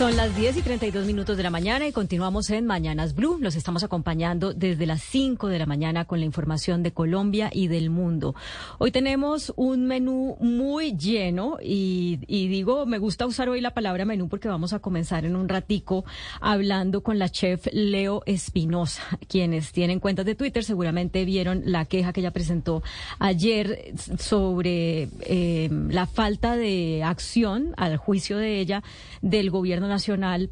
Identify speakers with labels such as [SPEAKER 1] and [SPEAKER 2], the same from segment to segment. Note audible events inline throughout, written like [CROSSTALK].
[SPEAKER 1] Son las 10 y 32 minutos de la mañana y continuamos en Mañanas Blue. Los estamos acompañando desde las 5 de la mañana con la información de Colombia y del mundo. Hoy tenemos un menú muy lleno y, digo, me gusta usar hoy la palabra menú porque vamos a comenzar en un ratico hablando con la chef Leo Espinosa. Quienes tienen cuentas de Twitter seguramente vieron la queja que ella presentó ayer sobre eh, la falta de acción al juicio de ella del gobierno nacional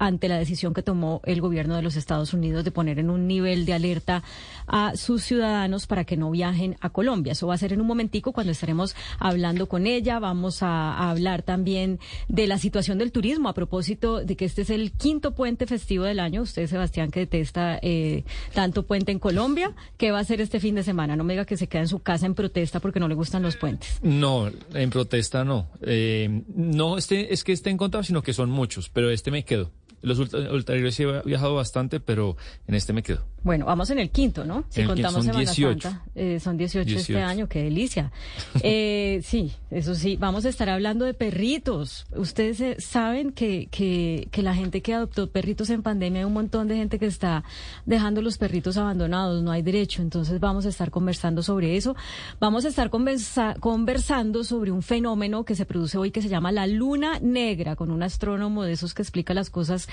[SPEAKER 1] ante la decisión que tomó el gobierno de los Estados Unidos de poner en un nivel de alerta a sus ciudadanos para que no viajen a Colombia. Eso va a ser en un momentico cuando estaremos hablando con ella. Vamos a, hablar también de la situación del turismo a propósito de que este es el quinto puente festivo del año. Usted, Sebastián, que detesta eh, tanto puente en Colombia, ¿qué va a hacer este fin de semana? No me diga que se queda en su casa en protesta porque no le gustan los puentes.
[SPEAKER 2] No, en protesta no. Eh, no este, es que esté en contra, sino que son muchos, pero este me quedo. Los ulteriores sí he viajado bastante, pero en este me quedo.
[SPEAKER 1] Bueno, vamos en el quinto, ¿no? Si
[SPEAKER 2] En el quinto
[SPEAKER 1] contamos
[SPEAKER 2] son
[SPEAKER 1] Semana
[SPEAKER 2] 18.
[SPEAKER 1] Santa, eh, son 18, este
[SPEAKER 2] 18.
[SPEAKER 1] año, qué delicia. [LAUGHS] Eh, sí, eso sí, vamos a estar hablando de perritos. Ustedes eh, saben que, que, que la gente que adoptó perritos en pandemia, hay un montón de gente que está dejando los perritos abandonados, no hay derecho. Entonces vamos a estar conversando sobre eso. Vamos a estar conversa- conversando sobre un fenómeno que se produce hoy que se llama la luna negra, con un astrónomo de esos que explica las cosas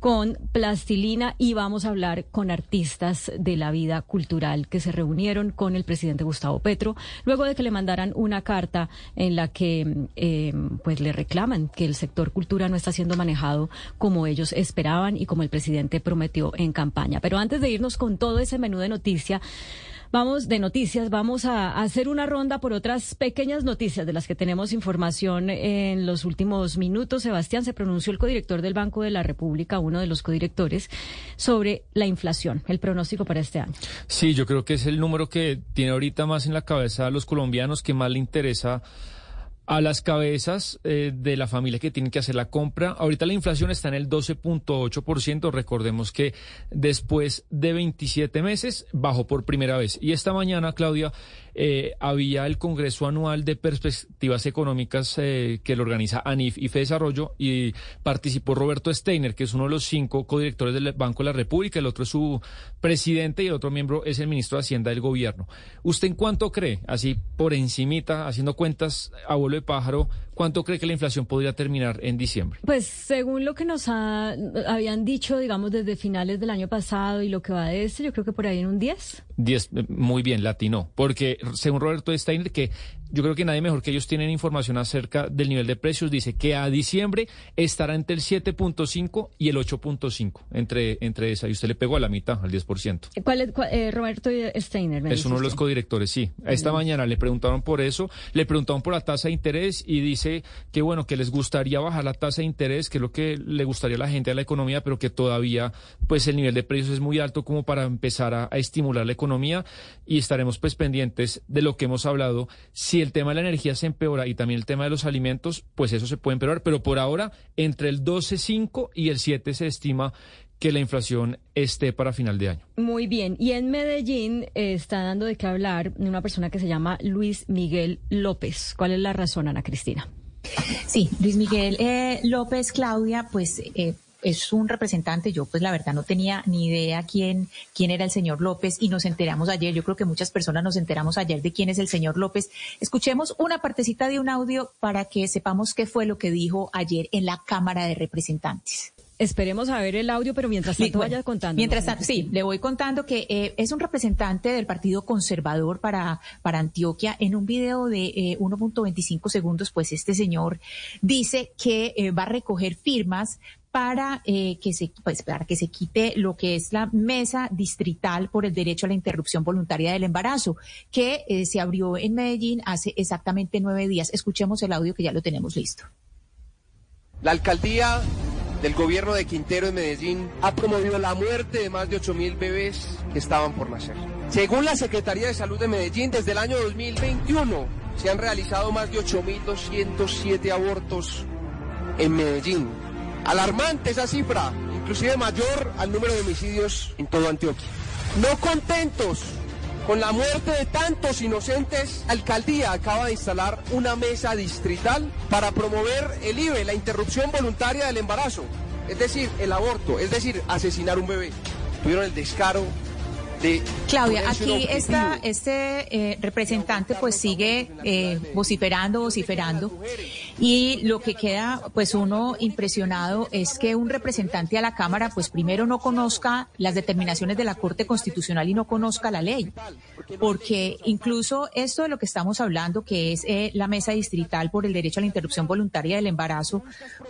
[SPEAKER 1] con plastilina y vamos a hablar con artistas de la vida cultural que se reunieron con el presidente Gustavo Petro luego de que le mandaran una carta en la que eh, pues le reclaman que el sector cultura no está siendo manejado como ellos esperaban y como el presidente prometió en campaña. Pero antes de irnos con todo ese menú de noticia, Vamos de noticias, vamos a, hacer una ronda por otras pequeñas noticias de las que tenemos información en los últimos minutos. Sebastián se pronunció el codirector del Banco de la República, uno de los codirectores, sobre la inflación, el pronóstico para este año.
[SPEAKER 2] Sí, yo creo que es el número que tiene ahorita más en la cabeza a los colombianos, que más le interesa a las cabezas eh, de la familia que tienen que hacer la compra. Ahorita la inflación está en el 12.8%. Recordemos que después de 27 meses bajó por primera vez. Y esta mañana, Claudia, eh, había el Congreso Anual de Perspectivas Económicas eh, que lo organiza ANIF y Desarrollo y participó Roberto Steiner, que es uno de los cinco codirectores del Banco de la República, el otro es su presidente y el otro miembro es el ministro de Hacienda del Gobierno. ¿Usted en cuánto cree, así por encimita, haciendo cuentas a vuelo de pájaro, cuánto cree que la inflación podría terminar en diciembre?
[SPEAKER 1] Pues según lo que nos ha- habían dicho, digamos, desde finales del año pasado y lo que va de este, yo creo que por ahí en un 10.
[SPEAKER 2] 10, eh, muy bien, latino. Porque según Roberto Steiner, que yo creo que nadie mejor que ellos tienen información acerca del nivel de precios, dice que a diciembre estará entre el 7.5 y el 8.5, entre, entre esa. Y usted le pegó a la mitad, al 10%.
[SPEAKER 1] ¿Cuál es, cuál- eh, Roberto Steiner? me
[SPEAKER 2] Es uno de los codirectores, sí. Esta mañana le preguntaron por eso, le preguntaron por la tasa de interés y dice que bueno, que les gustaría bajar la tasa de interés, que es lo que le gustaría a la gente de la economía, pero que todavía pues el nivel de precios es muy alto como para empezar a, a estimular la economía y estaremos pues pendientes de lo que hemos hablado. Si el tema de la energía se empeora y también el tema de los alimentos, pues eso se puede empeorar, pero por ahora entre el 12.5 y el 7 se estima que la inflación esté para final de año.
[SPEAKER 1] Muy bien. Y en Medellín eh, está dando de qué hablar una persona que se llama Luis Miguel López. ¿Cuál es la razón, Ana Cristina?
[SPEAKER 3] Sí, Luis Miguel eh, López, Claudia, pues eh, es un representante. Yo, pues la verdad, no tenía ni idea quién, quién era el señor López y nos enteramos ayer. Yo creo que muchas personas nos enteramos ayer de quién es el señor López. Escuchemos una partecita de un audio para que sepamos qué fue lo que dijo ayer en la Cámara de Representantes.
[SPEAKER 1] Esperemos a ver el audio, pero mientras tanto vaya contando.
[SPEAKER 3] Mientras tanto, sí, le voy contando que eh, es un representante del Partido Conservador para, para Antioquia. En un video de 1.25 segundos, pues este señor dice que va a recoger firmas para eh, que se pues, para que se quite lo que es la mesa distrital por el derecho a la interrupción voluntaria del embarazo que eh, se abrió en Medellín hace exactamente nueve días. Escuchemos el audio que ya lo tenemos listo.
[SPEAKER 4] La alcaldía del gobierno de Quintero en Medellín ha promovido la muerte de más de 8 mil bebés que estaban por nacer. Según la Secretaría de Salud de Medellín, desde el año 2021 se han realizado más de 8.207 abortos en Medellín Alarmante esa cifra, inclusive mayor al número de homicidios en todo Antioquia. No contentos con la muerte de tantos inocentes, la alcaldía acaba de instalar una mesa distrital para promover el IBE, la interrupción voluntaria del embarazo, es decir, el aborto, es decir, asesinar un bebé. Tuvieron el descaro
[SPEAKER 3] Claudia, aquí está este eh, representante pues sigue eh, vociferando, vociferando. Y lo que queda pues uno impresionado es que un representante a la Cámara pues primero no conozca las determinaciones de la Corte Constitucional y no conozca la ley, porque incluso esto de lo que estamos hablando que es eh, la mesa distrital por el derecho a la interrupción voluntaria del embarazo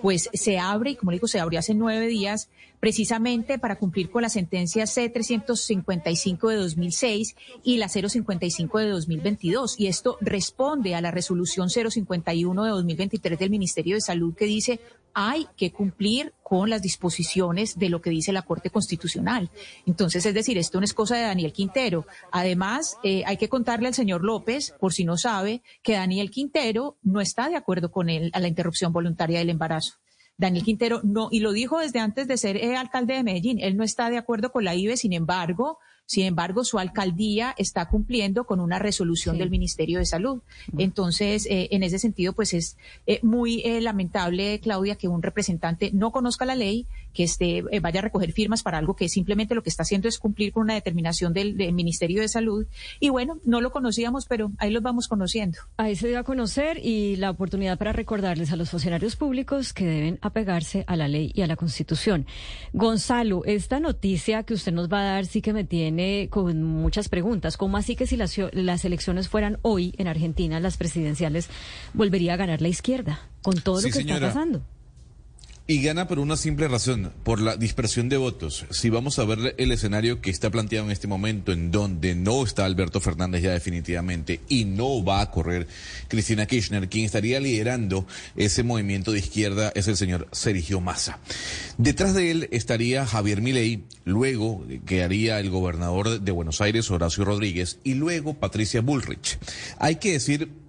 [SPEAKER 3] pues se abre y como digo se abrió hace nueve días precisamente para cumplir con la sentencia C355 de 2006 y la 055 de 2022. Y esto responde a la resolución 051 de 2023 del Ministerio de Salud que dice hay que cumplir con las disposiciones de lo que dice la Corte Constitucional. Entonces, es decir, esto no es cosa de Daniel Quintero. Además, eh, hay que contarle al señor López, por si no sabe, que Daniel Quintero no está de acuerdo con él la interrupción voluntaria del embarazo. Daniel Quintero no, y lo dijo desde antes de ser eh, alcalde de Medellín, él no está de acuerdo con la IBE, sin embargo, sin embargo, su alcaldía está cumpliendo con una resolución del Ministerio de Salud. Entonces, eh, en ese sentido, pues es eh, muy eh, lamentable, Claudia, que un representante no conozca la ley, que esté, vaya a recoger firmas para algo que simplemente lo que está haciendo es cumplir con una determinación del, Ministerio de Salud. Y bueno, no lo conocíamos, pero ahí los vamos conociendo.
[SPEAKER 1] Ahí se dio a conocer y la oportunidad para recordarles a los funcionarios públicos que deben apegarse a la ley y a la Constitución. Gonzalo, esta noticia que usted nos va a dar sí que me tiene con muchas preguntas. ¿Cómo así que si las, las elecciones fueran hoy en Argentina, las presidenciales, volvería a ganar la izquierda con todo lo que está pasando?
[SPEAKER 5] Y gana por una simple razón, por la dispersión de votos. Si vamos a ver el escenario que está planteado en este momento, en donde no está Alberto Fernández ya definitivamente y no va a correr Cristina Kirchner, quien estaría liderando ese movimiento de izquierda es el señor Sergio Massa. Detrás de él estaría Javier Milei, luego quedaría el gobernador de Buenos Aires, Horacio Rodríguez, y luego Patricia Bullrich. Hay que decir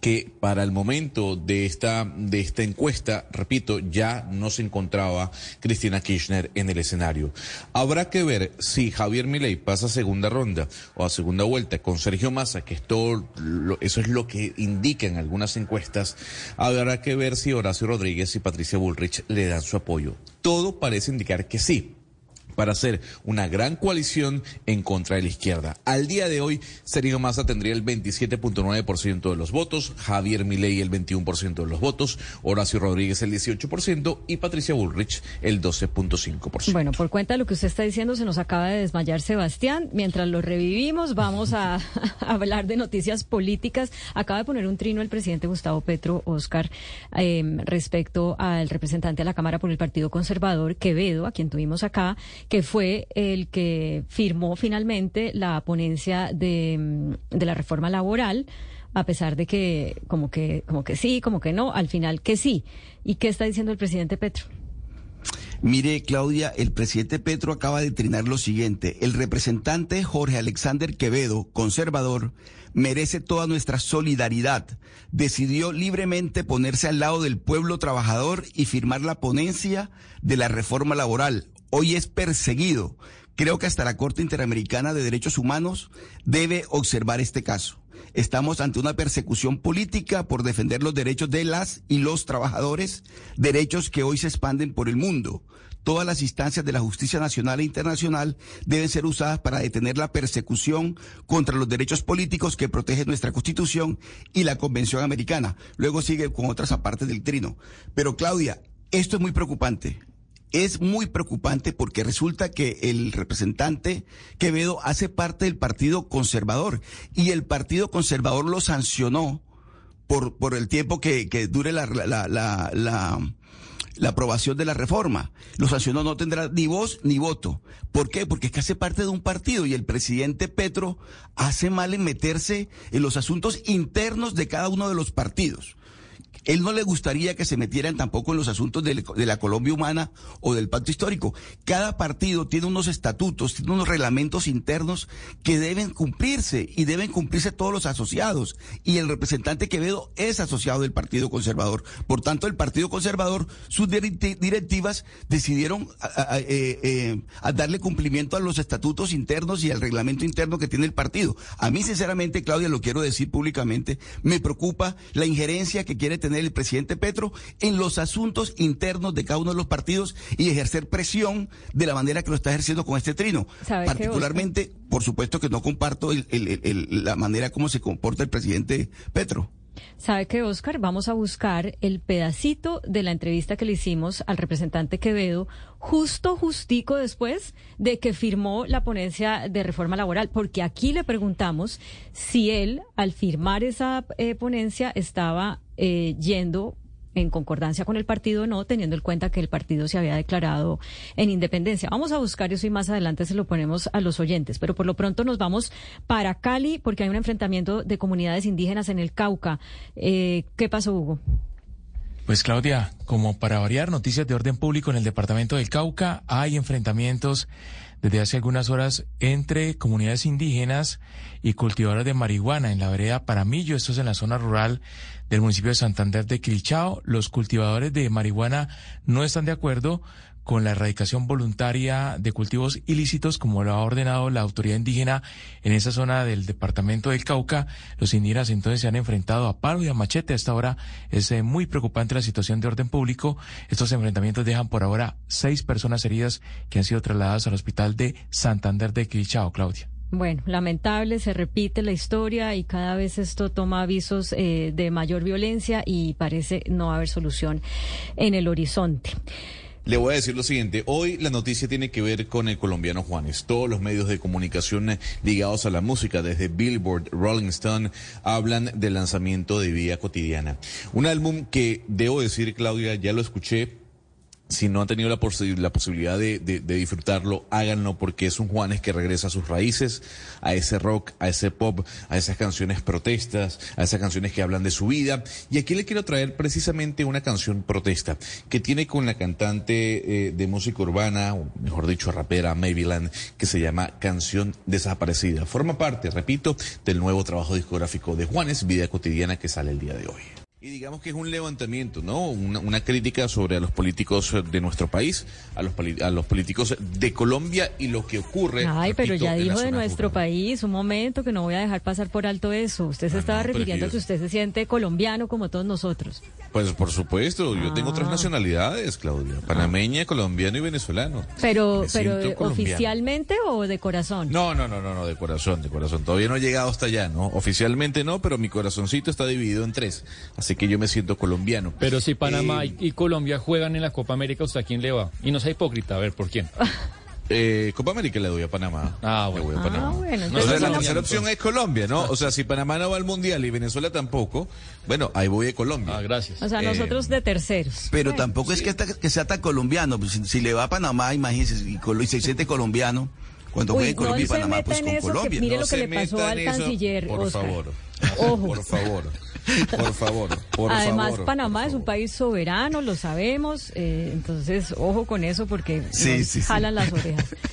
[SPEAKER 5] que para el momento de esta, de esta encuesta, repito, ya no se encontraba Cristina Kirchner en el escenario. Habrá que ver si Javier Milei pasa a segunda ronda o a segunda vuelta con Sergio Massa, que es eso es lo que indican algunas encuestas. Habrá que ver si Horacio Rodríguez y Patricia Bullrich le dan su apoyo. Todo parece indicar que sí para hacer una gran coalición en contra de la izquierda. Al día de hoy, Sergio Massa tendría el 27.9% de los votos, Javier Milei el 21% de los votos, Horacio Rodríguez el 18% y Patricia Bullrich el 12.5%.
[SPEAKER 1] Bueno, por cuenta de lo que usted está diciendo, se nos acaba de desmayar Sebastián. Mientras lo revivimos, vamos a, [LAUGHS] hablar de noticias políticas. Acaba de poner un trino el presidente Gustavo Petro Oscar em, respecto al representante de la Cámara por el Partido Conservador, Quevedo, a quien tuvimos acá, que fue el que firmó finalmente la ponencia de, de la reforma laboral a pesar de que como que como que sí, como que no, al final que sí. ¿Y qué está diciendo el presidente Petro?
[SPEAKER 6] Mire, Claudia, el presidente Petro acaba de trinar lo siguiente. El representante Jorge Alexander Quevedo, conservador, merece toda nuestra solidaridad. Decidió libremente ponerse al lado del pueblo trabajador y firmar la ponencia de la reforma laboral, hoy es perseguido. Creo que hasta la Corte Interamericana de Derechos Humanos debe observar este caso. Estamos ante una persecución política por defender los derechos de las y los trabajadores, derechos que hoy se expanden por el mundo. Todas las instancias de la justicia nacional e internacional deben ser usadas para detener la persecución contra los derechos políticos que protege nuestra Constitución y la Convención Americana. Luego sigue con otras apartes del trino. Pero Claudia, esto es muy preocupante es muy preocupante porque resulta que el representante Quevedo hace parte del Partido Conservador y el Partido Conservador lo sancionó por, por el tiempo que, dure la, la, la, la, aprobación de la reforma. Lo sancionó, no tendrá ni voz ni voto. ¿Por qué? Porque es que hace parte de un partido y el presidente Petro hace mal en meterse en los asuntos internos de cada uno de los partidos. Él no le gustaría que se metieran tampoco en los asuntos de, la Colombia humana o del pacto histórico. Cada partido tiene unos estatutos, tiene unos reglamentos internos que deben cumplirse y deben cumplirse todos los asociados. Y el representante Quevedo es asociado del Partido Conservador. Por tanto, el Partido Conservador, sus directivas decidieron eh, eh, a, darle cumplimiento a los estatutos internos y al reglamento interno que tiene el partido. A mí, sinceramente, Claudia, lo quiero decir públicamente, me preocupa la injerencia que quiere tener tener el presidente Petro en los asuntos internos de cada uno de los partidos y ejercer presión de la manera que lo está ejerciendo con este trino. Particularmente, por supuesto que no comparto la manera como se comporta el presidente Petro.
[SPEAKER 1] ¿Sabe que, Oscar? Vamos a buscar el pedacito de la entrevista que le hicimos al representante Quevedo justo, justico después de que firmó la ponencia de reforma laboral, porque aquí le preguntamos si él, al firmar esa eh, ponencia, estaba eh, yendo en concordancia con el partido no, teniendo en cuenta que el partido se había declarado en independencia. Vamos a buscar eso y más adelante se lo ponemos a los oyentes, pero por lo pronto nos vamos para Cali porque hay un enfrentamiento de comunidades indígenas en el Cauca. Eh, ¿Qué pasó, Hugo?
[SPEAKER 7] Pues Claudia, como para variar noticias de orden público en el departamento del Cauca, hay enfrentamientos desde hace algunas horas entre comunidades indígenas y cultivadoras de marihuana en la vereda Paramillo, esto es en la zona rural del municipio de Santander de Quilichao. Los cultivadores de marihuana no están de acuerdo con la erradicación voluntaria de cultivos ilícitos, como lo ha ordenado la autoridad indígena en esa zona del departamento del Cauca. Los indígenas entonces se han enfrentado a palo y a machete. A esta hora es eh, muy preocupante la situación de orden público. Estos enfrentamientos dejan por ahora seis personas heridas que han sido trasladadas al hospital de Santander de Quilichao, Claudia.
[SPEAKER 1] Bueno, lamentable, se repite la historia y cada vez esto toma avisos eh, de mayor violencia y parece no haber solución en el horizonte.
[SPEAKER 5] Le voy a decir lo siguiente, hoy la noticia tiene que ver con el colombiano Juanes. Todos los medios de comunicación eh, ligados a la música, desde Billboard, Rolling Stone, hablan del lanzamiento de Vida Cotidiana. Un álbum que, debo decir, Claudia, ya lo escuché si no han tenido la, la posibilidad de, disfrutarlo, háganlo porque es un Juanes que regresa a sus raíces, a ese rock, a ese pop, a esas canciones protestas, a esas canciones que hablan de su vida. Y aquí le quiero traer precisamente una canción protesta que tiene con la cantante eh, de música urbana, o mejor dicho, rapera Maryland, que se llama Canción Desaparecida. Forma parte, repito, del nuevo trabajo discográfico de Juanes, Vida Cotidiana, que sale el día de hoy. Y digamos que es un levantamiento, ¿no? Una, crítica sobre a los políticos de nuestro país, a los, a los políticos de Colombia y lo que ocurre.
[SPEAKER 1] Ay, pero ya dijo de nuestro país, un momento que no voy a dejar pasar por alto eso. Usted se ah, estaba refiriendo a que usted se siente colombiano como todos nosotros.
[SPEAKER 5] Pues por supuesto, yo tengo otras ah. nacionalidades, Claudia, panameña, colombiano y venezolano.
[SPEAKER 1] Pero, pero oficialmente o de corazón?
[SPEAKER 5] No, no, no, no, no, de corazón, de corazón. Todavía no he llegado hasta allá, ¿no? Oficialmente no, pero mi corazoncito está dividido en tres. Así que yo me siento colombiano.
[SPEAKER 2] Pero si Panamá eh, y Colombia juegan en la Copa América, ¿usted a quién le va? Y no sea hipócrita, a ver, ¿por quién? [LAUGHS]
[SPEAKER 5] Eh, Copa América le doy a Panamá.
[SPEAKER 2] Ah, bueno.
[SPEAKER 1] Ah, bueno
[SPEAKER 5] la tercera opción es Colombia, ¿no? O sea, si Panamá no va al Mundial y Venezuela tampoco, bueno, ahí voy a Colombia.
[SPEAKER 2] Ah, gracias.
[SPEAKER 1] O sea, nosotros de terceros.
[SPEAKER 6] Pero tampoco es que, que, sea tan colombiano. Pues, si, le va a Panamá, imagínese, y, y se siente colombiano. Cuando juegue Colombia y Panamá, pues con Colombia.
[SPEAKER 1] mire lo que le pasó al canciller.
[SPEAKER 5] Por favor.
[SPEAKER 1] Ojo.
[SPEAKER 5] Por favor. Por favor, por
[SPEAKER 1] Además, Panamá es un país soberano, lo sabemos, eh, entonces ojo con eso porque jalan las orejas. [LAUGHS]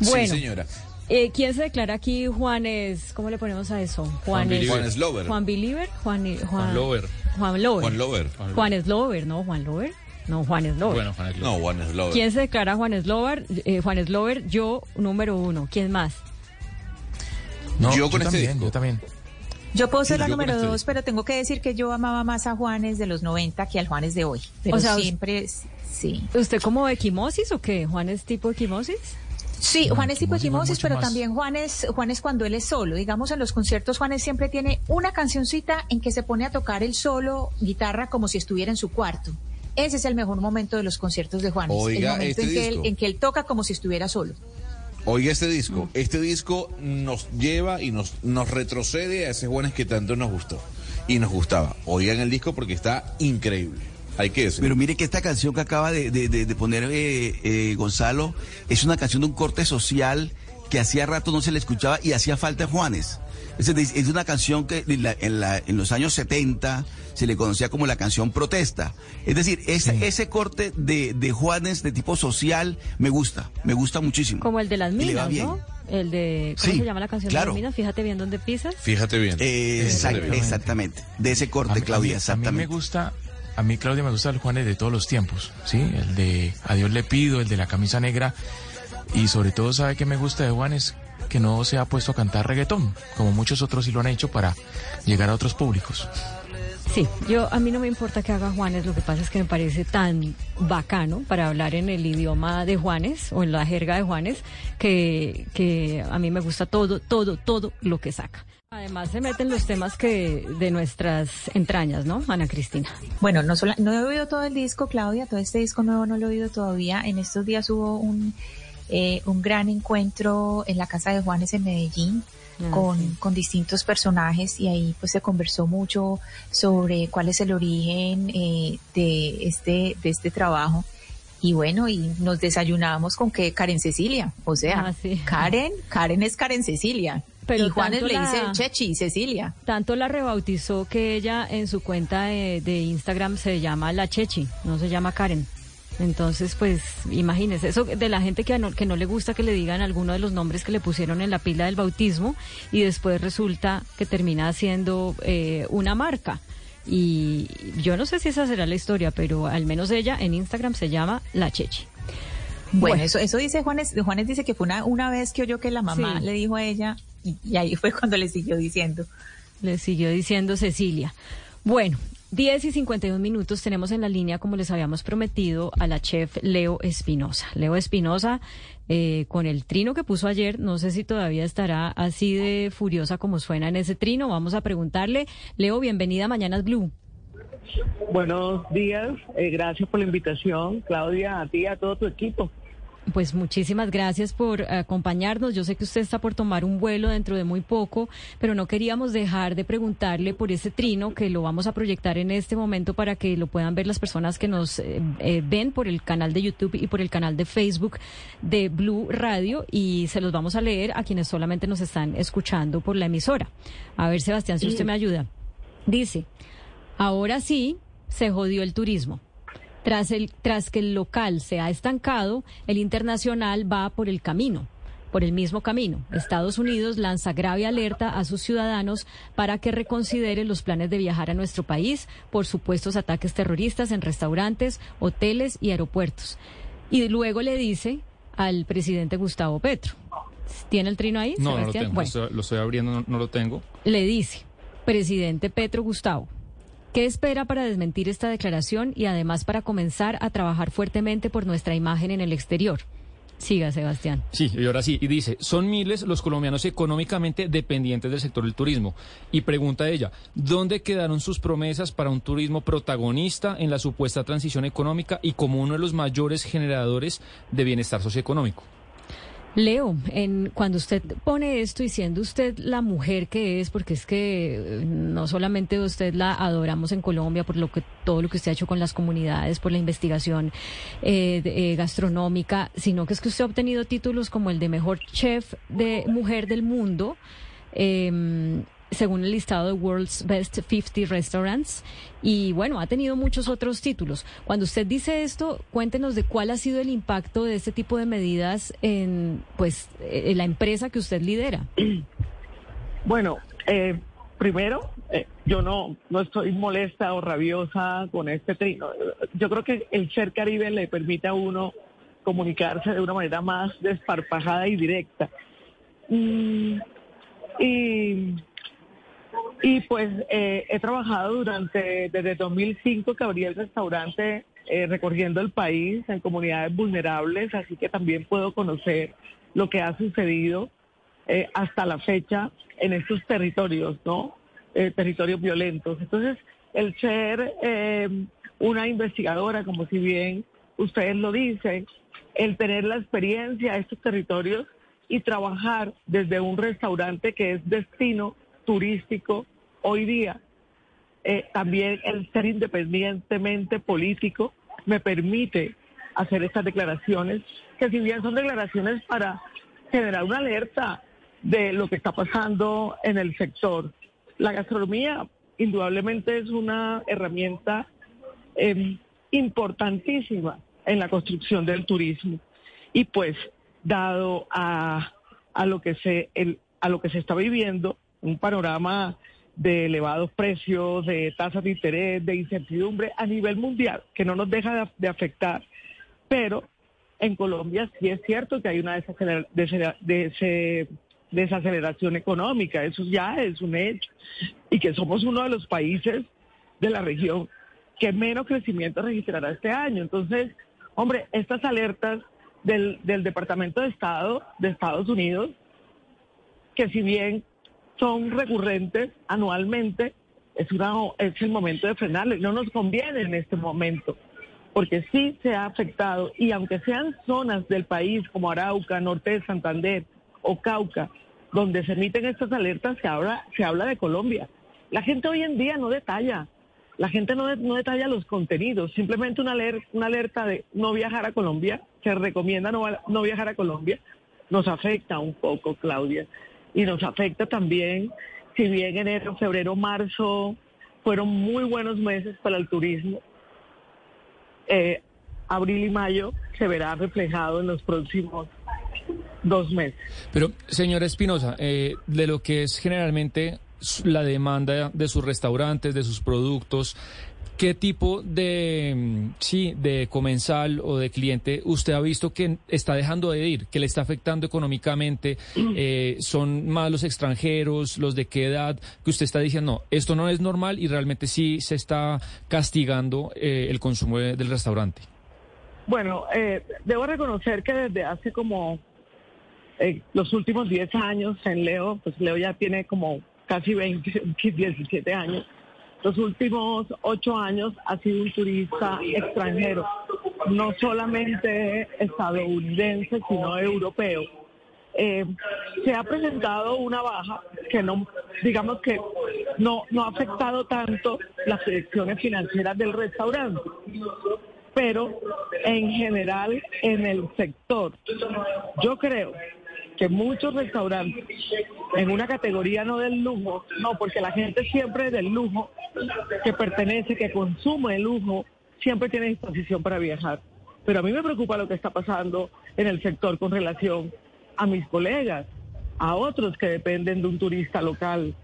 [SPEAKER 1] Bueno,
[SPEAKER 5] señora.
[SPEAKER 1] Eh, ¿Quién se declara aquí? Juanes, ¿cómo le ponemos a eso?
[SPEAKER 5] Juanes, Juan
[SPEAKER 1] Lover. Juan Believer, Juan,
[SPEAKER 2] Juan, Lover.
[SPEAKER 1] Juan Lover.
[SPEAKER 5] Juan Lover.
[SPEAKER 1] Juan Slover, ¿no? Juan Lover. No, Juan Slover.
[SPEAKER 2] Bueno, Juan Slover.
[SPEAKER 5] No, Juan Slover.
[SPEAKER 1] ¿Quién se declara Juan Slover? Eh, Juan Slover, yo número uno. ¿Quién más?
[SPEAKER 5] No, yo con este también,
[SPEAKER 3] Yo también. Yo puedo ser la número dos, pero tengo que decir que yo amaba más a Juanes de los 90 que al Juanes de hoy. Pero o sea, siempre, sí.
[SPEAKER 1] ¿Usted como equimosis o qué? ¿Juanes tipo equimosis?
[SPEAKER 3] Sí, Juan es tipo equimosis, pero también Juan es, Juan es cuando él es solo. Digamos, en los conciertos Juanes siempre tiene una cancioncita en que se pone a tocar el solo guitarra como si estuviera en su cuarto ese es el mejor momento de los conciertos de Juanes.
[SPEAKER 5] Oiga,
[SPEAKER 3] el momento
[SPEAKER 5] este
[SPEAKER 3] en, que él,
[SPEAKER 5] disco.
[SPEAKER 3] en que él toca como si estuviera solo.
[SPEAKER 5] Oiga este disco, este disco nos lleva y nos, nos retrocede a ese Juanes que tanto nos gustó y nos gustaba. Oigan el disco porque está increíble. Hay que decirlo.
[SPEAKER 6] Pero mire que esta canción que acaba de, de- poner eh, eh, Gonzalo es una canción de un corte social que hacía rato no se le escuchaba y hacía falta Juanes. Es, una canción que en, la- en la- en los años 70 se le conocía como la canción protesta. Es decir, ese, ese corte de, de Juanes de tipo social me gusta, me gusta muchísimo.
[SPEAKER 1] Como el de las
[SPEAKER 6] Y le va
[SPEAKER 1] minas,
[SPEAKER 6] bien.
[SPEAKER 1] ¿no? El de, ¿cómo
[SPEAKER 6] Sí,
[SPEAKER 1] se llama la canción de
[SPEAKER 6] claro.
[SPEAKER 1] las minas? Fíjate bien dónde pisas.
[SPEAKER 5] Fíjate bien.
[SPEAKER 6] Eh, exact-
[SPEAKER 5] Fíjate bien.
[SPEAKER 6] exactamente, de ese corte,
[SPEAKER 7] mí-
[SPEAKER 6] Claudia,
[SPEAKER 7] a mí- A mí me
[SPEAKER 6] exactamente.
[SPEAKER 7] gusta, a mí Claudia me gusta el Juanes de todos los tiempos, ¿sí? El de A Dios le pido, el de la camisa negra y sobre todo sabe que me gusta de Juanes que no se ha puesto a cantar reggaetón, como muchos otros sí lo han hecho para llegar a otros públicos.
[SPEAKER 1] Sí, yo a mí no me importa que haga Juanes, lo que pasa es que me parece tan bacano para hablar en el idioma de Juanes o en la jerga de Juanes que, que a mí me gusta todo, todo, todo lo que saca. Además se meten los temas que de nuestras entrañas, ¿no, Ana Cristina?
[SPEAKER 3] Bueno, no, sola- no he oído todo el disco, Claudia, todo este disco nuevo no lo he oído todavía. En estos días hubo un, eh, un gran encuentro en la casa de Juanes en Medellín
[SPEAKER 1] Ah,
[SPEAKER 3] con,
[SPEAKER 1] sí.
[SPEAKER 3] con distintos personajes y ahí pues se conversó mucho sobre cuál es el origen eh, de, este, de este trabajo. Y bueno, y nos desayunábamos con que Karen Cecilia, o sea,
[SPEAKER 1] Ah, sí.
[SPEAKER 3] Karen, Karen es Karen Cecilia.
[SPEAKER 1] Pero
[SPEAKER 3] y Juanes le
[SPEAKER 1] la-
[SPEAKER 3] dice Chechi, Cecilia.
[SPEAKER 1] Tanto la rebautizó que ella en su cuenta de, de Instagram se llama La Chechi, no se llama Karen. Entonces, pues, imagínese, eso de la gente que no, que no le gusta que le digan alguno de los nombres que le pusieron en la pila del bautismo y después resulta que termina siendo eh, una marca. Y yo no sé si esa será la historia, pero al menos ella en Instagram se llama La Chechi.
[SPEAKER 3] Bueno,
[SPEAKER 1] Bueno.
[SPEAKER 3] eso, eso dice Juanes. Juanes dice que fue una, una vez que oyó que la mamá
[SPEAKER 1] Sí.
[SPEAKER 3] le dijo a ella y, y ahí fue cuando le siguió diciendo.
[SPEAKER 1] Le siguió diciendo Cecilia. Bueno, 10 y 51 minutos tenemos en la línea, como les habíamos prometido, a la chef Leo Espinosa. Leo Espinosa, eh, con el trino que puso ayer, no sé si todavía estará así de furiosa como suena en ese trino. Vamos a preguntarle. Leo, bienvenida a Mañanas Blue.
[SPEAKER 8] Buenos días, eh, gracias por la invitación, Claudia, a ti y a todo tu equipo.
[SPEAKER 1] Pues muchísimas gracias por acompañarnos. Yo sé que usted está por tomar un vuelo dentro de muy poco, pero no queríamos dejar de preguntarle por ese trino que lo vamos a proyectar en este momento para que lo puedan ver las personas que nos eh, eh, ven por el canal de YouTube y por el canal de Facebook de Blue Radio y se los vamos a leer a quienes solamente nos están escuchando por la emisora. A ver, Sebastián, si usted me ayuda. Dice, ahora sí se jodió el turismo. Tras, el, tras que el local se ha estancado, el internacional va por el camino, por el mismo camino. Estados Unidos lanza grave alerta a sus ciudadanos para que reconsideren los planes de viajar a nuestro país por supuestos ataques terroristas en restaurantes, hoteles y aeropuertos. Y luego le dice al presidente Gustavo Petro. ¿Tiene el trino ahí?
[SPEAKER 2] No, no lo
[SPEAKER 1] Sebastián?
[SPEAKER 2] tengo.
[SPEAKER 1] Bueno.
[SPEAKER 2] Lo, estoy, lo estoy abriendo, no, no lo tengo.
[SPEAKER 1] Le dice, presidente Petro Gustavo, ¿qué espera para desmentir esta declaración y además para comenzar a trabajar fuertemente por nuestra imagen en el exterior? Siga, Sebastián.
[SPEAKER 2] Sí, y ahora sí, y dice, son miles los colombianos económicamente dependientes del sector del turismo. Y pregunta ella, ¿dónde quedaron sus promesas para un turismo protagonista en la supuesta transición económica y como uno de los mayores generadores de bienestar socioeconómico?
[SPEAKER 1] Leo, en, cuando usted pone esto y siendo usted la mujer que es, porque es que eh, no solamente usted la adoramos en Colombia por lo que todo lo que usted ha hecho con las comunidades, por la investigación eh, eh, gastronómica, sino que es que usted ha obtenido títulos como el de mejor chef de mujer del mundo. em, según el listado de World's Best 50 Restaurants. Y bueno, ha tenido muchos otros títulos. Cuando usted dice esto, cuéntenos de cuál ha sido el impacto de este tipo de medidas en, pues, en la empresa que usted lidera. [CLEARS THROAT]
[SPEAKER 8] Bueno, eh, primero, eh, yo no, no estoy molesta o rabiosa con este trino. Yo creo que el ser caribe le permite a uno comunicarse de una manera más desparpajada y directa. Mm, y, y pues eh, he trabajado durante, desde 2005 que abrí el restaurante eh, recorriendo el país en comunidades vulnerables, así que también puedo conocer lo que ha sucedido eh, hasta la fecha en estos territorios, ¿no? Eh, territorios violentos. Entonces, el ser eh, una investigadora, como si bien ustedes lo dicen, el tener la experiencia de estos territorios y trabajar desde un restaurante que es destino turístico hoy día. Eh, también el ser independientemente político me permite hacer estas declaraciones, que si bien son declaraciones para generar una alerta de lo que está pasando en el sector. La gastronomía indudablemente es una herramienta em, importantísima en la construcción del turismo. Y pues, dado a, a, lo que se, el, a lo que se está viviendo, un panorama de elevados precios, de tasas de interés, de incertidumbre a nivel mundial, que no nos deja de, afectar. Pero en Colombia sí es cierto que hay una desaceleración económica, eso ya es un hecho, y que somos uno de los países de la región que menos crecimiento registrará este año. Entonces, hombre, estas alertas del, del Departamento de Estado de Estados Unidos, que si bien son recurrentes anualmente, es, una, es el momento de frenarlo y no nos conviene en este momento, porque sí se ha afectado y aunque sean zonas del país como Arauca, Norte de Santander o Cauca, donde se emiten estas alertas, se habla, se habla de Colombia. La gente hoy en día no detalla, la gente no, no detalla los contenidos, simplemente una, alerta, una alerta de no viajar a Colombia, se recomienda no, no viajar a Colombia, nos afecta un poco, Claudia y nos afecta también, si bien enero, febrero, marzo fueron muy buenos meses para el turismo, eh, abril y mayo se verá reflejado en los próximos dos meses.
[SPEAKER 2] Pero, señora Espinosa, eh, de lo que es generalmente la demanda de sus restaurantes, de sus productos, ¿Qué tipo de, mm, sí, de comensal o de cliente usted ha visto que está dejando de ir, que le está afectando económicamente? [CLEARS THROAT] Eh, ¿Son más los extranjeros, los de qué edad? Que usted está diciendo, no, esto no es normal y realmente sí se está castigando eh, el consumo del restaurante.
[SPEAKER 8] Bueno, eh, debo reconocer que desde hace como los últimos 10 años en Leo, pues Leo ya tiene como casi 20, 17 [LAUGHS] años los últimos ocho años ha sido un turista extranjero, no solamente estadounidense, sino europeo. Eh, se ha presentado una baja que no, digamos que no, no ha afectado tanto las proyecciones financieras del restaurante, pero en general en el sector. Yo creo que muchos restaurantes en una categoría no del lujo, no, porque la gente siempre del lujo, que pertenece, que consume el lujo, siempre tiene disposición para viajar. Pero a mí me preocupa lo que está pasando en el sector con relación a mis colegas, a otros que dependen de un turista local,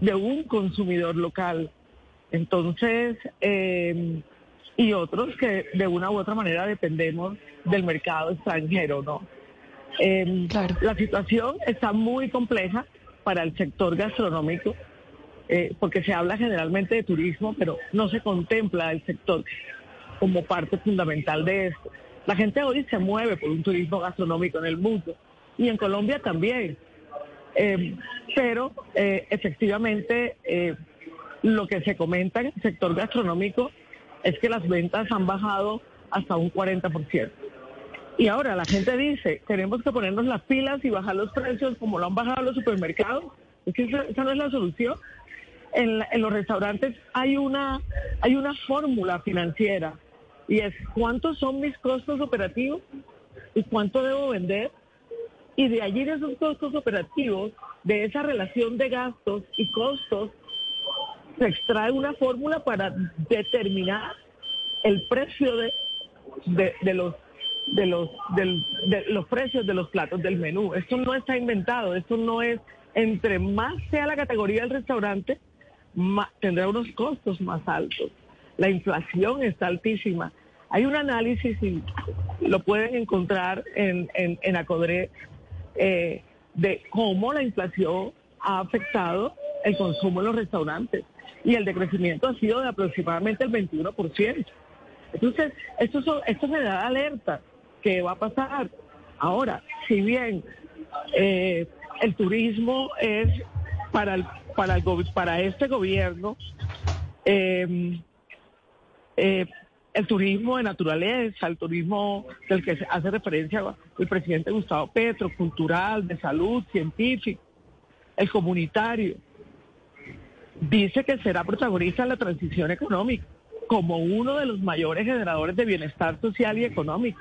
[SPEAKER 8] de un consumidor local. Entonces, eh, y otros que de una u otra manera dependemos del mercado extranjero, ¿no? Eh, La situación está muy compleja para el sector gastronómico, eh, porque se habla generalmente de turismo, pero no se contempla el sector como parte fundamental de esto. La gente hoy se mueve por un turismo gastronómico en el mundo y en Colombia también. Eh, pero eh, efectivamente lo que se comenta en el sector gastronómico es que las ventas han bajado hasta un 40%. Y ahora la gente dice, tenemos que ponernos las pilas y bajar los precios como lo han bajado los supermercados. Es que esa, no es la solución. En, los restaurantes hay una, hay una fórmula financiera y es cuántos son mis costos operativos y cuánto debo vender. Y de allí de esos costos operativos, de esa relación de gastos y costos, se extrae una fórmula para determinar el precio de, de los de los, de los precios de los platos del menú. Esto no está inventado, esto no es, entre más sea la categoría del restaurante, tendrá unos costos más altos. La inflación está altísima. Hay un análisis, y lo pueden encontrar en, en, en Acodre, eh, de cómo la inflación ha afectado el consumo en los restaurantes. Y el decrecimiento ha sido de aproximadamente el 21%. Entonces, esto, esto me da alerta qué va a pasar. Ahora, si bien eh, el turismo es para el, para el, para este gobierno eh, eh, el turismo de naturaleza, el turismo del que hace referencia el presidente Gustavo Petro, cultural, de salud, científico, el comunitario. Dice que será protagonista en la transición económica como uno de los mayores generadores de bienestar social y económico.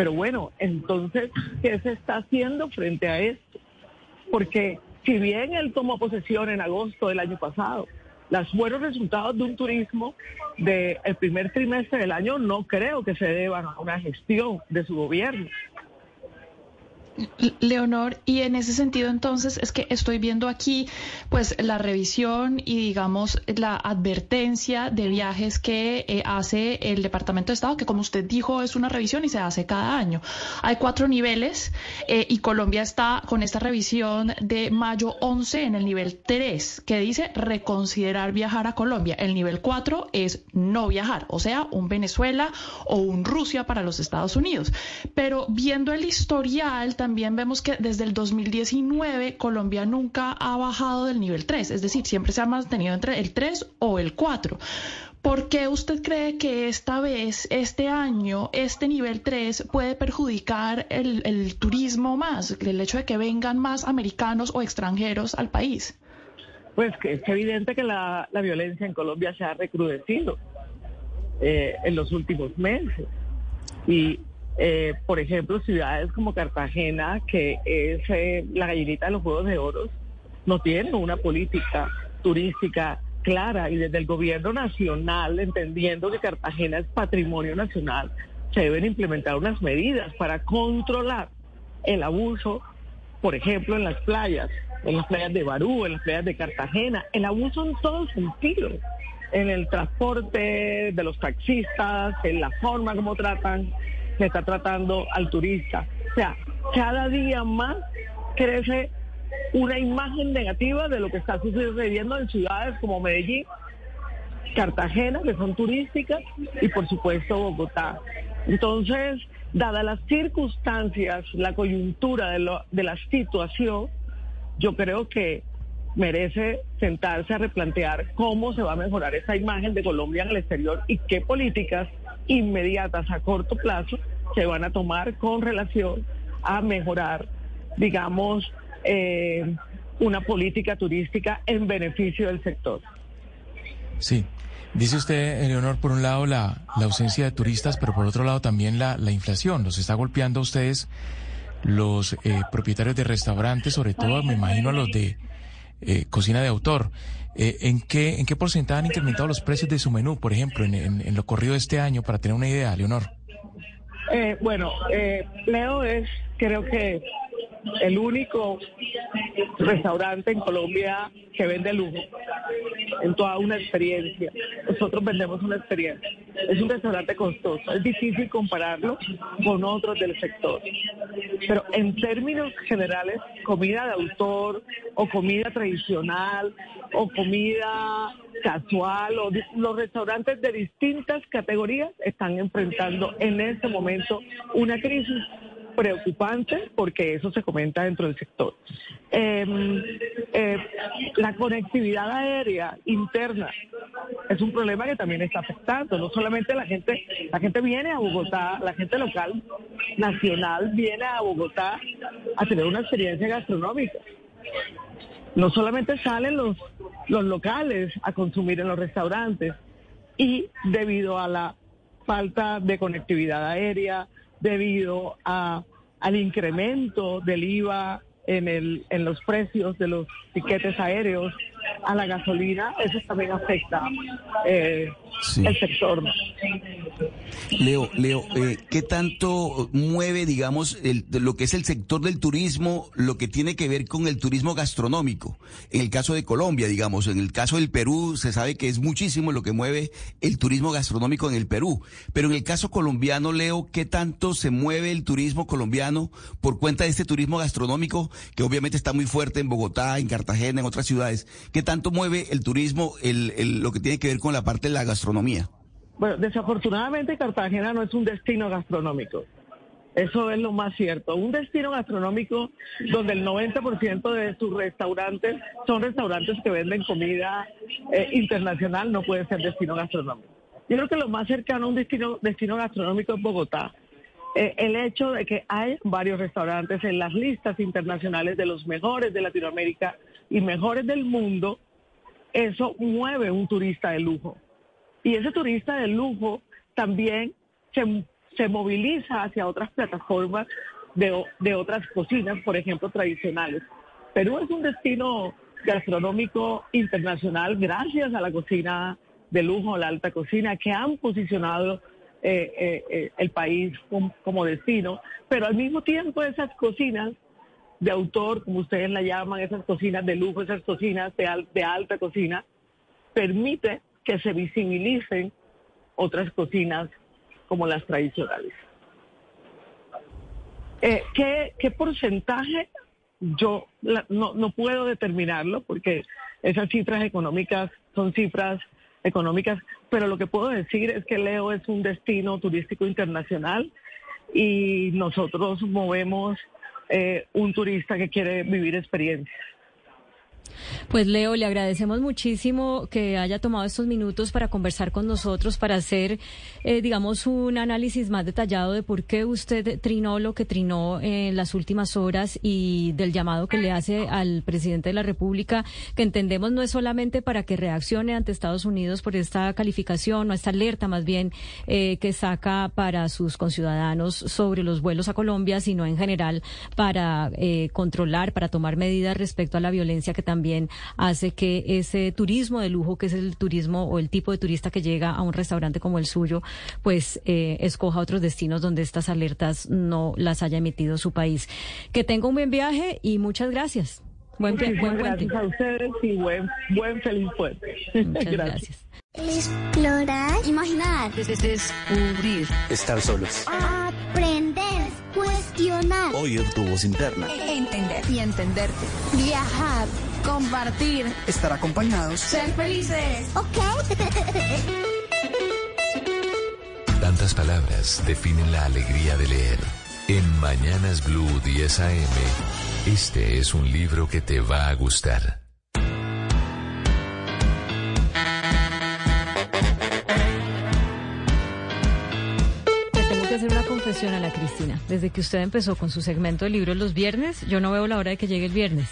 [SPEAKER 8] Pero bueno, entonces, ¿qué se está haciendo frente a esto? Porque si bien él tomó posesión en agosto del año pasado, los buenos resultados de un turismo del primer trimestre del año no creo que se deban a una gestión de su gobierno.
[SPEAKER 9] Leonor, y en ese sentido entonces es que estoy viendo aquí pues la revisión y digamos la advertencia de viajes que eh, hace el Departamento de Estado, que como usted dijo es una revisión y se hace cada año. Hay cuatro niveles eh, y Colombia está con esta revisión de mayo 11 en el nivel 3, que dice reconsiderar viajar a Colombia. El nivel 4 es no viajar, o sea, un Venezuela o un Rusia para los Estados Unidos. Pero viendo el historial también también vemos que desde el 2019 Colombia nunca ha bajado del nivel 3, es decir, siempre se ha mantenido entre el 3 o el 4. ¿Por qué usted cree que esta vez, este año, este nivel 3 puede perjudicar el, turismo más, el hecho de que vengan más americanos o extranjeros al país?
[SPEAKER 8] Pues es evidente que la, violencia en Colombia se ha recrudecido eh, en los últimos meses. Y eh, por ejemplo, ciudades como Cartagena, que es eh, la gallinita de los Juegos de Oro, no tienen una política turística clara y desde el gobierno nacional, entendiendo que Cartagena es patrimonio nacional, se deben implementar unas medidas para controlar el abuso, por ejemplo, en las playas, en las playas de Barú, en las playas de Cartagena, el abuso en todo sentido, en el transporte de los taxistas, en la forma como tratan se está tratando al turista. O sea, cada día más crece una imagen negativa de lo que está sucediendo en ciudades como Medellín, Cartagena, que son turísticas, y por supuesto Bogotá. Entonces, dadas las circunstancias, la coyuntura de, lo, de la situación, yo creo que merece sentarse a replantear cómo se va a mejorar esa imagen de Colombia en el exterior y qué políticas inmediatas a corto plazo se van a tomar con relación a mejorar, digamos, eh, una política turística en beneficio del sector.
[SPEAKER 7] Sí. Dice usted, Eleonor, por un lado la, la ausencia de turistas, pero por otro lado también la, la inflación. Los está golpeando a ustedes los eh, propietarios de restaurantes, sobre todo me imagino a los de eh, cocina de autor. ¿En, qué, ¿En qué porcentaje han incrementado los precios de su menú, por ejemplo, en, en lo corrido de este año, para tener una idea, Leonor?
[SPEAKER 8] Eh, bueno, eh, Leo es, creo que, el único restaurante en Colombia que vende lujo, en toda una experiencia. Nosotros vendemos una experiencia. Es un restaurante costoso, es difícil compararlo con otros del sector. Pero en términos generales, comida de autor o comida tradicional o comida casual o los restaurantes de distintas categorías están enfrentando en este momento una crisis preocupante porque eso se comenta dentro del sector. Em, eh, la conectividad aérea interna es un problema que también está afectando. No solamente la gente, la gente viene a Bogotá, la gente local, nacional, viene a Bogotá a tener una experiencia gastronómica. No solamente salen los, los locales a consumir en los restaurantes y debido a la falta de conectividad aérea, debido a, al incremento del IVA en, el, en los precios de los tiquetes aéreos, a la gasolina, eso también afecta eh, el sector.
[SPEAKER 6] Leo, Leo, eh, ¿qué tanto mueve, digamos, el, lo que es el sector del turismo, lo que tiene que ver con el turismo gastronómico? En el caso de Colombia, digamos, en el caso del Perú, se sabe que es muchísimo lo que mueve el turismo gastronómico en el Perú. Pero en el caso colombiano, Leo, ¿qué tanto se mueve el turismo colombiano por cuenta de este turismo gastronómico, que obviamente está muy fuerte en Bogotá, en Cartagena, en otras ciudades? ¿Qué tanto mueve el turismo, el, lo que tiene que ver con la parte de la gastronomía?
[SPEAKER 8] Bueno, desafortunadamente Cartagena no es un destino gastronómico. Eso es lo más cierto. Un destino gastronómico donde el 90% de sus restaurantes son restaurantes que venden comida eh, internacional no puede ser destino gastronómico. Yo creo que lo más cercano a un destino, destino gastronómico es Bogotá. Eh, el hecho de que hay varios restaurantes en las listas internacionales de los mejores de Latinoamérica y mejores del mundo, eso mueve un turista de lujo. Y ese turista de lujo también se, se moviliza hacia otras plataformas de, de otras cocinas, por ejemplo, tradicionales. Perú es un destino gastronómico internacional gracias a la cocina de lujo, la alta cocina, que han posicionado eh, eh, eh, el país como, destino, pero al mismo tiempo esas cocinas de autor, como ustedes la llaman, esas cocinas de lujo, esas cocinas de, de alta cocina, permite que se visibilicen otras cocinas como las tradicionales. ¿qué, ¿Qué porcentaje? Yo no, no puedo determinarlo porque esas cifras económicas son cifras económicas, pero lo que puedo decir es que Leo es un destino turístico internacional y nosotros movemos eh, un turista que quiere vivir experiencias.
[SPEAKER 1] Pues Leo, le agradecemos muchísimo que haya tomado estos minutos para conversar con nosotros, para hacer, eh, digamos, un análisis más detallado de por qué usted trinó lo que trinó en las últimas horas y del llamado que le hace al presidente de la República, que entendemos no es solamente para que reaccione ante Estados Unidos por esta calificación o esta alerta más bien eh, que saca para sus conciudadanos sobre los vuelos a Colombia, sino en general para eh, controlar, para tomar medidas respecto a la violencia que también hace que ese turismo de lujo, que es el turismo o el tipo de turista que llega a un restaurante como el suyo, pues eh, escoja otros destinos donde estas alertas no las haya emitido su país. Que tenga un buen viaje y muchas gracias.
[SPEAKER 8] Buen, buen gracias a ustedes y buen, buen feliz puente. [LAUGHS]
[SPEAKER 1] Muchas gracias.
[SPEAKER 10] Explorar, imaginar, descubrir,
[SPEAKER 11] estar solos,
[SPEAKER 10] aprender, cuestionar,
[SPEAKER 11] oír tu voz interna,
[SPEAKER 10] entender y entenderte, viajar compartir,
[SPEAKER 11] estar acompañados,
[SPEAKER 10] ser felices. Ok. [LAUGHS]
[SPEAKER 12] Tantas palabras definen la alegría de leer. En Mañanas Blue 10 AM, este es un libro que te va a gustar.
[SPEAKER 1] tengo que hacer una confesión a la Cristina. Desde que usted empezó con su segmento de libros los viernes, yo no veo la hora de que llegue el viernes.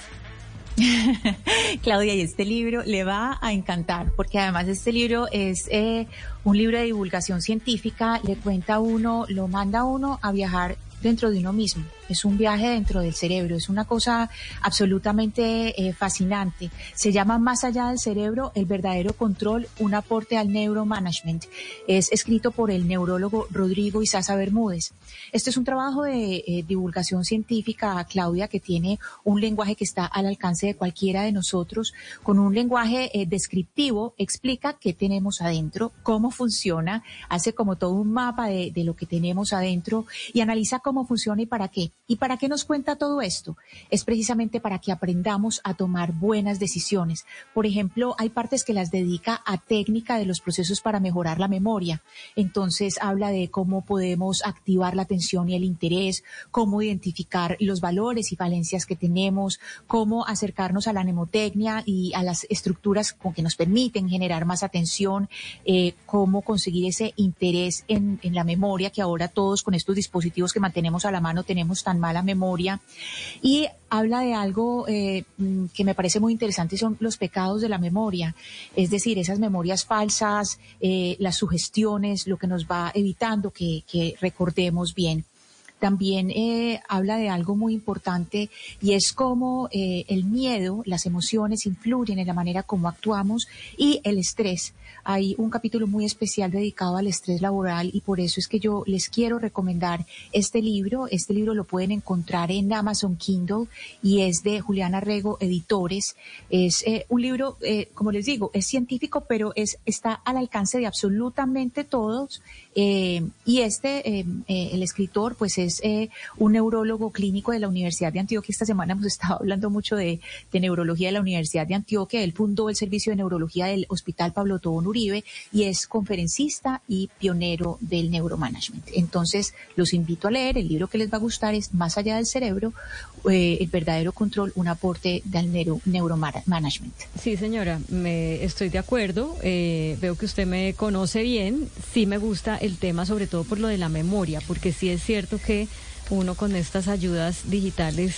[SPEAKER 1] [LAUGHS]
[SPEAKER 3] Claudia, y este libro le va a encantar, porque además este libro es eh, un libro de divulgación científica, le cuenta uno, lo manda uno a viajar dentro de uno mismo es un viaje dentro del cerebro, es una cosa absolutamente eh, fascinante. Se llama Más allá del cerebro, el verdadero control, un aporte al neuromanagement. Es escrito por el neurólogo Rodrigo Isaza Bermúdez. Este es un trabajo de eh, divulgación científica, Claudia, que tiene un lenguaje que está al alcance de cualquiera de nosotros, con un lenguaje eh, descriptivo, explica qué tenemos adentro, cómo funciona, hace como todo un mapa de lo que tenemos adentro y analiza cómo funciona y para qué. ¿Y para qué nos cuenta todo esto? Es precisamente para que aprendamos a tomar buenas decisiones. Por ejemplo, hay partes que las dedica a técnica de los procesos para mejorar la memoria. Entonces habla de cómo podemos activar la atención y el interés, cómo identificar los valores y falencias que tenemos, cómo acercarnos a la mnemotecnia y a las estructuras con que nos permiten generar más atención, eh, cómo conseguir ese interés en, en la memoria que ahora todos con estos dispositivos que mantenemos a la mano tenemos tan mala memoria. Y habla de algo eh, mm, que me parece muy interesante, son los pecados de la memoria, es decir, esas memorias falsas, eh, las sugestiones, lo que nos va evitando que, que recordemos bien también eh, habla de algo muy importante y es cómo eh, el miedo, las emociones influyen en la manera como actuamos y el estrés. Hay un capítulo muy especial dedicado al estrés laboral y por eso es que yo les quiero recomendar este libro. Este libro lo pueden encontrar en Amazon Kindle y es de Juliana Rego Editores. Es eh, un libro, como les digo, es científico, pero es, está al alcance de absolutamente todos. Y este, el escritor, pues es eh, un neurólogo clínico de la Universidad de Antioquia. Esta semana hemos [LAUGHS] estado hablando mucho de, neurología de la Universidad de Antioquia. Él fundó el servicio de neurología del Hospital Pablo Tobón Uribe y es conferencista y pionero del neuromanagement. Entonces, los invito a leer. El libro que les va a gustar es Más allá del cerebro, eh, el verdadero control, un aporte del neuro, neuromanagement.
[SPEAKER 1] Sí, señora, me estoy de acuerdo. Eh, veo que usted me conoce bien. Sí me gusta el tema, sobre todo por lo de la memoria, porque sí es cierto que uno con estas ayudas digitales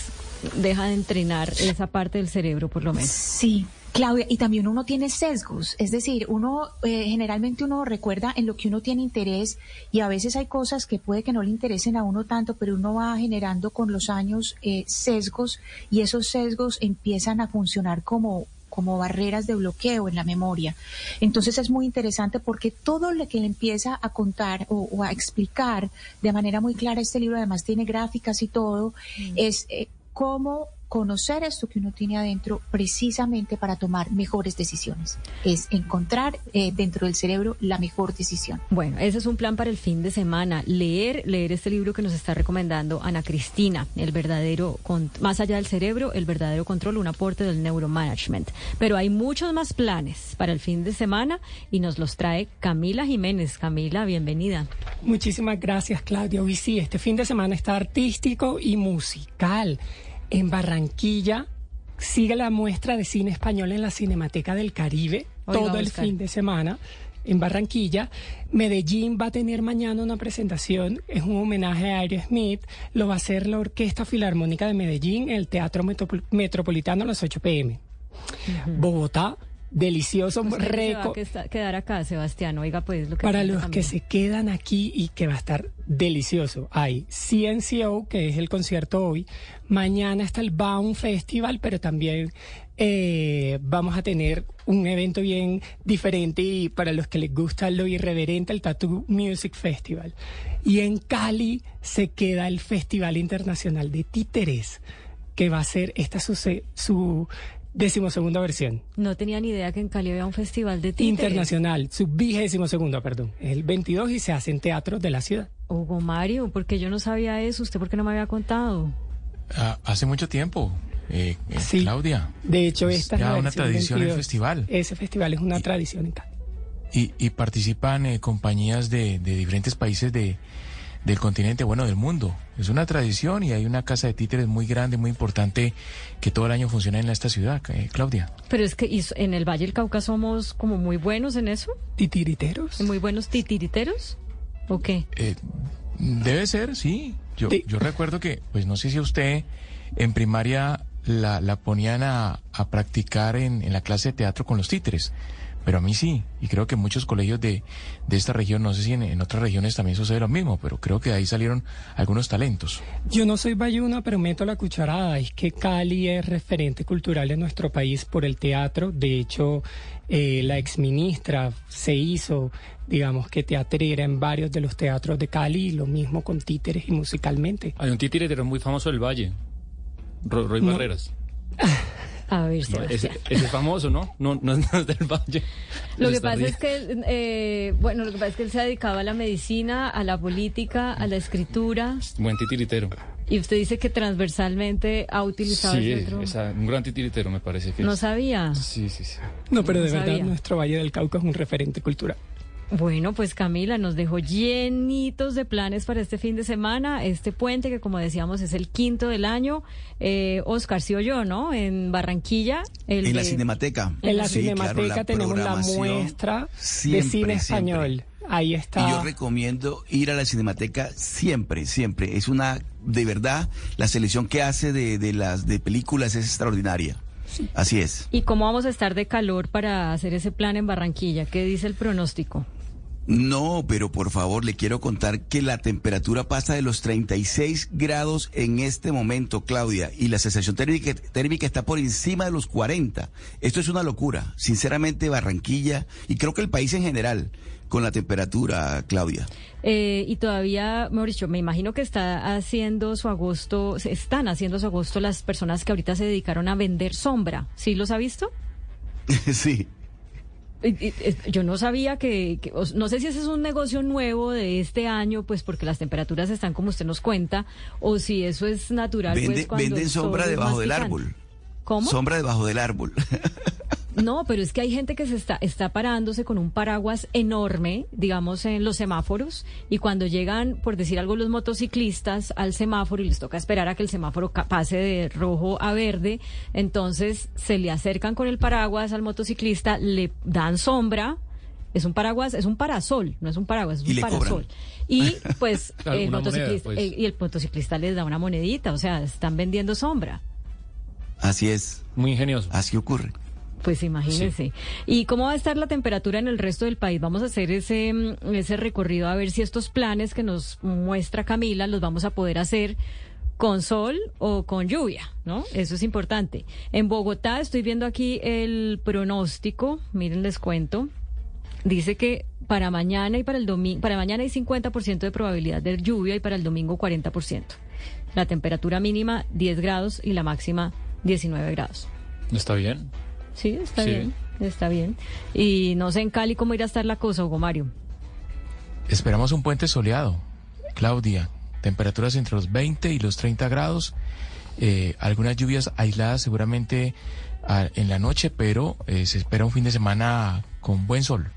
[SPEAKER 1] deja de entrenar esa parte del cerebro, por lo menos.
[SPEAKER 3] Sí, Claudia, y también uno tiene sesgos, es decir, uno eh, generalmente uno recuerda en lo que uno tiene interés y a veces hay cosas que puede que no le interesen a uno tanto, pero uno va generando con los años eh, sesgos y esos sesgos empiezan a funcionar como como barreras de bloqueo en la memoria. Entonces es muy interesante porque todo lo que le empieza a contar o, a explicar de manera muy clara este libro, además tiene gráficas y todo, mm. es eh, cómo conocer esto que uno tiene adentro precisamente para tomar mejores decisiones. Es encontrar eh, dentro del cerebro la mejor decisión.
[SPEAKER 1] Bueno, ese es un plan para el fin de semana. Leer, leer este libro que nos está recomendando Ana Cristina, el verdadero, más allá del cerebro, el verdadero control, un aporte del neuromanagement. Pero hay muchos más planes para el fin de semana y nos los trae Camila Jiménez. Camila, bienvenida.
[SPEAKER 13] Muchísimas gracias, Claudia. Hoy sí, este fin de semana está artístico y musical en Barranquilla sigue la muestra de cine español en la Cinemateca del Caribe todo el fin de semana en Barranquilla. Medellín va a tener mañana una presentación, es un homenaje a Aerosmith, lo va a hacer la Orquesta Filarmónica de Medellín en el Teatro Metropolitano a las 8 pm. Bogotá delicioso
[SPEAKER 1] récord. quedar acá, Sebastián. Oiga, pues lo que
[SPEAKER 13] Para los que se quedan aquí y que va a estar delicioso, hay CNCO, que es el concierto hoy. Mañana está el Baum Festival, pero también eh, vamos a tener un evento bien diferente y para los que les gusta lo irreverente, el Tattoo Music Festival. Y en Cali se queda el Festival Internacional de Títeres que va a ser esta su, su Decimosegunda versión.
[SPEAKER 1] No tenía ni idea que en Cali había un festival de títeres.
[SPEAKER 13] Internacional, su vigésimo segunda, perdón. Es el 22 y se hace en teatros de la ciudad.
[SPEAKER 1] Hugo Mario, porque yo no sabía eso. ¿Usted por qué no me había contado?
[SPEAKER 7] Ah, hace mucho tiempo. Eh, eh Claudia.
[SPEAKER 13] De hecho, esta
[SPEAKER 7] es una tradición el festival.
[SPEAKER 13] Ese festival es una tradición en Cali.
[SPEAKER 7] Y, y participan eh, compañías de, de diferentes países de, del continente, bueno, del mundo. Es una tradición y hay una casa de títeres muy grande, muy importante, que todo el año funciona en esta ciudad, eh, Claudia.
[SPEAKER 1] Pero es que en el Valle del Cauca somos como muy buenos en eso.
[SPEAKER 13] ¿Titiriteros?
[SPEAKER 1] ¿Muy buenos titiriteros? ¿O qué?
[SPEAKER 7] Eh, debe ser, sí. Yo, yo recuerdo que, pues no sé si usted en primaria la, la ponían a, a practicar en, en la clase de teatro con los títeres. Pero a mí sí, y creo que muchos colegios de, de esta región, no sé si en, otras regiones también sucede lo mismo, pero creo que de ahí salieron algunos talentos.
[SPEAKER 13] Yo no soy bayuna, pero meto la cucharada. Es que Cali es referente cultural en nuestro país por el teatro. De hecho, eh, la exministra se hizo, digamos que teatrera en varios de los teatros de Cali, lo mismo con títeres y musicalmente.
[SPEAKER 2] Hay un títere muy famoso del Valle, Roy Barreras. [LAUGHS]
[SPEAKER 1] A ver,
[SPEAKER 2] ese, es famoso, ¿no? No, no, es del Valle.
[SPEAKER 1] Lo que pasa es que, eh, bueno, lo que pasa es que él se dedicaba a la medicina, a la política, a la escritura.
[SPEAKER 2] Buen titiritero.
[SPEAKER 1] Y usted dice que transversalmente ha utilizado
[SPEAKER 2] sí,
[SPEAKER 1] el otro.
[SPEAKER 2] un gran titiritero me parece que
[SPEAKER 1] No sabía.
[SPEAKER 2] Sí, sí, sí.
[SPEAKER 13] No, pero de verdad nuestro Valle del Cauca es un referente cultural.
[SPEAKER 1] Bueno, pues Camila nos dejó llenitos de planes para este fin de semana, este puente que como decíamos es el quinto del año. Eh, Oscar, sí o yo, ¿no? En Barranquilla.
[SPEAKER 6] en la Cinemateca.
[SPEAKER 13] En la Cinemateca tenemos la muestra de cine español. Ahí está.
[SPEAKER 6] Y yo recomiendo ir a la Cinemateca siempre, siempre. Es una, de verdad, la selección que hace de, de las de películas es extraordinaria. Así es.
[SPEAKER 1] ¿Y cómo vamos a estar de calor para hacer ese plan en Barranquilla? ¿Qué dice el pronóstico?
[SPEAKER 6] No, pero por favor le quiero contar que la temperatura pasa de los 36 grados en este momento, Claudia, y la sensación térmica, térmica está por encima de los 40. Esto es una locura. Sinceramente, Barranquilla y creo que el país en general con la temperatura, Claudia.
[SPEAKER 1] Eh, y todavía, Mauricio, me imagino que está haciendo su agosto, están haciendo su agosto las personas que ahorita se dedicaron a vender sombra. ¿Sí los ha visto? [LAUGHS]
[SPEAKER 6] sí.
[SPEAKER 1] Yo no sabía que, no sé si ese es un negocio nuevo de este año, pues porque las temperaturas están como usted nos cuenta, o si eso es natural.
[SPEAKER 6] pues, venden sombra debajo del árbol.
[SPEAKER 1] ¿Cómo?
[SPEAKER 6] Sombra debajo del árbol. [LAUGHS]
[SPEAKER 1] No, pero es que hay gente que se está, está parándose con un paraguas enorme, digamos, en los semáforos, y cuando llegan, por decir algo, los motociclistas al semáforo y les toca esperar a que el semáforo pase de rojo a verde, entonces se le acercan con el paraguas al motociclista, le dan sombra, es un paraguas, es un parasol, no es un paraguas, es un parasol. Y [LAUGHS] [LAUGHS] pues el motociclista, pues. eh, y el motociclista les da una monedita, o sea, están vendiendo sombra.
[SPEAKER 6] Así es.
[SPEAKER 2] Muy ingenioso.
[SPEAKER 6] Así ocurre.
[SPEAKER 1] Pues imagínense. ¿Y cómo va a estar la temperatura en el resto del país? Vamos a hacer ese, mm, ese recorrido a ver si estos planes que nos muestra Camila los vamos a poder hacer con sol o con lluvia, ¿no? Eso es importante. En Bogotá estoy viendo aquí el pronóstico, miren les cuento. Dice que para mañana y para el domingo, para mañana hay 50% de probabilidad de lluvia y para el domingo 40%. La temperatura mínima 10 grados y la máxima 19 grados.
[SPEAKER 2] Está bien.
[SPEAKER 1] Sí, está bien, está bien. Y no sé en Cali cómo irá a estar la cosa, Hugo Mario.
[SPEAKER 7] Esperamos un puente soleado, Claudia. Temperaturas entre los 20 y los 30 grados. Eh, algunas lluvias aisladas seguramente ah, en la noche, pero eh, se espera un fin de semana con buen sol.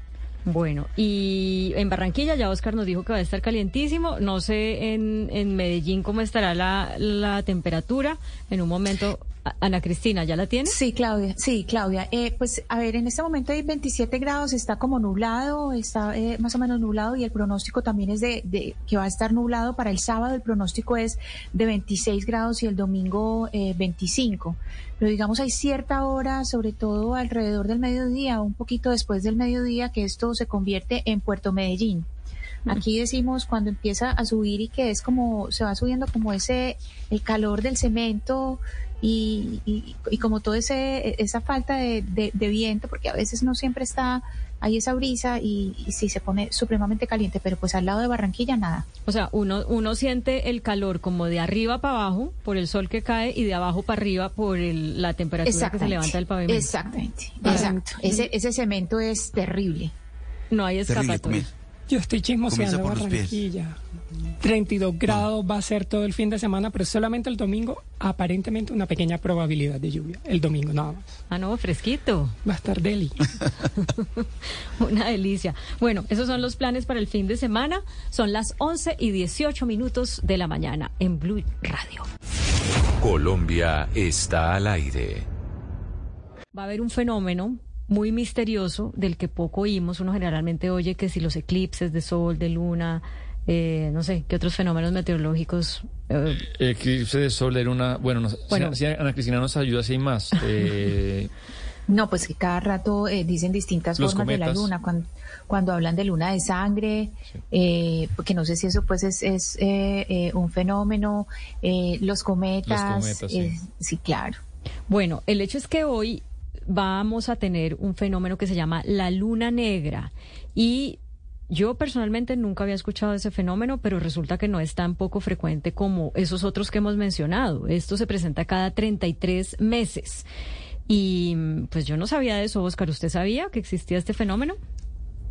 [SPEAKER 1] Bueno, y en Barranquilla ya Oscar nos dijo que va a estar calientísimo. No sé en, en Medellín cómo estará la, la temperatura. En un momento Ana Cristina, ¿ya la tiene?
[SPEAKER 3] Sí, Claudia, sí, Claudia. Eh, pues a ver, en este momento hay 27 grados, está como nublado, está eh, más o menos nublado y el pronóstico también es de, de, que va a estar nublado para el sábado. El pronóstico es de 26 grados y el domingo eh, 25. Pero digamos hay cierta hora, sobre todo alrededor del mediodía, un poquito después del mediodía, que esto se convierte en Puerto Medellín. Aquí decimos cuando empieza a subir y que es como, se va subiendo como ese, el calor del cemento y, y, como toda esa falta de, viento, porque a veces no siempre está ahí esa brisa y, y sí se pone supremamente caliente, pero pues al lado de Barranquilla nada.
[SPEAKER 1] O sea, uno, uno siente el calor como de arriba para abajo por el sol que cae y de abajo para arriba por la temperatura que se levanta del pavimento.
[SPEAKER 3] Exactamente, exacto. Ese, ese cemento es terrible.
[SPEAKER 1] No hay escapatoria.
[SPEAKER 13] Yo estoy chismoseando Barranquilla. 32 grados va a ser todo el fin de semana, pero solamente el domingo, aparentemente una pequeña probabilidad de lluvia. El domingo nada más.
[SPEAKER 1] Ah, no, fresquito.
[SPEAKER 13] Va a estar deli. [LAUGHS]
[SPEAKER 1] una delicia. Bueno, esos son los planes para el fin de semana. Son las 11 y 18 minutos de la mañana en Blue Radio.
[SPEAKER 12] Colombia está al aire.
[SPEAKER 1] Va a haber un fenómeno muy misterioso del que poco oímos. Uno generalmente oye que si los eclipses de sol, de luna, eh, no sé, ¿qué otros fenómenos meteorológicos?
[SPEAKER 2] Eh? Eclipse de sol, de luna, bueno, no, bueno si, Ana Cristina nos ayuda, si hay más. [LAUGHS] Eh...
[SPEAKER 3] No, pues que cada rato eh, dicen distintas formas de la luna, cuando, cuando, hablan de luna de sangre, eh, porque no sé si eso pues es, es eh, un fenómeno, los cometas, los cometas sí, claro.
[SPEAKER 1] Bueno, el hecho es que hoy vamos a tener un fenómeno que se llama la luna negra y yo personalmente nunca había escuchado ese fenómeno, pero resulta que no es tan poco frecuente como esos otros que hemos mencionado. Esto se presenta cada 33 meses. Y pues yo no sabía de eso, Oscar. ¿Usted sabía que existía este fenómeno?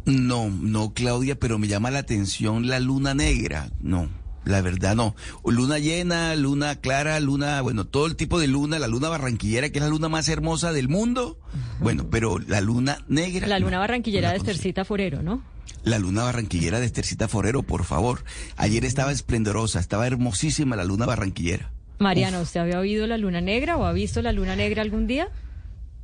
[SPEAKER 6] No, no, Claudia, pero me llama la atención la luna negra. No. La verdad no. Luna llena, luna clara, luna, bueno, todo el tipo de luna, la luna barranquillera, que es la luna más hermosa del mundo. Bueno, pero la luna negra.
[SPEAKER 1] La luna barranquillera de Estercita Forero, ¿no?
[SPEAKER 6] La luna barranquillera de Estercita Forero, por favor. Ayer estaba esplendorosa, estaba hermosísima la luna barranquillera.
[SPEAKER 1] Mariano, ¿usted había oído la luna negra o ha visto la luna negra algún día?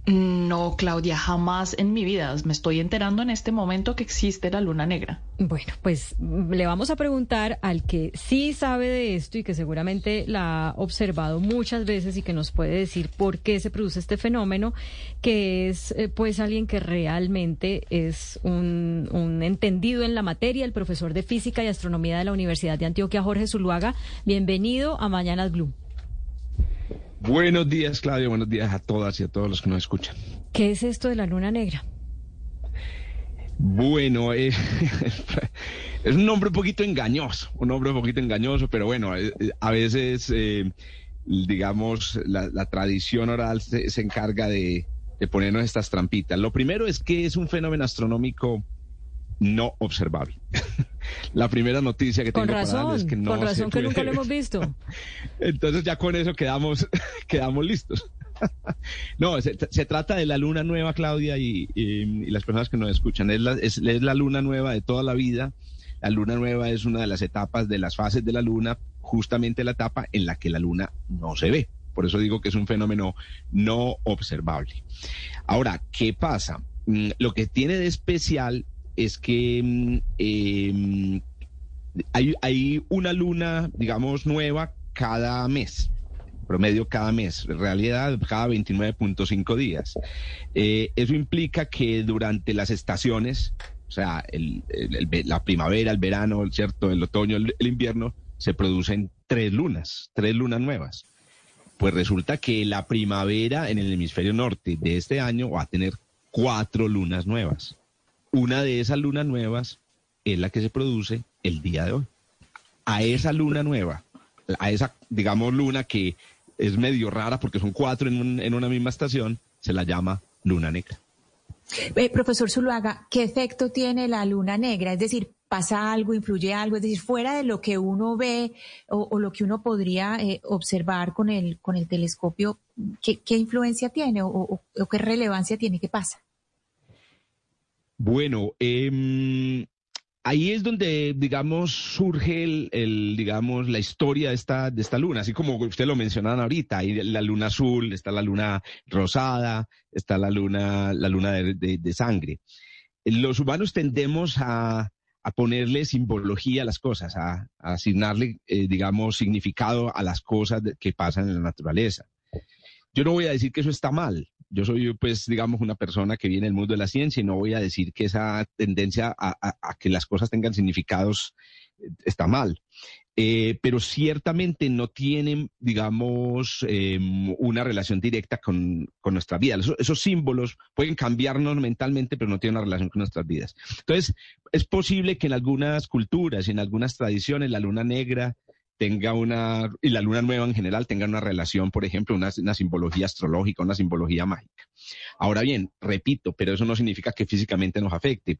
[SPEAKER 9] No, Claudia, jamás en mi vida. Me estoy enterando en este momento que existe la luna negra.
[SPEAKER 1] Bueno, pues le vamos a preguntar al que sí sabe de esto y que seguramente la ha observado muchas veces y que nos puede decir por qué se produce este fenómeno, que es eh, pues alguien que realmente es un, un entendido en la materia, el profesor de física y astronomía de la Universidad de Antioquia, Jorge Zuluaga. Bienvenido a Mañanas Blue.
[SPEAKER 14] Buenos días, Claudio. Buenos días a todas y a todos los que nos escuchan.
[SPEAKER 1] ¿Qué es esto de la luna negra?
[SPEAKER 14] Bueno, eh, [LAUGHS] es un nombre un poquito engañoso, un nombre un poquito engañoso, pero bueno, eh, eh, a veces, digamos, la, tradición oral se, encarga de, de ponernos estas trampitas. Lo primero es que es un fenómeno astronómico no observable. [LAUGHS] la primera noticia que tengo
[SPEAKER 1] con razón,
[SPEAKER 14] para darles es que no
[SPEAKER 1] con razón
[SPEAKER 14] se
[SPEAKER 1] que nunca lo hemos visto. [LAUGHS]
[SPEAKER 14] Entonces ya con eso quedamos, [LAUGHS] quedamos listos. [LAUGHS] no, se, se trata de la luna nueva, Claudia, y, y- y las personas que nos escuchan. Es la, es, es la luna nueva de toda la vida. La luna nueva es una de las etapas de las fases de la luna, justamente la etapa en la que la luna no se ve. Por eso digo que es un fenómeno no observable. Ahora, ¿qué pasa? Mm, Lo que tiene de especial es que mm, em, hay, una luna, digamos, nueva cada mes, promedio cada mes, en realidad cada 29.5 días. Eh, eso implica que durante las estaciones, o sea, la primavera, el verano, el cierto, el otoño, el invierno, se producen tres lunas, tres lunas nuevas. Pues resulta que la primavera en el hemisferio norte de este año va a tener cuatro lunas nuevas. Una de esas lunas nuevas es la que se produce el día de hoy. A esa luna nueva, a esa, digamos, luna que es medio rara porque son cuatro en, un- en una misma estación, se la llama luna negra.
[SPEAKER 3] Eh, profesor Zuluaga, ¿qué efecto tiene la luna negra? Es decir, ¿pasa algo, influye algo? Es decir, fuera de lo que uno ve o, lo que uno podría eh, observar con el, con el telescopio, ¿qué, influencia tiene o, o- o qué relevancia tiene? ¿Qué pasa?
[SPEAKER 14] Bueno, em, ahí es donde, digamos, surge el, digamos, la historia de esta, de esta luna, así como usted lo mencionaban ahorita, hay la luna azul, está la luna rosada, está la luna, la luna de, de- sangre. Los humanos tendemos a, a ponerle simbología a las cosas, a, asignarle, eh, digamos, significado a las cosas que pasan en la naturaleza. Yo no voy a decir que eso está mal. Yo soy, pues, digamos, una persona que viene del mundo de la ciencia y no voy a decir que esa tendencia a, que las cosas tengan significados eh, está mal. Eh, pero ciertamente no tienen, digamos, eh, una relación directa con, con nuestra vida. Esos, esos símbolos pueden cambiarnos mentalmente, pero no tienen una relación con nuestras vidas. Entonces, es posible que en algunas culturas y en algunas tradiciones la luna negra tenga una, y la luna nueva en general tenga una relación, por ejemplo, una, simbología astrológica, una simbología mágica. Ahora bien, repito, pero eso no significa que físicamente nos afecte.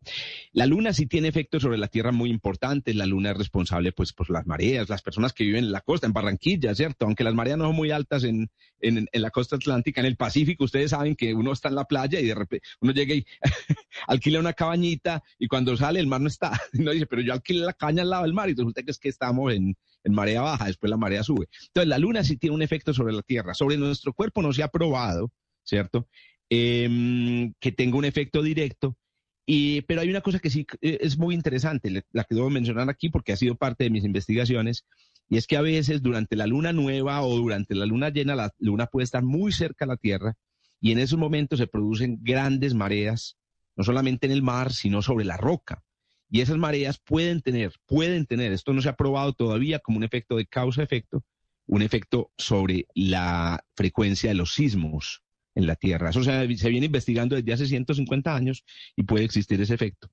[SPEAKER 14] La luna sí tiene efectos sobre la Tierra muy importantes. La luna es responsable, pues, por las mareas, las personas que viven en la costa, en Barranquilla, ¿cierto? Aunque las mareas no son muy altas en, en, la costa atlántica, en el Pacífico, ustedes saben que uno está en la playa y de repente uno llega y [LAUGHS] alquila una cabañita y cuando sale el mar no está. Y [LAUGHS] uno dice, pero yo alquilé la caña al lado del mar y resulta que es que estamos en, en marea baja, después la marea sube. Entonces, la luna sí tiene un efecto sobre la Tierra. Sobre nuestro cuerpo no se ha probado, ¿cierto? Em, que tenga un efecto directo. Y, pero hay una cosa que sí eh, es muy interesante, la que debo mencionar aquí porque ha sido parte de mis investigaciones, y es que a veces durante la luna nueva o durante la luna llena, la luna puede estar muy cerca a la Tierra y en esos momentos se producen grandes mareas, no solamente en el mar, sino sobre la roca. Y esas mareas pueden tener, pueden tener, esto no se ha probado todavía como un efecto de causa-efecto, un efecto sobre la frecuencia de los sismos en la Tierra. Eso se, se viene investigando desde hace 150 años y puede existir ese efecto.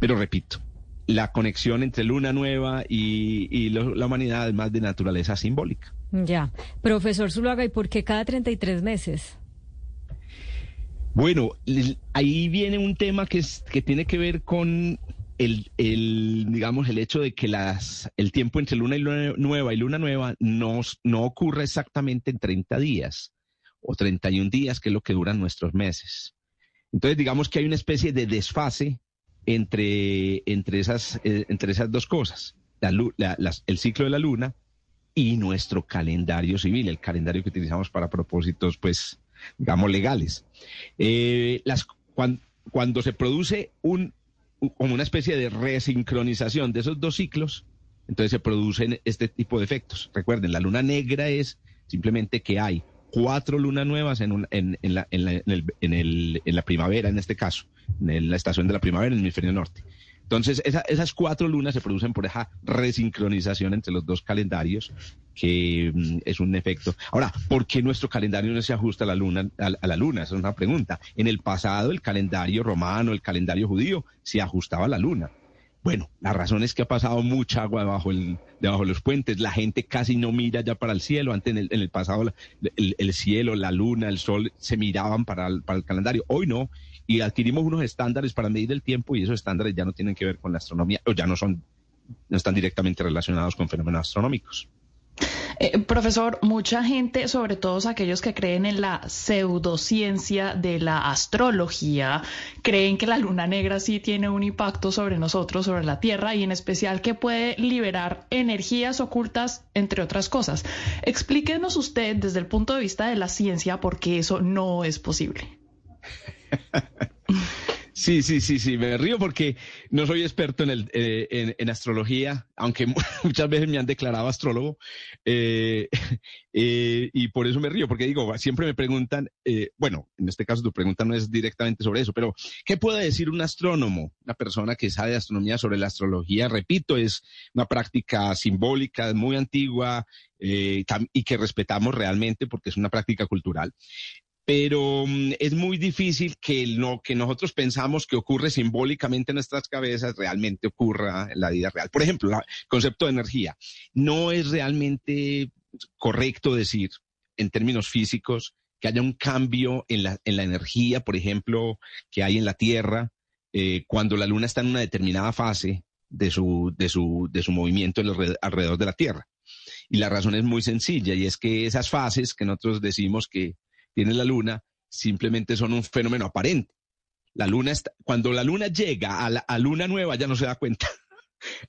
[SPEAKER 14] Pero repito, la conexión entre luna nueva y, y lo- la humanidad es más de naturaleza simbólica.
[SPEAKER 1] Ya. Profesor Zuluaga, ¿y por qué cada 33 meses?
[SPEAKER 14] Bueno, ahí viene un tema que, es, que tiene que ver con el, el, digamos, el hecho de que las, el tiempo entre luna y luna nueva y luna nueva no, no ocurre exactamente en 30 días o 31 días, que es lo que duran nuestros meses. Entonces, digamos que hay una especie de desfase entre, entre, esas, eh, entre esas dos cosas, el ciclo de la luna y nuestro calendario civil, el calendario que utilizamos para propósitos, pues, digamos, legales. Eh, las, cuan- cuando se produce un, como una especie de resincronización de esos dos ciclos, entonces se producen este tipo de efectos. Recuerden, la luna negra es simplemente que hay cuatro lunas nuevas en, un- en, en la, en, la, en el- en el- en la primavera, en este caso, en la estación de la primavera en el hemisferio norte. Entonces, esa- esas cuatro lunas se producen por esa resincronización entre los dos calendarios, que mm, es un efecto. Ahora, ¿por qué nuestro calendario no se ajusta a la luna? A, a la luna, esa es una pregunta. En el pasado, el calendario romano, el calendario judío, se ajustaba a la luna. Bueno, la razón es que ha pasado mucha agua debajo, debajo de los puentes. La gente casi no mira ya para el cielo. Antes en el, en el pasado el, el, cielo, la luna, el sol se miraban para el, para el calendario. Hoy no. Y adquirimos unos estándares para medir el tiempo y esos estándares ya no tienen que ver con la astronomía o ya no son, no están directamente relacionados con fenómenos astronómicos.
[SPEAKER 9] Eh, profesor, mucha gente, sobre todo aquellos que creen en la pseudociencia de la astrología, creen que la luna negra sí tiene un impacto sobre nosotros, sobre la Tierra, y en especial que puede liberar energías ocultas, entre otras cosas. Explíquenos usted desde el punto de vista de la ciencia por qué eso no es posible. [LAUGHS]
[SPEAKER 14] Sí, sí, sí, sí, me río porque no soy experto en, el, eh, en, astrología, aunque [LAUGHS] muchas veces me han declarado astrólogo, eh, [LAUGHS] eh, y por eso me río, porque digo, siempre me preguntan, bueno, en este caso tu pregunta no es directamente sobre eso, pero ¿qué puede decir un astrónomo, una persona que sabe de astronomía sobre la astrología? Repito, es una práctica simbólica, muy antigua, y que respetamos realmente porque es una práctica cultural pero mm, es muy difícil que lo que nosotros pensamos que ocurre simbólicamente en nuestras cabezas realmente ocurra en la vida real. Por ejemplo, el concepto de energía. No es realmente correcto decir, en términos físicos, que haya un cambio en la, en la energía, por ejemplo, que hay en la Tierra eh, cuando la Luna está en una determinada fase de su, de su, de su movimiento alrededor de la Tierra. Y la razón es muy sencilla, y es que esas fases que nosotros decimos que tiene la luna simplemente son un fenómeno aparente. La luna está, cuando la luna llega a la luna nueva ya no se da cuenta. [LAUGHS]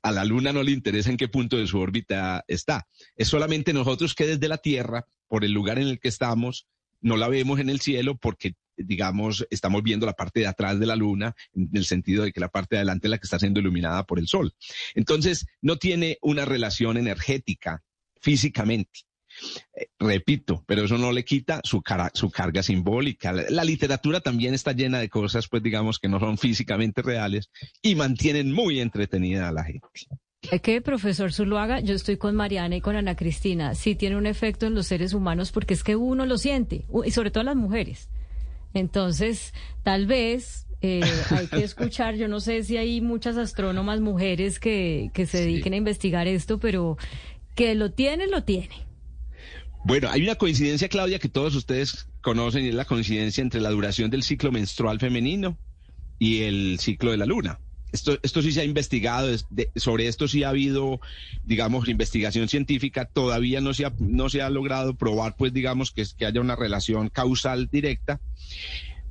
[SPEAKER 14] A la luna no le interesa en qué punto de su órbita está. Es solamente nosotros que desde la Tierra, por el lugar en el que estamos, no la vemos en el cielo porque, digamos, estamos viendo la parte de atrás de la luna, en el sentido de que la parte de adelante es la que está siendo iluminada por el sol. Entonces, no tiene una relación energética físicamente. Eh, repito, pero eso no le quita su, su carga simbólica. La, literatura también está llena de cosas, pues digamos, que no son físicamente reales y mantienen muy entretenida a la gente.
[SPEAKER 1] Es que, profesor Zuluaga, yo estoy con Mariana y con Ana Cristina. Sí tiene un efecto en los seres humanos porque es que uno lo siente, y sobre todo las mujeres. Entonces, tal vez eh, [LAUGHS] hay que escuchar, yo no sé si hay muchas astrónomas mujeres que, que se dediquen a investigar esto, pero que lo tiene, lo tiene.
[SPEAKER 14] Bueno, hay una coincidencia, Claudia, que todos ustedes conocen y es la coincidencia entre la duración del ciclo menstrual femenino y el ciclo de la luna. Esto, esto sí se ha investigado, sobre esto sí ha habido, digamos, investigación científica, todavía no se ha, no se ha logrado probar, pues, digamos, que, que haya una relación causal directa.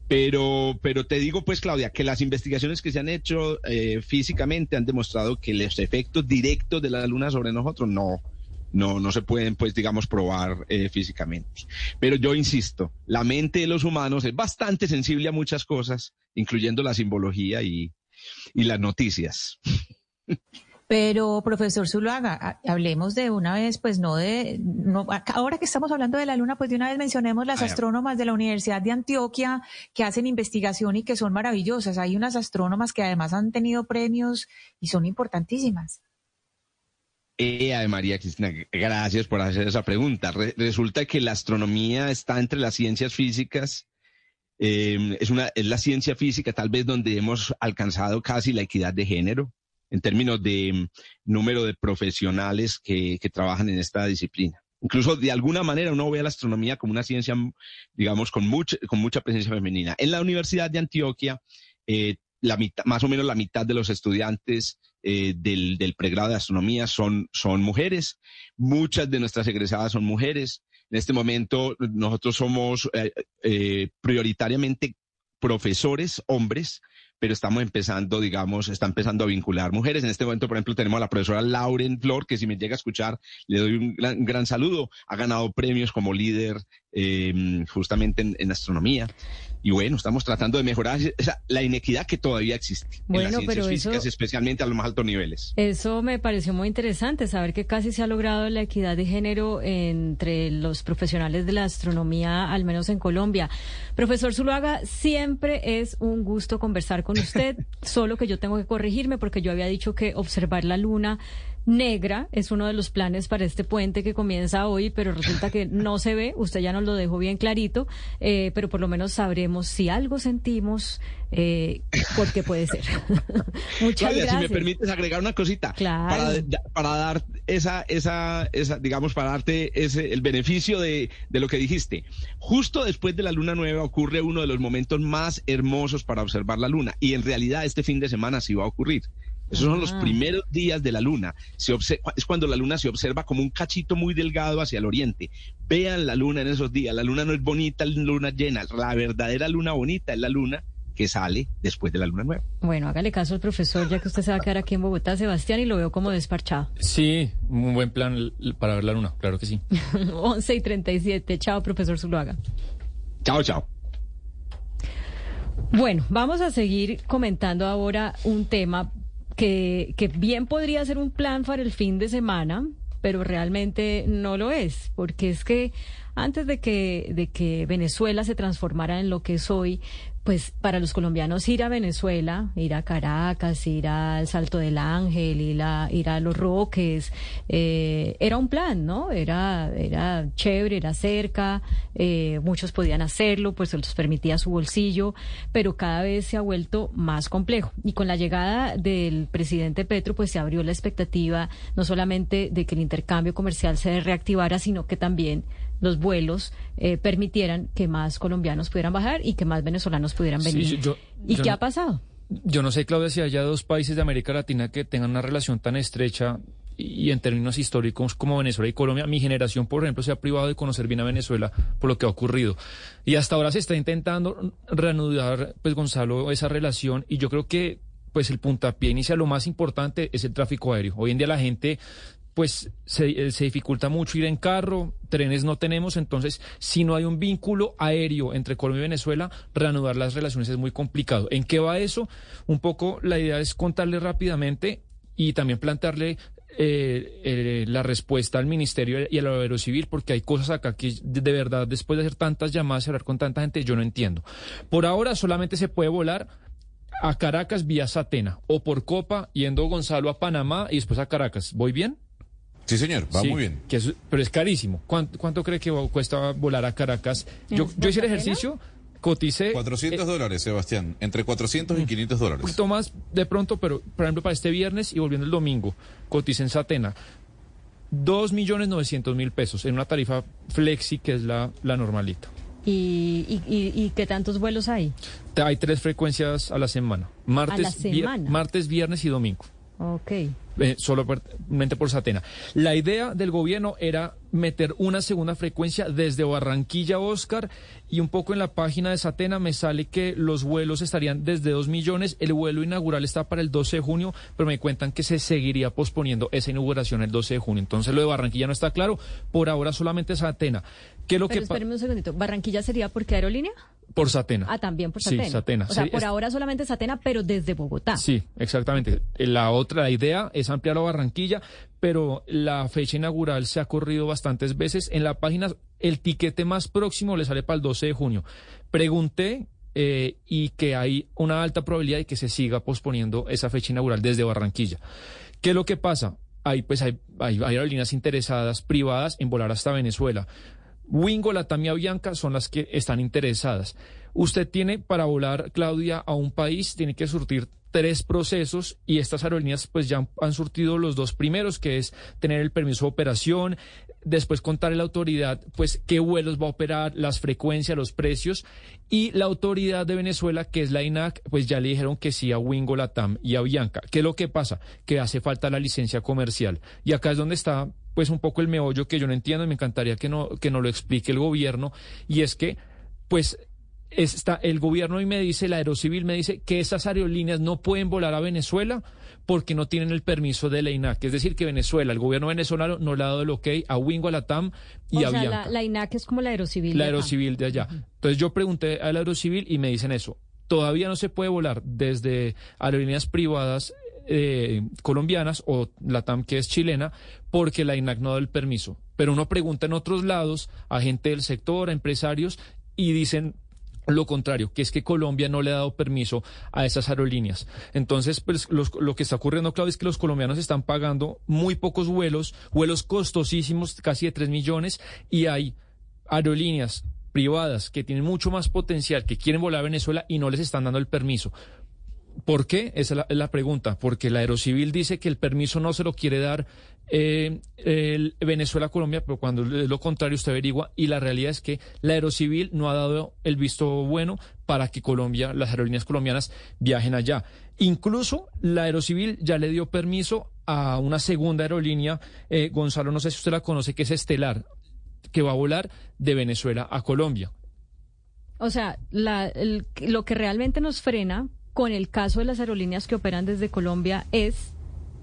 [SPEAKER 14] Pero, pero te digo, pues, Claudia, que las investigaciones que se han hecho eh, físicamente han demostrado que los efectos directos de la luna sobre nosotros no, no, no se pueden, pues, digamos, probar eh, físicamente. Pero yo insisto, la mente de los humanos es bastante sensible a muchas cosas, incluyendo la simbología y, y las noticias.
[SPEAKER 3] Pero, profesor Zuluaga, hablemos de una vez, pues no de, no, ahora que estamos hablando de la luna, pues de una vez mencionemos las astrónomas de la Universidad de Antioquia que hacen investigación y que son maravillosas. Hay unas astrónomas que además han tenido premios y son importantísimas.
[SPEAKER 14] Eh, María Cristina, gracias por hacer esa pregunta. resulta que la astronomía está entre las ciencias físicas. Em, es, una, es la ciencia física tal vez donde hemos alcanzado casi la equidad de género en términos de em, número de profesionales que, que trabajan en esta disciplina. Incluso de alguna manera uno ve a la astronomía como una ciencia, digamos, con mucha, con mucha presencia femenina. En la Universidad de Antioquia eh, la mitad, más o menos la mitad de los estudiantes eh, del, del, pregrado de astronomía son, son mujeres. Muchas de nuestras egresadas son mujeres. En este momento nosotros somos eh, eh, prioritariamente profesores hombres, pero estamos empezando, digamos, está empezando a vincular mujeres. En este momento, por ejemplo, tenemos a la profesora Lauren Flor, que si me llega a escuchar, le doy un gran, saludo. Ha ganado premios como líder justamente en astronomía. Y bueno, estamos tratando de mejorar la inequidad que todavía existe en las ciencias físicas, especialmente a los más altos niveles.
[SPEAKER 1] Eso me pareció muy interesante, saber que casi se ha logrado la equidad de género entre los profesionales de la astronomía, al menos en Colombia. Profesor Zuluaga, siempre es un gusto conversar con usted, [LAUGHS] solo que yo tengo que corregirme porque yo había dicho que observar la luna negra es uno de los planes para este puente que comienza hoy, pero resulta que no se ve. Usted ya nos lo dejó bien clarito, eh, pero por lo menos sabremos si algo sentimos, eh, porque puede ser. [LAUGHS] Muchas
[SPEAKER 14] Claudia,
[SPEAKER 1] gracias.
[SPEAKER 14] si me permites agregar una cosita
[SPEAKER 1] Claro.
[SPEAKER 14] para, para dar esa, esa, esa, digamos, para darte ese, el beneficio de, de lo que dijiste. Justo después de la luna nueva ocurre uno de los momentos más hermosos para observar la luna y en realidad este fin de semana sí va a ocurrir. Esos son los
[SPEAKER 15] Ah.
[SPEAKER 14] primeros días de la luna. Se es cuando la luna se observa como un cachito muy delgado hacia el oriente. Vean la luna en esos días. La luna no es bonita, la luna llena. La verdadera luna bonita es la luna que sale después de la luna nueva.
[SPEAKER 1] Bueno, hágale caso al profesor, ya que usted se va a quedar aquí en Bogotá, Sebastián, y lo veo como desparchado.
[SPEAKER 2] Sí, un buen plan para ver la luna, claro que sí. [LAUGHS]
[SPEAKER 1] 11 y 37. Chao, profesor Zuluaga.
[SPEAKER 14] Chao, chao.
[SPEAKER 1] Bueno, vamos a seguir comentando ahora un tema que, que bien podría ser un plan para el fin de semana, pero realmente no lo es, porque es que antes de que, de que Venezuela se transformara en lo que es hoy, pues para los colombianos ir a Venezuela, ir a Caracas, ir al Salto del Ángel, ir a, ir a Los Roques, eh, era un plan, ¿no? Era, era chévere, era cerca, eh, muchos podían hacerlo, pues se los permitía su bolsillo, pero cada vez se ha vuelto más complejo. Y con la llegada del presidente Petro, pues se abrió la expectativa no solamente de que el intercambio comercial se reactivara, sino que también los vuelos eh, permitieran que más colombianos pudieran bajar y que más venezolanos pudieran
[SPEAKER 2] Sí,
[SPEAKER 1] venir.
[SPEAKER 2] yo-
[SPEAKER 1] ¿Y
[SPEAKER 2] yo
[SPEAKER 1] qué
[SPEAKER 2] no-
[SPEAKER 1] ha pasado?
[SPEAKER 2] Yo no sé, Claudia, si haya dos países de América Latina que tengan una relación tan estrecha y en términos históricos como Venezuela y Colombia. Mi generación, por ejemplo, se ha privado de conocer bien a Venezuela por lo que ha ocurrido. Y hasta ahora se está intentando reanudar, pues, Gonzalo, esa relación. Y yo creo que, pues, el puntapié inicial, lo más importante es el tráfico aéreo. Hoy en día la gente pues se, eh, se dificulta mucho ir en carro, trenes no tenemos, entonces si no hay un vínculo aéreo entre Colombia y Venezuela, reanudar las relaciones es muy complicado. ¿En qué va eso? Un poco la idea es contarle rápidamente y también plantearle eh, eh, la respuesta al ministerio y al aerocivil, porque hay cosas acá que de verdad, después de hacer tantas llamadas y hablar con tanta gente, yo no entiendo. Por ahora solamente se puede volar a Caracas vía Satena o por Copa yendo Gonzalo a Panamá y después a Caracas. ¿Voy bien?
[SPEAKER 5] Sí, señor, va
[SPEAKER 2] Sí,
[SPEAKER 5] muy bien.
[SPEAKER 2] que es- pero es carísimo. ¿Cuánto, cuánto cree que cuesta volar a Caracas? Yo,
[SPEAKER 5] ¿En
[SPEAKER 2] yo hice el ejercicio, coticé.
[SPEAKER 5] 400 dólares, Sebastián. Entre 400 y 500
[SPEAKER 2] Un
[SPEAKER 5] dólares.
[SPEAKER 2] poquito más de pronto, pero por ejemplo para este viernes y volviendo el domingo, coticé en Satena. Dos millones novecientos mil pesos en una tarifa flexi que es la, la normalita.
[SPEAKER 1] ¿Y, y, y- y qué tantos vuelos hay?
[SPEAKER 2] Hay tres frecuencias a la semana. Martes,
[SPEAKER 1] la
[SPEAKER 2] vier-
[SPEAKER 1] semana.
[SPEAKER 2] martes viernes y domingo.
[SPEAKER 1] Ok.
[SPEAKER 2] eh, por Satena. La idea del gobierno era meter una segunda frecuencia desde Barranquilla, Oscar, y un poco en la página de Satena me sale que los vuelos estarían desde 2 millones, el vuelo inaugural está para el 12 de junio, pero me cuentan que se seguiría posponiendo esa inauguración el 12 de junio. Entonces lo de Barranquilla no está claro, por ahora solamente Satena. ¿Qué es lo
[SPEAKER 1] Pero
[SPEAKER 2] que
[SPEAKER 1] espéreme un segundito. ¿Barranquilla sería por qué aerolínea?
[SPEAKER 2] por Satena?
[SPEAKER 1] Ah, también por
[SPEAKER 2] Sí,
[SPEAKER 1] Satena.
[SPEAKER 2] Satena.
[SPEAKER 1] O sea,
[SPEAKER 2] Sí,
[SPEAKER 1] por
[SPEAKER 2] es-
[SPEAKER 1] ahora solamente Satena, pero desde Bogotá.
[SPEAKER 2] Sí, exactamente. La otra, la idea es ampliar a Barranquilla, pero la fecha inaugural se ha corrido bastantes veces. En la página, el tiquete más próximo le sale para el 12 de junio. Pregunté eh, y que hay una alta probabilidad de que se siga posponiendo esa fecha inaugural desde Barranquilla. ¿Qué es lo que pasa? Hay, pues, hay, hay, hay aerolíneas interesadas privadas en volar hasta Venezuela. Wingo, Latam y Avianca son las que están interesadas. Usted tiene para volar, Claudia, a un país, tiene que surtir tres procesos y estas aerolíneas pues ya han, surtido los dos primeros, que es tener el permiso de operación, después contarle a la autoridad pues qué vuelos va a operar, las frecuencias, los precios y la autoridad de Venezuela, que es la INAC, pues ya le dijeron que sí a Wingo, Latam y a Avianca. ¿Qué es lo que pasa? Que hace falta la licencia comercial. Y acá es donde está pues un poco el meollo que yo no entiendo y me encantaría que no, que no lo explique el gobierno. Y es que, pues, está, el gobierno hoy me dice, la Aerocivil me dice que esas aerolíneas no pueden volar a Venezuela porque no tienen el permiso de la INAC. Es decir, que Venezuela, el gobierno venezolano no le ha dado el ok a Wingo, a Latam y
[SPEAKER 1] o
[SPEAKER 2] a
[SPEAKER 1] sea, la, la INAC es como la aerocivil.
[SPEAKER 2] La aerocivil de allá. Entonces yo pregunté a la aerocivil y me dicen eso. Todavía no se puede volar desde aerolíneas privadas eh, colombianas o la TAM que es chilena porque la INAC no da el permiso. Pero uno pregunta en otros lados a gente del sector, a empresarios y dicen lo contrario, que es que Colombia no le ha dado permiso a esas aerolíneas. Entonces, pues, lo que está ocurriendo, Claudio, es que los colombianos están pagando muy pocos vuelos, vuelos costosísimos, casi de 3 millones, y hay aerolíneas privadas que tienen mucho más potencial, que quieren volar a Venezuela y no les están dando el permiso. ¿Por qué? Esa es la, pregunta. Porque la Aerocivil dice que el permiso no se lo quiere dar eh, el Venezuela a Colombia, pero cuando es lo contrario usted averigua y la realidad es que la Aerocivil no ha dado el visto bueno para que Colombia, las aerolíneas colombianas viajen allá. Incluso la Aerocivil ya le dio permiso a una segunda aerolínea, eh, Gonzalo, no sé si usted la conoce, que es Estelar, que va a volar de Venezuela a Colombia.
[SPEAKER 1] O sea, lo que realmente nos frena con el caso de las aerolíneas que operan desde Colombia es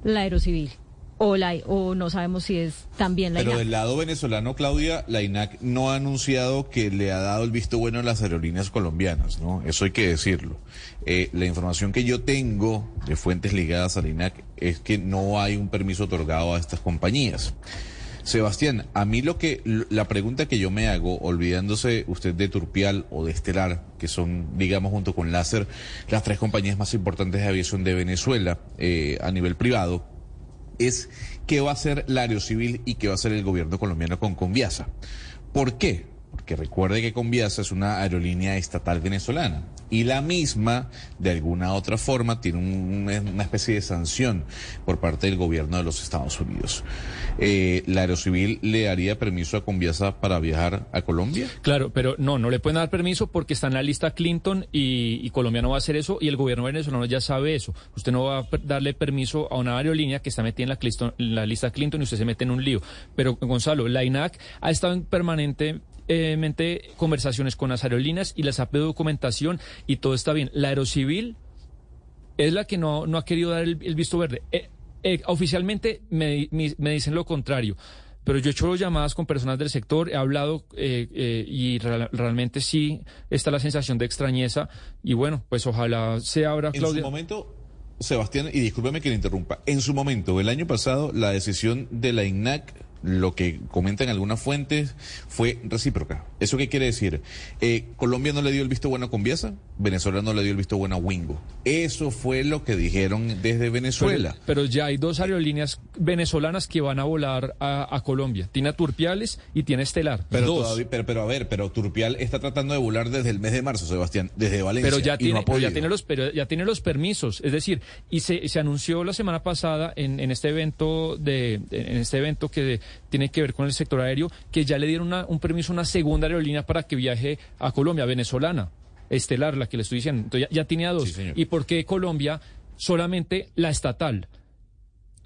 [SPEAKER 1] la aerocivil. O, la, o no sabemos si es también la
[SPEAKER 5] Pero
[SPEAKER 1] INAC.
[SPEAKER 5] del lado venezolano, Claudia, la INAC no ha anunciado que le ha dado el visto bueno a las aerolíneas colombianas, ¿no? Eso hay que decirlo. Eh, la información que yo tengo de fuentes ligadas a la INAC es que no hay un permiso otorgado a estas compañías. Sebastián, a mí lo que la pregunta que yo me hago, olvidándose usted de Turpial o de Estelar, que son, digamos, junto con Láser, las tres compañías más importantes de aviación de Venezuela eh, a nivel privado, es qué va a hacer la Aerocivil y qué va a hacer el gobierno colombiano con Conviasa. ¿Por qué? Porque recuerde que Conviasa es una aerolínea estatal venezolana y la misma, de alguna otra forma, tiene un- una especie de sanción por parte del gobierno de los Estados Unidos. Eh, ¿La Aerocivil le daría permiso a Conviasa para viajar a Colombia?
[SPEAKER 2] Claro, pero no, no le pueden dar permiso porque está en la lista Clinton y, Colombia no va a hacer eso y el gobierno venezolano ya sabe eso. Usted no va a darle permiso a una aerolínea que está metida en la, en la lista Clinton y usted se mete en un lío. Pero Gonzalo, la INAC ha estado en permanente mente conversaciones con las aerolíneas y les ha pedido documentación y todo está bien. La Aerocivil es la que no, no ha querido dar el, el visto verde. Eh, eh, oficialmente me, me- me dicen lo contrario. Pero yo he hecho llamadas con personas del sector, he hablado eh, y real- realmente sí está la sensación de extrañeza. Y bueno, pues ojalá se abra,
[SPEAKER 5] En
[SPEAKER 2] Claudia.
[SPEAKER 5] su momento, Sebastián, y discúlpeme que le interrumpa, en su momento, el año pasado, la decisión de la INAC, lo que comentan algunas fuentes, fue recíproca. ¿Eso qué quiere decir? Eh, Colombia no le dio el visto bueno a Conviasa, Venezuela no le dio el visto bueno a Wingo. Eso fue lo que dijeron desde Venezuela.
[SPEAKER 2] Pero, pero ya hay dos aerolíneas venezolanas que van a volar a, a Colombia. Tiene a Turpiales y tiene Estelar.
[SPEAKER 5] Pero,
[SPEAKER 2] dos.
[SPEAKER 5] todavía- pero, pero a ver, pero Turpial está tratando de volar desde el mes de marzo, Sebastián, desde Valencia.
[SPEAKER 2] pero ya
[SPEAKER 5] no
[SPEAKER 2] tiene, pero ya tiene los pero ya tiene los permisos es decir y se, se anunció la semana pasada en, en este evento de en este evento que tiene que ver con el sector aéreo que ya le dieron una- un permiso a una segunda aerolínea para que viaje a Colombia venezolana. Estelar la que le estoy diciendo. Entonces ya, ya tiene a dos. Y por qué Colombia solamente la estatal.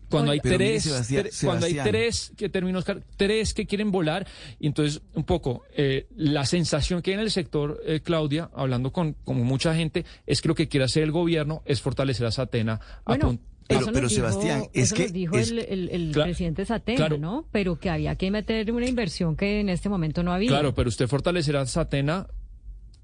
[SPEAKER 2] Cuando hay
[SPEAKER 6] Pero
[SPEAKER 2] tres,
[SPEAKER 6] Sebastián-
[SPEAKER 2] tre- cuando hay tres que terminó Oscar, tres que quieren volar, y entonces un poco eh, la sensación que hay en el sector, eh, Claudia, hablando con como mucha gente, es que lo que quiere hacer el gobierno es fortalecer a Satena.
[SPEAKER 1] Bueno,
[SPEAKER 6] Pero-
[SPEAKER 1] eso
[SPEAKER 6] pero,
[SPEAKER 1] nos dijo-
[SPEAKER 6] Sebastián, es
[SPEAKER 1] eso
[SPEAKER 6] que
[SPEAKER 1] nos dijo
[SPEAKER 6] es-
[SPEAKER 1] el, el- el
[SPEAKER 2] Cla-
[SPEAKER 1] presidente Satena,
[SPEAKER 2] claro.
[SPEAKER 1] ¿no? Pero que había que meter una inversión que en este momento no había.
[SPEAKER 2] Claro, pero usted fortalecerá a Satena,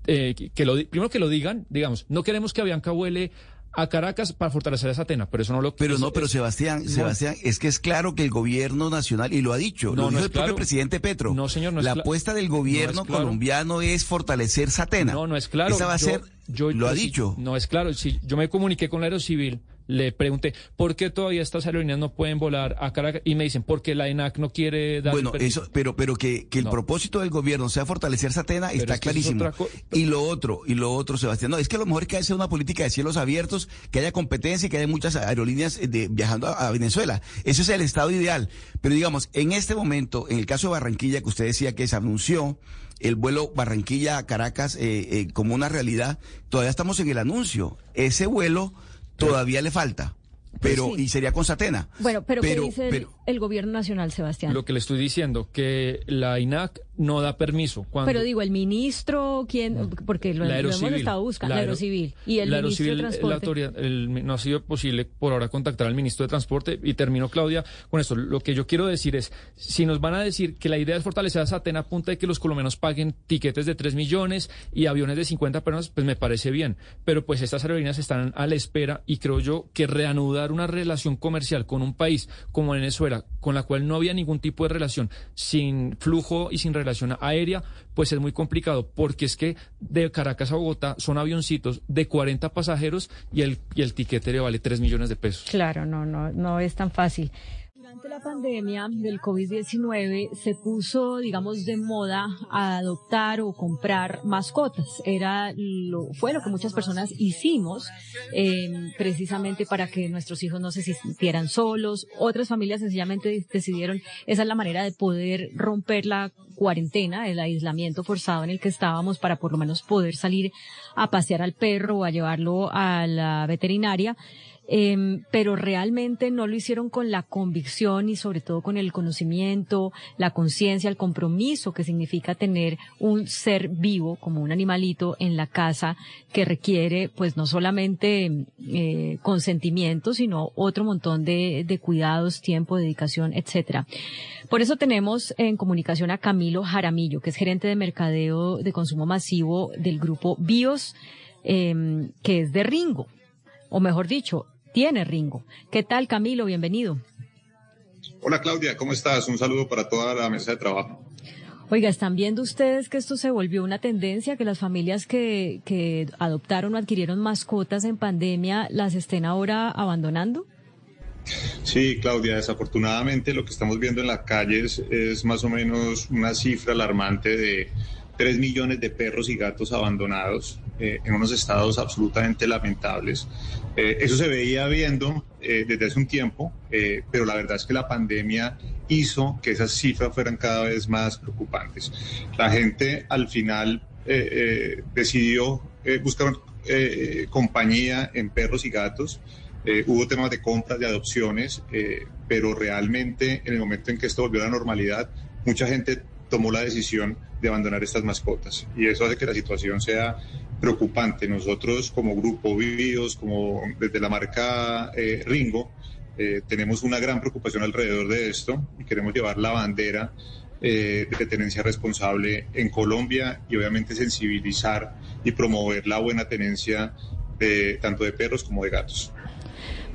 [SPEAKER 2] eh, que, lo, primero que lo digan, digamos, no queremos que Avianca vuele a Caracas para fortalecer a Satena, pero eso no lo
[SPEAKER 6] Pero no, pero Sebastián,
[SPEAKER 2] no.
[SPEAKER 6] Sebastián, es que es claro que el gobierno nacional, y lo ha dicho,
[SPEAKER 2] No,
[SPEAKER 6] lo
[SPEAKER 2] no
[SPEAKER 6] dijo
[SPEAKER 2] es
[SPEAKER 6] el propio presidente Petro.
[SPEAKER 2] No, señor, no es
[SPEAKER 6] La apuesta del
[SPEAKER 2] no
[SPEAKER 6] gobierno
[SPEAKER 2] es claro.
[SPEAKER 6] colombiano es fortalecer Satena.
[SPEAKER 2] No, no es claro.
[SPEAKER 6] Esa va a
[SPEAKER 2] Yo-
[SPEAKER 6] ser,
[SPEAKER 2] yo-
[SPEAKER 6] lo ha
[SPEAKER 2] yo
[SPEAKER 6] dicho.
[SPEAKER 2] no es claro. Si yo me comuniqué con la Aerocivil, le pregunté, ¿por qué todavía estas aerolíneas no pueden volar a Caracas? Y me dicen, porque la ENAC no quiere dar
[SPEAKER 6] Bueno, eso, pero, pero que, que el
[SPEAKER 2] No.
[SPEAKER 6] propósito del gobierno sea fortalecer Satena
[SPEAKER 2] Pero
[SPEAKER 6] está
[SPEAKER 2] es que eso es
[SPEAKER 6] clarísimo. Y lo otro, y lo otro, Sebastián, no, es que a lo mejor es que haya una política de cielos abiertos, que haya competencia y que haya muchas aerolíneas eh, de, viajando a, a Venezuela. Ese es el estado ideal. Pero digamos, en este momento, en el caso de Barranquilla, que usted decía que se anunció el vuelo Barranquilla-Caracas eh, eh, como una realidad, todavía estamos en el anuncio. Ese vuelo todavía le falta. Pero,
[SPEAKER 1] Sí.
[SPEAKER 6] y sería con Satena.
[SPEAKER 1] Bueno, pero,
[SPEAKER 6] Pero-
[SPEAKER 1] ¿qué dice el-
[SPEAKER 6] pero-
[SPEAKER 1] el, gobierno nacional, Sebastián?
[SPEAKER 2] Lo que le estoy diciendo, que la INAC no da permiso. Cuando
[SPEAKER 1] Pero digo, el ministro, ¿quién? Porque lo, hemos
[SPEAKER 2] Aerocivil.
[SPEAKER 1] estado buscando, la,
[SPEAKER 2] aero-
[SPEAKER 1] Aerocivil. Y el
[SPEAKER 2] la
[SPEAKER 1] ministro de
[SPEAKER 2] Aerocivil, la autoridad- el- no ha sido posible por ahora contactar al ministro de Transporte. Y termino, Claudia, con esto. Lo que yo quiero decir es, si nos van a decir que la idea es fortalecer a Satena a punta de que los colombianos paguen tiquetes de 3 millones y aviones de 50 personas, pues me parece bien. Pero pues estas aerolíneas están a la espera y creo yo que reanudar una relación comercial con un país como Venezuela, Con la cual no había ningún tipo de relación, sin flujo y sin relación aérea, pues es muy complicado, porque es que de Caracas a Bogotá son avioncitos de 40 pasajeros y el, y el tiquete le vale 3 millones de pesos.
[SPEAKER 1] Claro, no, no, no es tan fácil. Durante la pandemia del COVID-19 se puso, digamos, de moda a adoptar o comprar mascotas. Era lo, fue lo que muchas personas hicimos, eh, precisamente para que nuestros hijos no se sintieran solos. Otras familias sencillamente decidieron, esa es la manera de poder romper la cuarentena, el aislamiento forzado en el que estábamos para por lo menos poder salir a pasear al perro o a llevarlo a la veterinaria. Em, pero realmente no lo hicieron con la convicción y sobre todo con el conocimiento, la conciencia, el compromiso que significa tener un ser vivo como un animalito en la casa que requiere pues no solamente eh, consentimiento, sino otro montón de, de cuidados, tiempo, dedicación, etcétera. Por eso tenemos en comunicación a Camilo Jaramillo, que es gerente de mercadeo de consumo masivo del grupo BIOS, em, que es de Ringo o mejor dicho, tiene Ringo. ¿Qué tal, Camilo? Bienvenido.
[SPEAKER 15] Hola, Claudia, ¿cómo estás? Un saludo para toda la mesa de trabajo.
[SPEAKER 1] Oiga, ¿están viendo ustedes que esto se volvió una tendencia, que las familias que, que adoptaron o adquirieron mascotas en pandemia las estén ahora abandonando?
[SPEAKER 15] Sí, Claudia, desafortunadamente lo que estamos viendo en las calles es más o menos una cifra alarmante de 3 millones de perros y gatos abandonados eh, en unos estados absolutamente lamentables. Eh, eso se veía viendo eh, desde hace un tiempo, pero la verdad es que la pandemia hizo que esas cifras fueran cada vez más preocupantes. La gente al final decidió buscar compañía en perros y gatos. hubo temas de compras, de adopciones, pero realmente en el momento en que esto volvió a la normalidad, mucha gente tomó la decisión de abandonar estas mascotas. Y eso hace que la situación sea preocupante. Nosotros como grupo Vividos, como desde la marca eh, Ringo, eh, tenemos una gran preocupación alrededor de esto y queremos llevar la bandera eh, de tenencia responsable en Colombia y obviamente sensibilizar y promover la buena tenencia de tanto de perros como de gatos.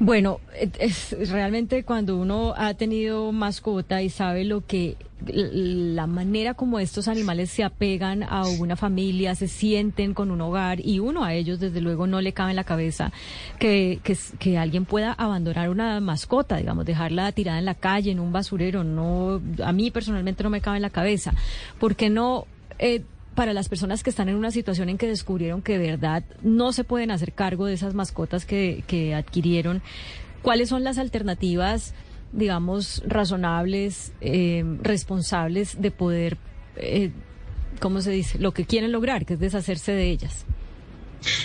[SPEAKER 1] Bueno, es realmente cuando uno ha tenido mascota y sabe lo que la manera como estos animales se apegan a una familia, se sienten con un hogar y uno a ellos desde luego no le cabe en la cabeza que, que, alguien pueda abandonar una mascota, digamos, dejarla tirada en la calle, en un basurero, no, a mí personalmente no me cabe en la cabeza. ¿Por qué no? Eh, para las personas que están en una situación en que descubrieron que de verdad no se pueden hacer cargo de esas mascotas que, adquirieron, ¿cuáles son las alternativas, digamos, razonables, eh, responsables de poder, eh, ¿cómo se dice?, lo que quieren lograr, que es deshacerse de ellas.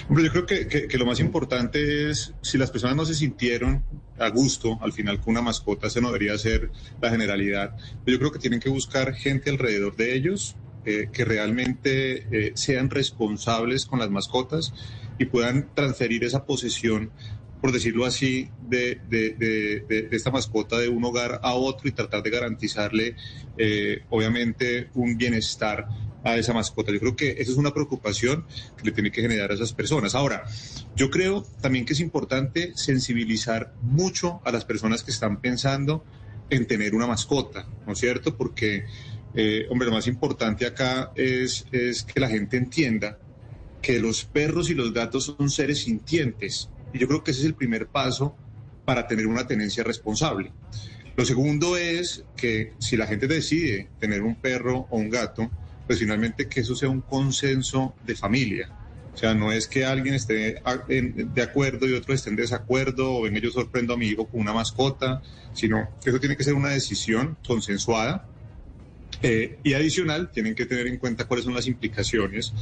[SPEAKER 15] Hombre, yo creo que, lo más importante es, si las personas no se sintieron a gusto al final con una mascota, eso no debería ser la generalidad. Pero yo creo que tienen que buscar gente alrededor de ellos que realmente eh, sean responsables con las mascotas y puedan transferir esa posesión, por decirlo así, de, de, esta mascota de un hogar a otro y tratar de garantizarle, eh, obviamente, un bienestar a esa mascota. Yo creo que esa es una preocupación que le tiene que generar a esas personas. Ahora, yo creo también que es importante sensibilizar mucho a las personas que están pensando en tener una mascota, ¿no es cierto? Porque eh, hombre, lo más importante acá es, es que la gente entienda que los perros y los gatos son seres sintientes. Y yo creo que ese es el primer paso para tener una tenencia responsable. Lo segundo es que si la gente decide tener un perro o un gato, pues finalmente que eso sea un consenso de familia. O sea, no es que alguien esté de acuerdo y otros estén en desacuerdo o venga yo sorprendo a mi hijo con una mascota, sino que eso tiene que ser una decisión consensuada eh, y adicional, tienen que tener en cuenta cuáles son las implicaciones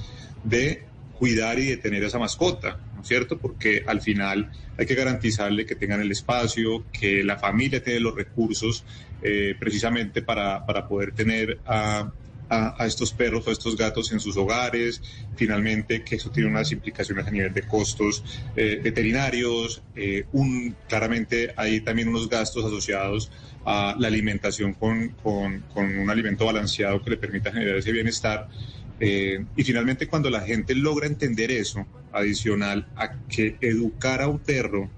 [SPEAKER 15] de cuidar y de tener esa mascota, ¿no es cierto? Porque al final hay que garantizarle que tengan el espacio, que la familia tiene los recursos eh, precisamente para, para, poder tener a, a, estos perros o a estos gatos en sus hogares. Finalmente, que eso tiene unas implicaciones a nivel de costos eh, veterinarios. un, claramente hay también unos gastos asociados a la alimentación con, con, un alimento balanceado que le permita generar ese bienestar. Eh, y finalmente cuando la gente logra entender eso, adicional a que educar a un perro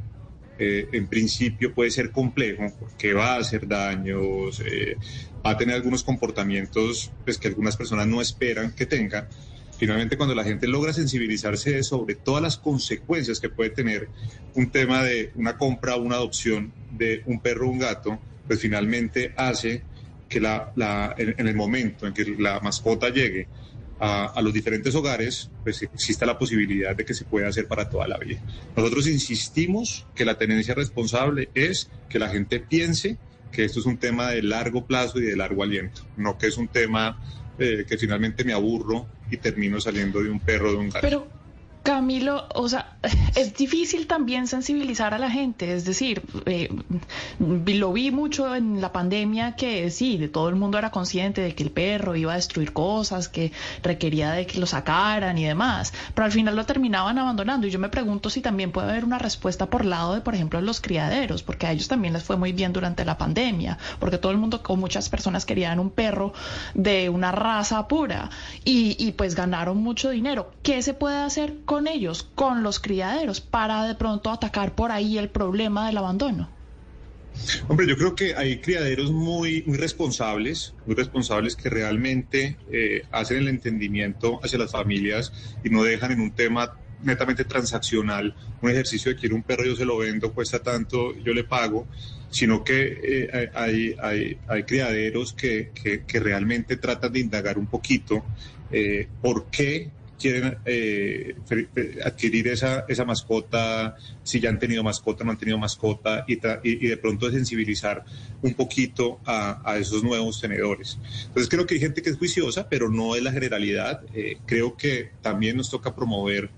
[SPEAKER 15] eh, en principio puede ser complejo porque va a hacer daños, eh, va a tener algunos comportamientos pues, que algunas personas no esperan que tenga. Finalmente, cuando la gente logra sensibilizarse sobre todas las consecuencias que puede tener un tema de una compra o una adopción de un perro o un gato, pues finalmente hace que la, la, en, en el momento en que la mascota llegue a, a, los diferentes hogares, pues exista la posibilidad de que se pueda hacer para toda la vida. Nosotros insistimos que la tenencia responsable es que la gente piense que esto es un tema de largo plazo y de largo aliento, no que es un tema eh, que finalmente me aburro y termino saliendo de un perro de un gato.
[SPEAKER 9] Camilo, o sea, [LAUGHS] es difícil también sensibilizar a la gente, es decir, eh, lo vi mucho en la pandemia que sí, de todo el mundo era consciente de que el perro iba a destruir cosas, que requería de que lo sacaran y demás, pero al final lo terminaban abandonando y yo me pregunto si también puede haber una respuesta por lado de, por ejemplo, los criaderos, porque a ellos también les fue muy bien durante la pandemia, porque todo el mundo, o muchas personas querían un perro de una raza pura y, y pues ganaron mucho dinero. ¿Qué se puede hacer con con ellos, con los criaderos, para de pronto atacar por ahí el problema del abandono?
[SPEAKER 15] Hombre, yo creo que hay criaderos muy, muy responsables, muy responsables que realmente eh, hacen el entendimiento hacia las familias y no dejan en un tema netamente transaccional un ejercicio de quiero un perro, yo se lo vendo, cuesta tanto, yo le pago, sino que eh, hay, hay, hay, criaderos que, que, que, realmente tratan de indagar un poquito eh, por qué quieren eh, adquirir esa, esa mascota, si ya han tenido mascota, no han tenido mascota, y, y, de pronto sensibilizar un poquito a, esos nuevos tenedores. Entonces creo que hay gente que es juiciosa, pero no es la generalidad. Eh, creo que también nos toca promover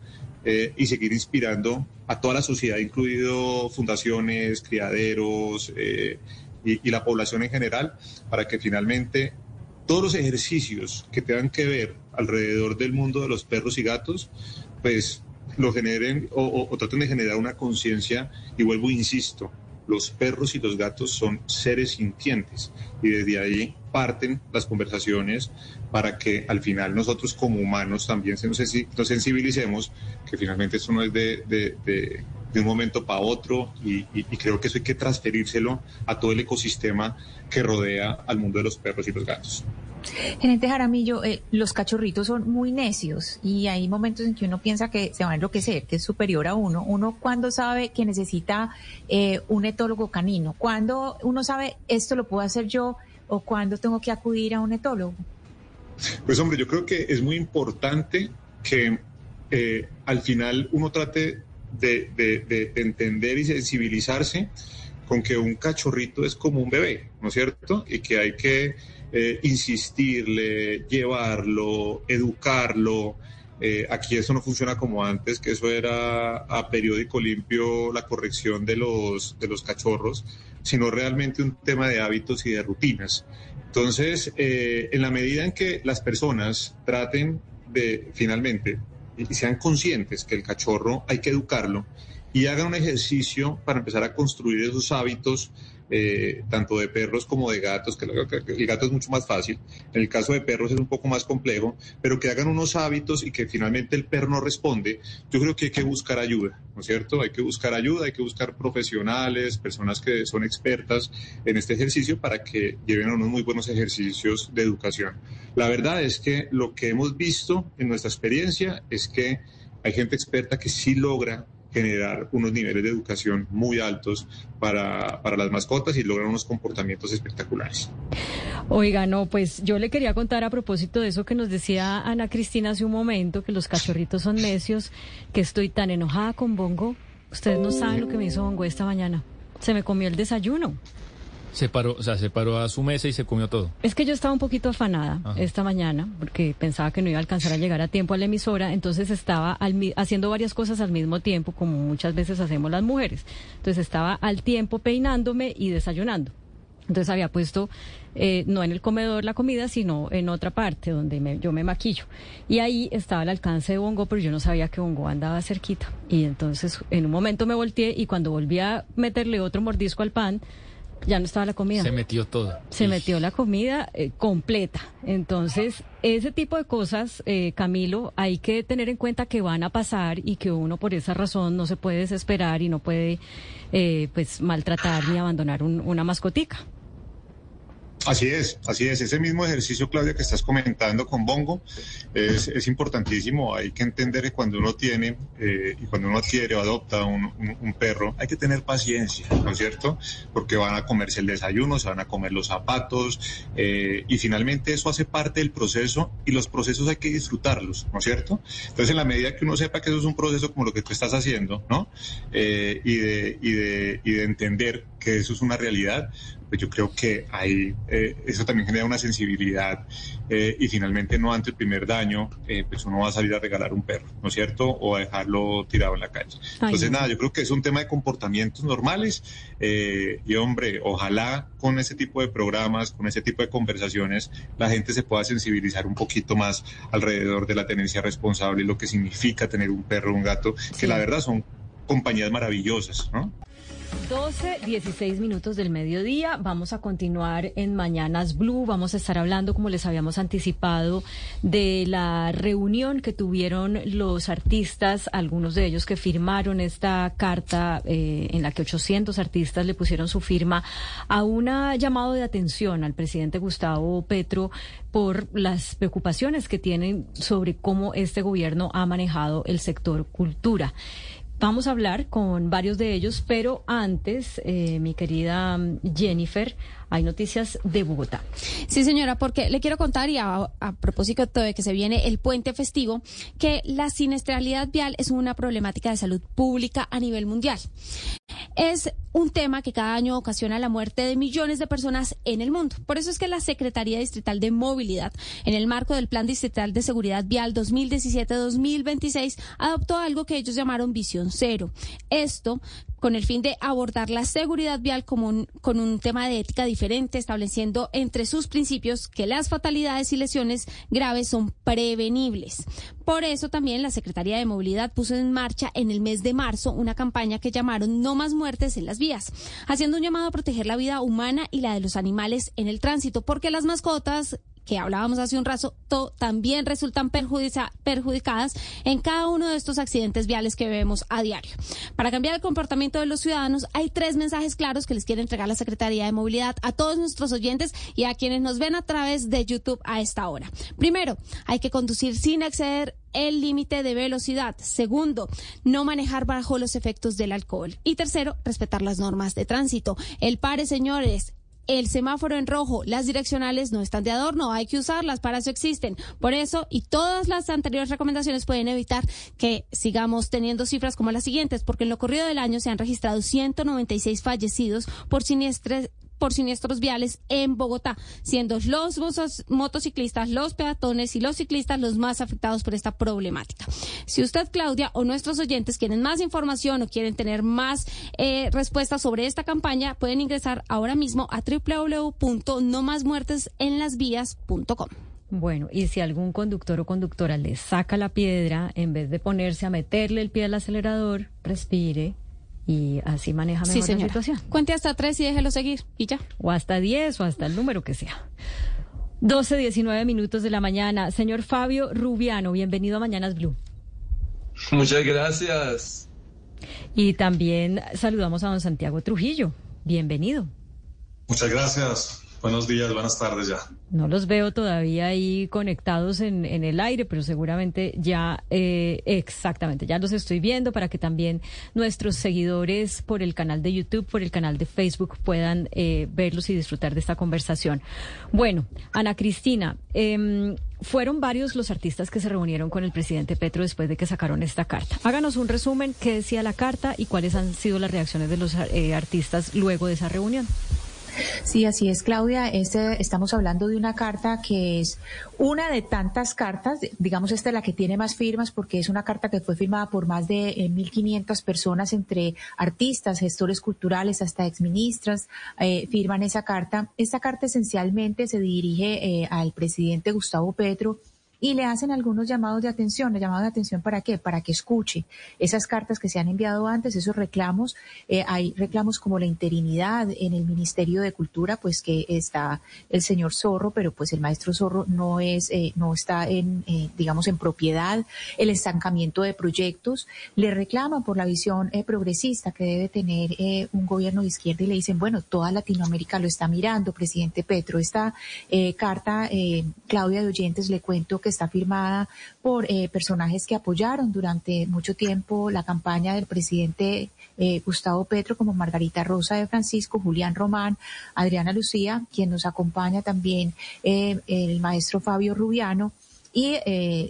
[SPEAKER 15] eh, y seguir inspirando a toda la sociedad, incluido fundaciones, criaderos eh, y la población en general, para que finalmente todos los ejercicios que tengan que ver alrededor del mundo de los perros y gatos, pues lo generen o, traten de generar una conciencia. Y vuelvo, insisto, los perros y los gatos son seres sintientes y desde ahí parten las conversaciones para que al final nosotros como humanos también nos, sensibilicemos que finalmente eso no es de, de un momento para otro y, y, y, creo que eso hay que transferírselo a todo el ecosistema que rodea al mundo de los perros y los gatos.
[SPEAKER 3] Gerente Jaramillo, eh, los cachorritos son muy necios y hay momentos en que uno piensa que se va a enloquecer, que es superior a uno. Uno cuando sabe que necesita eh, un etólogo canino, cuando uno sabe esto lo puedo hacer yo o cuando tengo que acudir a un etólogo.
[SPEAKER 15] Pues hombre, yo creo que es muy importante que eh, al final uno trate de, de, de, entender y sensibilizarse con que un cachorrito es como un bebé, ¿no es cierto? Y que hay que eh, insistirle, llevarlo, educarlo. Eh, aquí eso no funciona como antes, que eso era a periódico limpio la corrección de los, de los cachorros, sino realmente un tema de hábitos y de rutinas. Entonces, eh, en la medida en que las personas traten de finalmente sean conscientes que el cachorro hay que educarlo y hagan un ejercicio para empezar a construir esos hábitos eh, tanto de perros como de gatos, que el gato es mucho más fácil, en el caso de perros es un poco más complejo, pero que hagan unos hábitos y que finalmente el perro no responde, yo creo que hay que buscar ayuda, ¿no es cierto? Hay que buscar ayuda, hay que buscar profesionales, personas que son expertas en este ejercicio para que lleven unos muy buenos ejercicios de educación. La verdad es que lo que hemos visto en nuestra experiencia es que hay gente experta que sí logra generar unos niveles de educación muy altos para, para las mascotas y lograr unos comportamientos espectaculares.
[SPEAKER 1] Oiga, no, pues yo le quería contar a propósito de eso que nos decía Ana Cristina hace un momento, que los cachorritos son necios, que estoy tan enojada con Bongo. Ustedes no saben lo que me hizo Bongo esta mañana. Se me comió el desayuno.
[SPEAKER 2] Se paró, o sea, se paró a su mesa y se comió todo.
[SPEAKER 1] Es que yo estaba un poquito afanada Ajá. esta mañana porque pensaba que no iba a alcanzar a llegar a tiempo a la emisora, entonces estaba al, haciendo varias cosas al mismo tiempo, como muchas veces hacemos las mujeres. Entonces estaba al tiempo peinándome y desayunando. Entonces había puesto, eh, no en el comedor la comida, sino en otra parte donde me, yo me maquillo. Y ahí estaba al alcance de Bongo, pero yo no sabía que Bongo andaba cerquita. Y entonces en un momento me volteé y cuando volví a meterle otro mordisco al pan, Ya no estaba la comida.
[SPEAKER 2] Se metió todo.
[SPEAKER 1] Se metió la comida eh, completa. Entonces, ese tipo de cosas, eh, Camilo, hay que tener en cuenta que van a pasar y que uno por esa razón no se puede desesperar y no puede eh, pues maltratar ni abandonar un- una mascotica.
[SPEAKER 15] Así es, así es. Ese mismo ejercicio, Claudia, que estás comentando con Bongo, es, importantísimo. Hay que entender que cuando uno tiene eh, y cuando uno adquiere o adopta un, perro, hay que tener paciencia, ¿no es cierto? Porque van a comerse el desayuno, se van a comer los zapatos eh, y finalmente eso hace parte del proceso y los procesos hay que disfrutarlos, ¿no es cierto? Entonces, en la medida que uno sepa que eso es un proceso como lo que tú estás haciendo, ¿no? Eh, y de entender que eso es una realidad, pues yo creo que ahí eh, eso también genera una sensibilidad eh, y finalmente no ante el primer daño, eh, pues uno va a salir a regalar un perro, ¿no es cierto? O a dejarlo tirado en la calle.
[SPEAKER 16] Ay,
[SPEAKER 15] Entonces,
[SPEAKER 16] no.
[SPEAKER 15] nada, yo creo que es un tema de comportamientos normales eh, y hombre, ojalá con ese tipo de programas, con ese tipo de conversaciones, la gente se pueda sensibilizar un poquito más alrededor de la tenencia responsable y lo que significa tener un perro un gato, que la verdad son compañías maravillosas, ¿no?
[SPEAKER 1] 12, 16 minutos del mediodía. Vamos a continuar en Mañanas Blue. Vamos a estar hablando, como les habíamos anticipado, de la reunión que tuvieron los artistas, algunos de ellos que firmaron esta carta eh, en la que 800 artistas le pusieron su firma a un llamado de atención al presidente Gustavo Petro por las preocupaciones que tienen sobre cómo este gobierno ha manejado el sector cultura. Vamos a hablar con varios de ellos, pero antes, eh, mi querida mm, Jennifer, hay noticias de Bogotá.
[SPEAKER 16] Sí, señora, porque le quiero contar, y a, propósito de que se viene el puente festivo, que la siniestralidad vial es una problemática de salud pública a nivel mundial. Es un tema que cada año ocasiona la muerte de millones de personas en el mundo. Por eso es que la Secretaría Distrital de Movilidad, en el marco del Plan Distrital de Seguridad Vial 2017-2026, adoptó algo que ellos llamaron Visión Cero. Esto con el fin de abordar la seguridad vial como un- con un tema de ética diferente, estableciendo entre sus principios que las fatalidades y lesiones graves son prevenibles. Por eso también la Secretaría de Movilidad puso en marcha en el mes de marzo una campaña que llamaron No más muertes en las vías, haciendo un llamado a proteger la vida humana y la de los animales en el tránsito, porque las mascotas que hablábamos hace un rato, to- también resultan perjudica- perjudicadas en cada uno de estos accidentes viales que vemos a diario. Para cambiar el comportamiento de los ciudadanos, hay tres mensajes claros que les quiere entregar la Secretaría de Movilidad a todos nuestros oyentes y a quienes nos ven a través de YouTube a esta hora. Primero, hay que conducir sin exceder el límite de velocidad. Segundo, no manejar bajo los efectos del alcohol. Y tercero, respetar las normas de tránsito. El pare, señores, el semáforo en rojo, las direccionales no están de adorno, hay que usarlas, para eso existen. Por eso, y todas las anteriores recomendaciones pueden evitar que sigamos teniendo cifras como las siguientes, porque en lo corrido del año se han registrado 196 fallecidos por siniestres por siniestros viales en Bogotá, siendo los motociclistas, los peatones y los ciclistas los más afectados por esta problemática. Si usted, Claudia, o nuestros oyentes quieren más información o quieren tener más eh, respuestas sobre esta campaña, pueden ingresar ahora mismo a www.nomasmuertesenlasvías.com.
[SPEAKER 1] Bueno, y si algún conductor o conductora le saca la piedra, en vez de ponerse a meterle el pie al acelerador, respire y así maneja mejor
[SPEAKER 16] Sí,
[SPEAKER 1] la situación.
[SPEAKER 16] Cuente hasta tres y déjelo seguir y ya.
[SPEAKER 1] O hasta 10 o hasta el número que sea. 12, 19 minutos de la mañana. Señor Fabio Rubiano, bienvenido a Mañanas Blue.
[SPEAKER 17] Muchas gracias.
[SPEAKER 1] Y también saludamos a don Santiago Trujillo. Bienvenido.
[SPEAKER 17] Muchas gracias. Buenos días, buenas tardes ya.
[SPEAKER 1] No los veo todavía ahí conectados en, en el aire, pero seguramente ya, eh, exactamente, ya los estoy viendo para que también nuestros seguidores por el canal de YouTube, por el canal de Facebook puedan eh, verlos y disfrutar de esta conversación. Bueno, Ana Cristina, em, fueron varios los artistas que se reunieron con el presidente Petro después de que sacaron esta carta. Háganos un resumen, qué decía la carta y cuáles han sido las reacciones de los eh, artistas luego de esa reunión.
[SPEAKER 3] Sí, así es, Claudia. Este, estamos hablando de una carta que es una de tantas cartas, digamos esta es la que tiene más firmas porque es una carta que fue firmada por más de eh, 1.500 personas entre artistas, gestores culturales, hasta exministras, eh, firman esa carta. Esta carta esencialmente se dirige eh, al presidente Gustavo Petro y le hacen algunos llamados de atención. ¿Le llamados de atención para qué? Para que escuche esas cartas que se han enviado antes, esos reclamos. Eh, hay reclamos como la interinidad en el Ministerio de Cultura, pues que está el señor Zorro, pero pues el maestro Zorro no es, eh, no está en, eh, digamos, en propiedad. El estancamiento de proyectos. Le reclaman por la visión progresista que debe tener un gobierno de izquierda y le dicen, bueno, toda Latinoamérica lo está mirando, presidente Petro. Esta carta, Claudia de Oyentes, le cuento que está firmada por eh, personajes que apoyaron durante mucho tiempo la campaña del presidente eh, Gustavo Petro, como Margarita Rosa de Francisco, Julián Román, Adriana Lucía, quien nos acompaña también eh, el maestro Fabio Rubiano y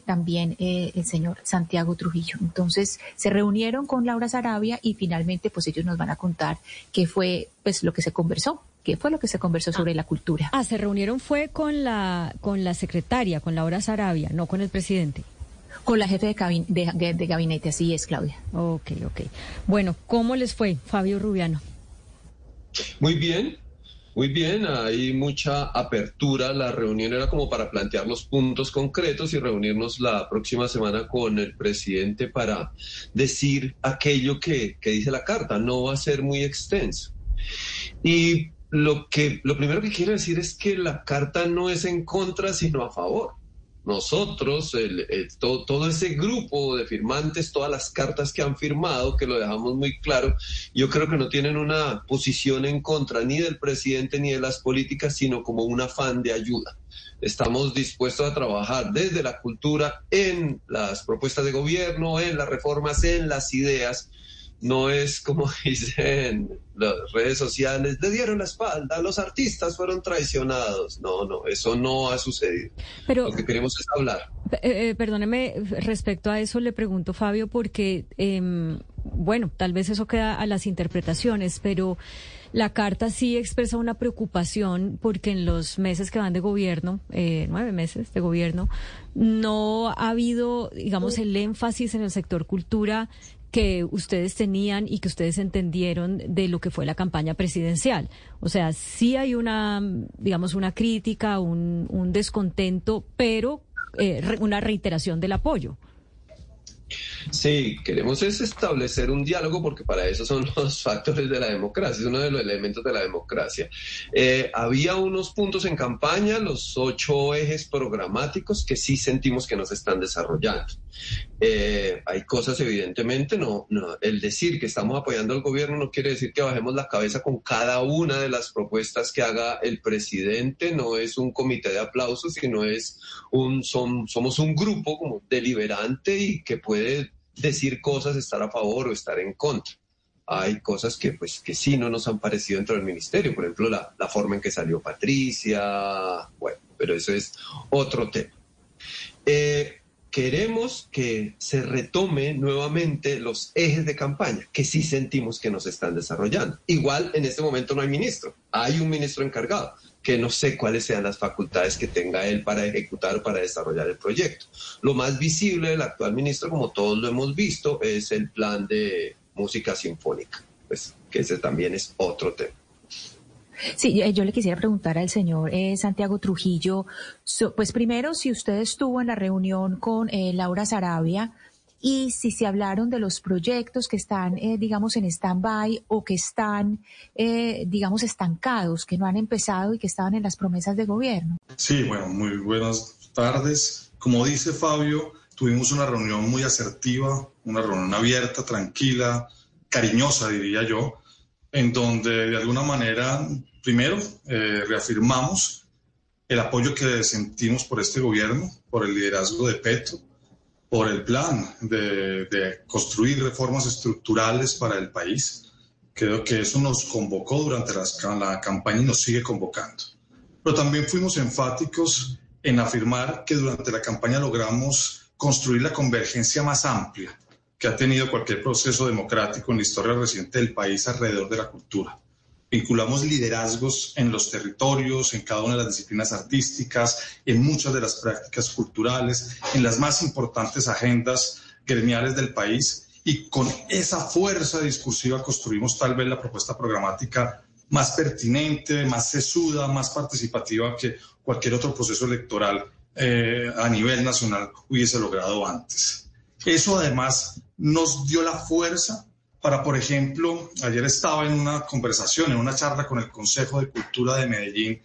[SPEAKER 3] también el señor Santiago Trujillo. Entonces se reunieron con Laura Sarabia y finalmente pues ellos nos van a contar qué fue pues lo que se conversó ¿Qué fue lo que se conversó sobre la cultura?
[SPEAKER 1] Ah, se reunieron fue con la, con la secretaria, con Laura Sarabia, no con el presidente.
[SPEAKER 3] Con la jefe de, de, gabinete, así es, Claudia.
[SPEAKER 1] Ok, ok. Bueno, ¿cómo les fue, Fabio Rubiano?
[SPEAKER 18] Muy bien, muy bien, hay mucha apertura. La reunión era como para plantear los puntos concretos y reunirnos la próxima semana con el presidente para decir aquello que, que dice la carta. No va a ser muy extenso. Y lo, que, lo primero que quiero decir es que la carta no es en contra, sino a favor. Nosotros, el, todo, todo, ese grupo de firmantes, todas las cartas que han firmado, que lo dejamos muy claro, yo creo que no tienen una posición en contra ni del presidente ni de las políticas, sino como un afán de ayuda. Estamos dispuestos a trabajar desde la cultura en las propuestas de gobierno, en las reformas, en las ideas no es como [LAUGHS] dicen las redes sociales, le dieron la espalda, los artistas fueron traicionados. No, no, eso no ha sucedido. Pero, Lo que queremos es hablar.
[SPEAKER 1] Eh, eh, perdóneme, respecto a eso le pregunto, Fabio, porque, em, bueno, tal vez eso queda a las interpretaciones, pero la carta sí expresa una preocupación porque en los meses que van de gobierno, eh, nueve meses de gobierno, no ha habido, digamos, el énfasis en el sector cultura que ustedes tenían y que ustedes entendieron de lo que fue la campaña presidencial. O sea, sí hay una, digamos, una crítica, un, descontento, pero eh, una reiteración del apoyo.
[SPEAKER 18] Sí, queremos es establecer un diálogo porque para eso son [LAUGHS] los factores de la democracia, es uno de los elementos de la democracia. Eh, había unos puntos en campaña, los ocho ejes programáticos que sí sentimos que nos están desarrollando. Eh, hay cosas, evidentemente, no, no, el decir que estamos apoyando al gobierno no quiere decir que bajemos la cabeza con cada una de las propuestas que haga el presidente, no es un comité de aplausos, sino es un, somos un grupo como deliberante y que puede decir cosas, estar a favor o estar en contra. Hay cosas que, pues, que sí no nos han parecido dentro del ministerio, por ejemplo, la, la forma en que salió Patricia, bueno, pero eso es otro tema. Eh, queremos que se retome nuevamente los ejes de campaña, que sí sentimos que nos están desarrollando. Igual en este momento no hay ministro, hay un ministro encargado, que no sé cuáles sean las facultades que tenga él para ejecutar o para desarrollar el proyecto. Lo más visible del actual ministro, como todos lo hemos visto, es el plan de música sinfónica, pues que ese también es otro tema.
[SPEAKER 3] Sí, yo le quisiera preguntar al señor eh, Santiago Trujillo, pues primero, si usted estuvo en la reunión con eh, Laura Sarabia y si se hablaron de los proyectos que están, eh, digamos, en stand-by o que están, digamos, estancados, que no han empezado y que estaban en las promesas de gobierno.
[SPEAKER 17] Sí, bueno, muy buenas tardes. Como dice Fabio, tuvimos una reunión muy asertiva, una reunión abierta, tranquila, cariñosa, diría yo en donde de alguna manera, primero, eh, reafirmamos el apoyo que sentimos por este gobierno, por el liderazgo de Petro, por el plan de, construir reformas estructurales para el país. Creo que eso nos convocó durante la campaña y nos sigue convocando. Pero también fuimos enfáticos en afirmar que durante la campaña logramos construir la convergencia más amplia que ha tenido cualquier proceso democrático en la historia reciente del país alrededor de la cultura. Vinculamos liderazgos en los territorios, en cada una de las disciplinas artísticas, en muchas de las prácticas culturales, en las más importantes agendas gremiales del país y con esa fuerza discursiva construimos tal vez la propuesta programática más pertinente, más sesuda, más participativa que cualquier otro proceso electoral eh, a nivel nacional hubiese logrado antes. Eso además nos dio la fuerza para, por ejemplo, ayer estaba en una conversación, en una charla con el Consejo de Cultura de Medellín,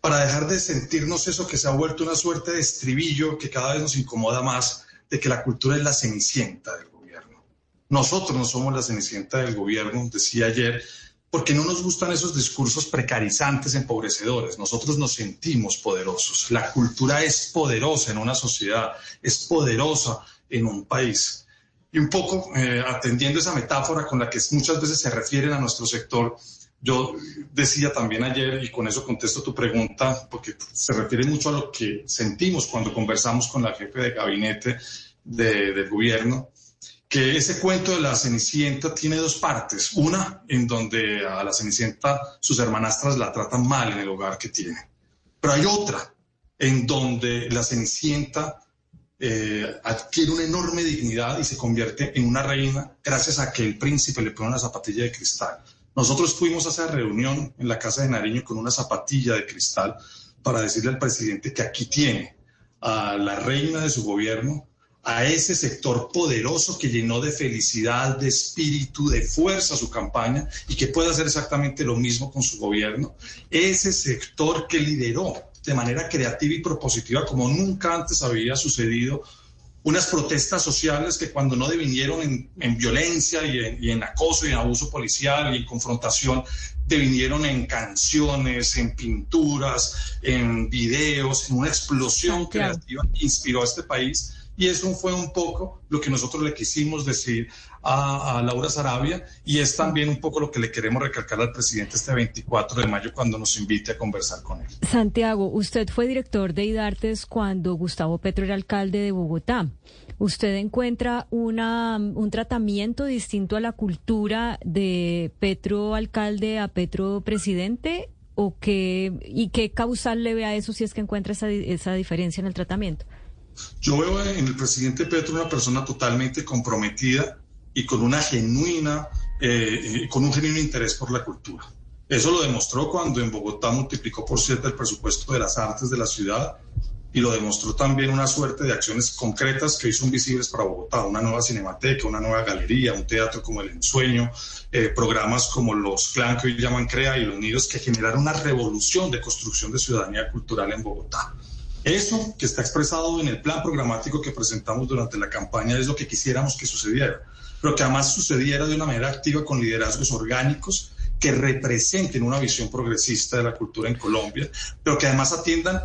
[SPEAKER 17] para dejar de sentirnos eso que se ha vuelto una suerte de estribillo que cada vez nos incomoda más, de que la cultura es la cenicienta del gobierno. Nosotros no somos la cenicienta del gobierno, decía ayer, porque no nos gustan esos discursos precarizantes, empobrecedores. Nosotros nos sentimos poderosos. La cultura es poderosa en una sociedad, es poderosa en un país. Y un poco eh, atendiendo esa metáfora con la que muchas veces se refieren a nuestro sector, yo decía también ayer, y con eso contesto tu pregunta, porque se refiere mucho a lo que sentimos cuando conversamos con la jefe de gabinete del gobierno, que ese cuento de la Cenicienta tiene dos partes. Una, en donde a la Cenicienta sus hermanastras la tratan mal en el hogar que tiene. Pero hay otra, en donde la Cenicienta eh, adquiere una enorme dignidad y se convierte en una reina gracias a que el príncipe le pone una zapatilla de cristal. Nosotros fuimos a esa reunión en la Casa de Nariño con una zapatilla de cristal para decirle al presidente que aquí tiene a la reina de su gobierno, a ese sector poderoso que llenó de felicidad, de espíritu, de fuerza su campaña y que puede hacer exactamente lo mismo con su gobierno. Ese sector que lideró de manera creativa y propositiva como nunca antes había sucedido unas protestas sociales que cuando no devinieron en, violencia y en, acoso y en abuso policial y en confrontación, devinieron en canciones, en pinturas, en videos, en una explosión creativa que inspiró a este país. Y eso fue un poco lo que nosotros le quisimos decir a, Laura Sarabia y es también un poco lo que le queremos recalcar al presidente este 24 de mayo cuando nos invite a conversar con él.
[SPEAKER 1] Santiago, usted fue director de IDARTES cuando Gustavo Petro era alcalde de Bogotá. ¿Usted encuentra una, un tratamiento distinto a la cultura de Petro alcalde a Petro presidente? ¿O qué, ¿Y qué causal le ve a eso si es que encuentra esa, esa diferencia en el tratamiento?
[SPEAKER 17] Yo veo en el presidente Petro una persona totalmente comprometida y con una genuina, eh, con un genuino interés por la cultura. Eso lo demostró cuando en Bogotá multiplicó por siete el presupuesto de las artes de la ciudad y lo demostró también una suerte de acciones concretas que hizo visibles para Bogotá, una nueva cinemateca, una nueva galería, un teatro como El Ensueño, eh, programas como los Clan que hoy llaman CREA y los Nidos que generaron una revolución de construcción de ciudadanía cultural en Bogotá. Eso que está expresado en el plan programático que presentamos durante la campaña es lo que quisiéramos que sucediera pero que además sucediera de una manera activa con liderazgos orgánicos que representen una visión progresista de la cultura en Colombia, pero que además atiendan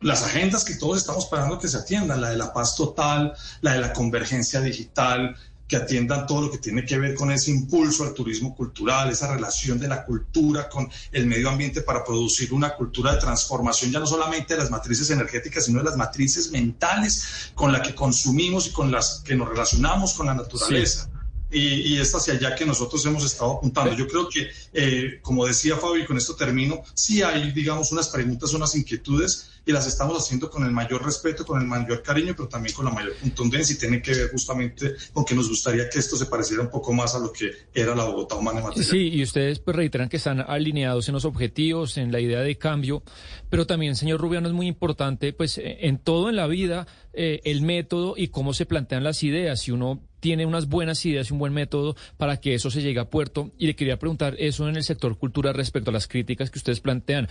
[SPEAKER 17] las agendas que todos estamos esperando que se atiendan, la de la paz total, la de la convergencia digital, que atiendan todo lo que tiene que ver con ese impulso al turismo cultural, esa relación de la cultura con el medio ambiente para producir una cultura de transformación, ya no solamente de las matrices energéticas, sino de las matrices mentales con las que consumimos y con las que nos relacionamos con la naturaleza. Y, y, es hacia allá que nosotros hemos estado apuntando. Yo creo que, eh, como decía Fabio, y con esto termino, sí hay, digamos, unas preguntas, unas inquietudes y las estamos haciendo con el mayor respeto, con el mayor cariño, pero también con la mayor contundencia y tiene que ver justamente con que nos gustaría que esto se pareciera un poco más a lo que era la Bogotá humana material.
[SPEAKER 2] Sí, y ustedes pues reiteran que están alineados en los objetivos, en la idea de cambio, pero también, señor Rubiano, es muy importante, pues en todo en la vida, eh, el método y cómo se plantean las ideas. Si uno tiene unas buenas ideas y un buen método para que eso se llegue a puerto. Y le quería preguntar eso en el sector cultura respecto a las críticas que ustedes plantean.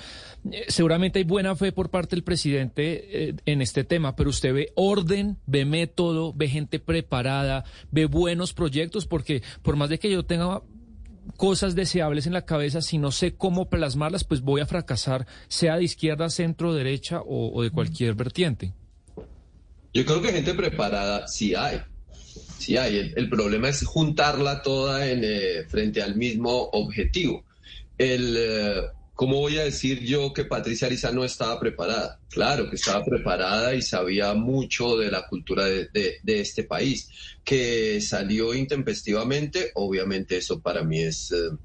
[SPEAKER 2] Eh, seguramente hay buena fe por parte del presidente eh, en este tema, pero usted ve orden, ve método, ve gente preparada, ve buenos proyectos, porque por más de que yo tenga cosas deseables en la cabeza, si no sé cómo plasmarlas, pues voy a fracasar, sea de izquierda, centro, derecha o, o de cualquier vertiente.
[SPEAKER 18] Yo creo que gente preparada sí hay Sí hay, el, problema es juntarla toda en, eh, frente al mismo objetivo. El, eh, ¿Cómo voy a decir yo que Patricia Ariza no estaba preparada? Claro que estaba preparada y sabía mucho de la cultura de, este país. Que salió intempestivamente, obviamente eso para mí es... Eh,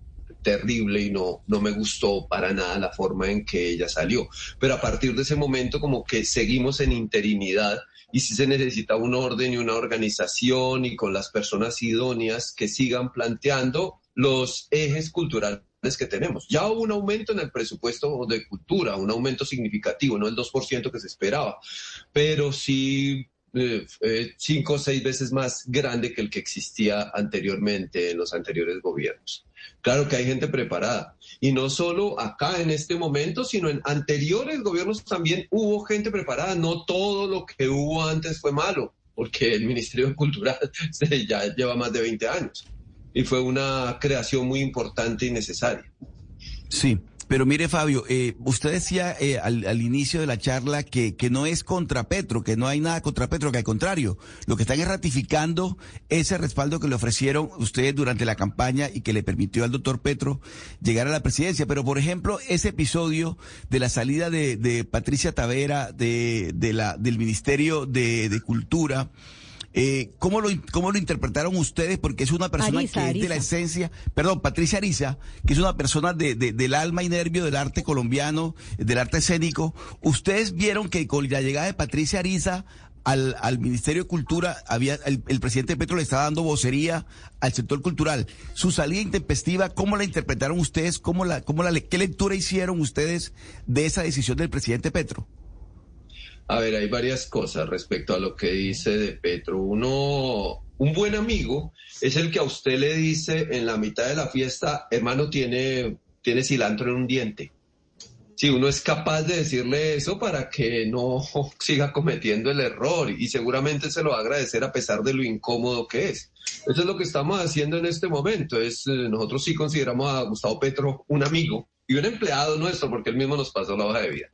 [SPEAKER 18] terrible y no, no me gustó para nada la forma en que ella salió. Pero a partir de ese momento como que seguimos en interinidad y si se necesita un orden y una organización y con las personas idóneas que sigan planteando los ejes culturales que tenemos. Ya hubo un aumento en el presupuesto de cultura, un aumento significativo, no el 2% que se esperaba, pero sí eh, eh, cinco o seis veces más grande que el que existía anteriormente en los anteriores gobiernos. Claro que hay gente preparada. Y no solo acá en este momento, sino en anteriores gobiernos también hubo gente preparada. No todo lo que hubo antes fue malo, porque el Ministerio de Cultura [LAUGHS] ya lleva más de 20 años. Y fue una creación muy importante y necesaria.
[SPEAKER 6] Sí, pero mire, Fabio, eh, usted decía eh, al, inicio de la charla que, que no es contra Petro, que no hay nada contra Petro, que al contrario, lo que están es ratificando ese respaldo que le ofrecieron ustedes durante la campaña y que le permitió al doctor Petro llegar a la presidencia. Pero, por ejemplo, ese episodio de la salida de, de Patricia Tavera de, de la, del Ministerio de Cultura, eh, ¿cómo, lo, ¿Cómo lo interpretaron ustedes? Porque es una persona que es de la esencia, perdón, Patricia Ariza, que es una persona de, del alma y nervio del arte colombiano, del arte escénico. ¿Ustedes vieron que con la llegada de Patricia Ariza al, al Ministerio de Cultura, había, el, presidente Petro le estaba dando vocería al sector cultural. Su salida intempestiva, ¿cómo la interpretaron ustedes? ¿Cómo la, cómo la, ¿Qué lectura hicieron ustedes de esa decisión del presidente Petro?
[SPEAKER 18] A ver, hay varias cosas respecto a lo que dice de Petro. Uno, un buen amigo es el que a usted le dice en la mitad de la fiesta, hermano, tiene, tiene cilantro en un diente. Si uno es capaz de decirle eso para que no [LAUGHS] siga cometiendo el error y seguramente se lo va a agradecer a pesar de lo incómodo que es. Eso es lo que estamos haciendo en este momento. Es, eh, nosotros sí consideramos a Gustavo Petro un amigo y un empleado nuestro, porque él mismo nos pasó la hoja de vida.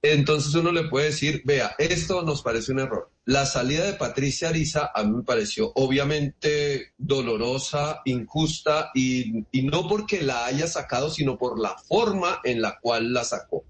[SPEAKER 18] Entonces uno le puede decir, vea, esto nos parece un error. La salida de Patricia Ariza a mí me pareció obviamente dolorosa, injusta, y, y no porque la haya sacado, sino por la forma en la cual la sacó.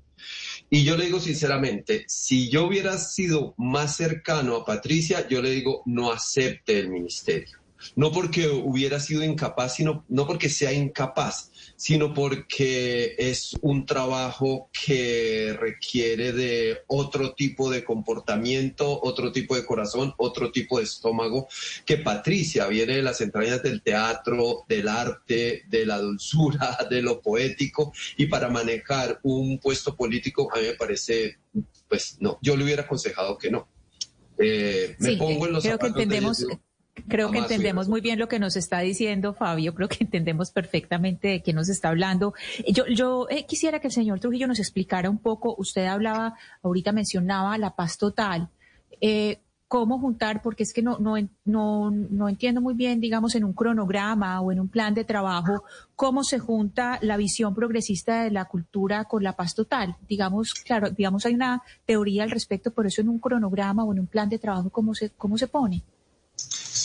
[SPEAKER 18] Y yo le digo sinceramente, si yo hubiera sido más cercano a Patricia, yo le digo, no acepte el ministerio. No porque hubiera sido incapaz, sino no porque sea incapaz, sino porque es un trabajo que requiere de otro tipo de comportamiento, otro tipo de corazón, otro tipo de estómago, que Patricia. Viene de las entrañas del teatro, del arte, de la dulzura, [LAUGHS] de lo poético, y para manejar un puesto político a mí me parece, pues no, yo le hubiera aconsejado que no. Eh, me pongo en los
[SPEAKER 3] creo que entendemos, Creo que entendemos muy bien lo que nos está diciendo Fabio, creo que entendemos perfectamente de qué nos está hablando. Yo, yo eh, quisiera que el señor Trujillo nos explicara un poco, usted hablaba, ahorita mencionaba la paz total, eh, cómo juntar, porque es que no, no, no, no entiendo muy bien, digamos, en un cronograma o en un plan de trabajo, cómo se junta la visión progresista de la cultura con la paz total. Digamos, claro, digamos, hay una teoría al respecto, por eso en un cronograma o en un plan de trabajo, ¿cómo se, cómo se pone?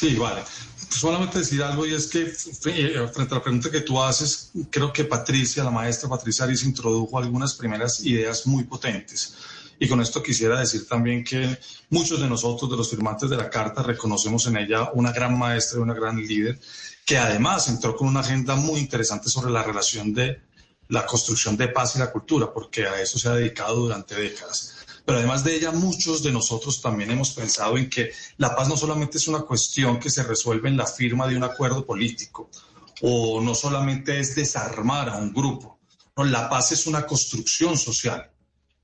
[SPEAKER 17] Sí, vale. Solamente decir algo y es que eh, frente a la pregunta que tú haces, creo que Patricia, la maestra Patricia Aris, introdujo algunas primeras ideas muy potentes. Y con esto quisiera decir también que muchos de nosotros, de los firmantes de la carta, reconocemos en ella una gran maestra y una gran líder, que además entró con una agenda muy interesante sobre la relación de la construcción de paz y la cultura, porque a eso se ha dedicado durante décadas. Pero además de ella, muchos de nosotros también hemos pensado en que la paz no solamente es una cuestión que se resuelve en la firma de un acuerdo político, o no solamente es desarmar a un grupo. No, la paz es una construcción social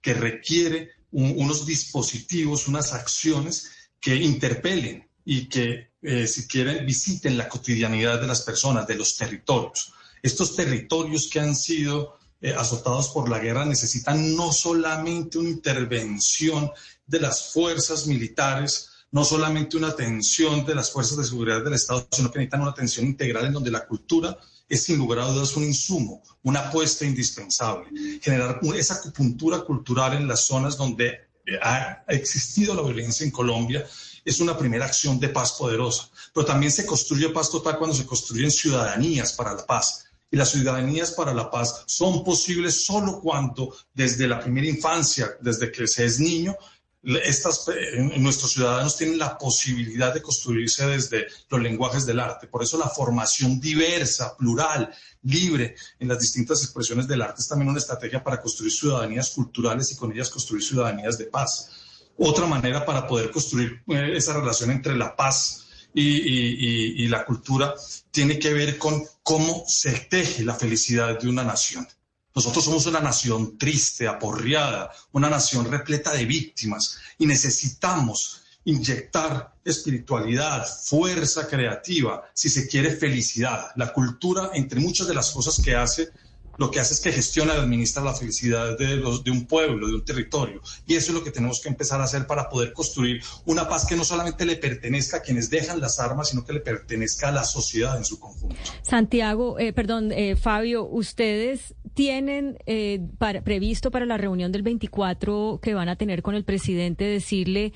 [SPEAKER 17] que requiere unos dispositivos, unas acciones que interpelen y que, eh, si quieren, visiten la cotidianidad de las personas, de los territorios. Estos territorios que han sido eh, azotados por la guerra necesitan no solamente una intervención de las fuerzas militares, no solamente una atención de las fuerzas de seguridad del Estado, sino que necesitan una atención integral en donde la cultura es sin lugar a dudas un insumo, una apuesta indispensable. Generar esa acupuntura cultural en las zonas donde ha existido la violencia en Colombia es una primera acción de paz poderosa. Pero también se construye paz total cuando se construyen ciudadanías para la paz y las ciudadanías para la paz son posibles solo cuando desde la primera infancia, desde que se es niño, estas, eh, nuestros ciudadanos tienen la posibilidad de construirse desde los lenguajes del arte. Por eso la formación diversa, plural, libre en las distintas expresiones del arte es también una estrategia para construir ciudadanías culturales y con ellas construir ciudadanías de paz. Otra manera para poder construir eh, esa relación entre la paz y, la cultura tiene que ver con cómo se teje la felicidad de una nación. Nosotros somos una nación triste, aporreada, una nación repleta de víctimas y necesitamos inyectar espiritualidad, fuerza creativa, si se quiere felicidad. La cultura, entre muchas de las cosas que hace, lo que hace es que gestiona y administra la felicidad de, los, de un pueblo, de un territorio. Y eso es lo que tenemos que empezar a hacer para poder construir una paz que no solamente le pertenezca a quienes dejan las armas, sino que le pertenezca a la sociedad en su conjunto.
[SPEAKER 1] Santiago, eh, perdón, eh, Fabio, ustedes tienen eh, previsto para la reunión del 24 que van a tener con el presidente decirle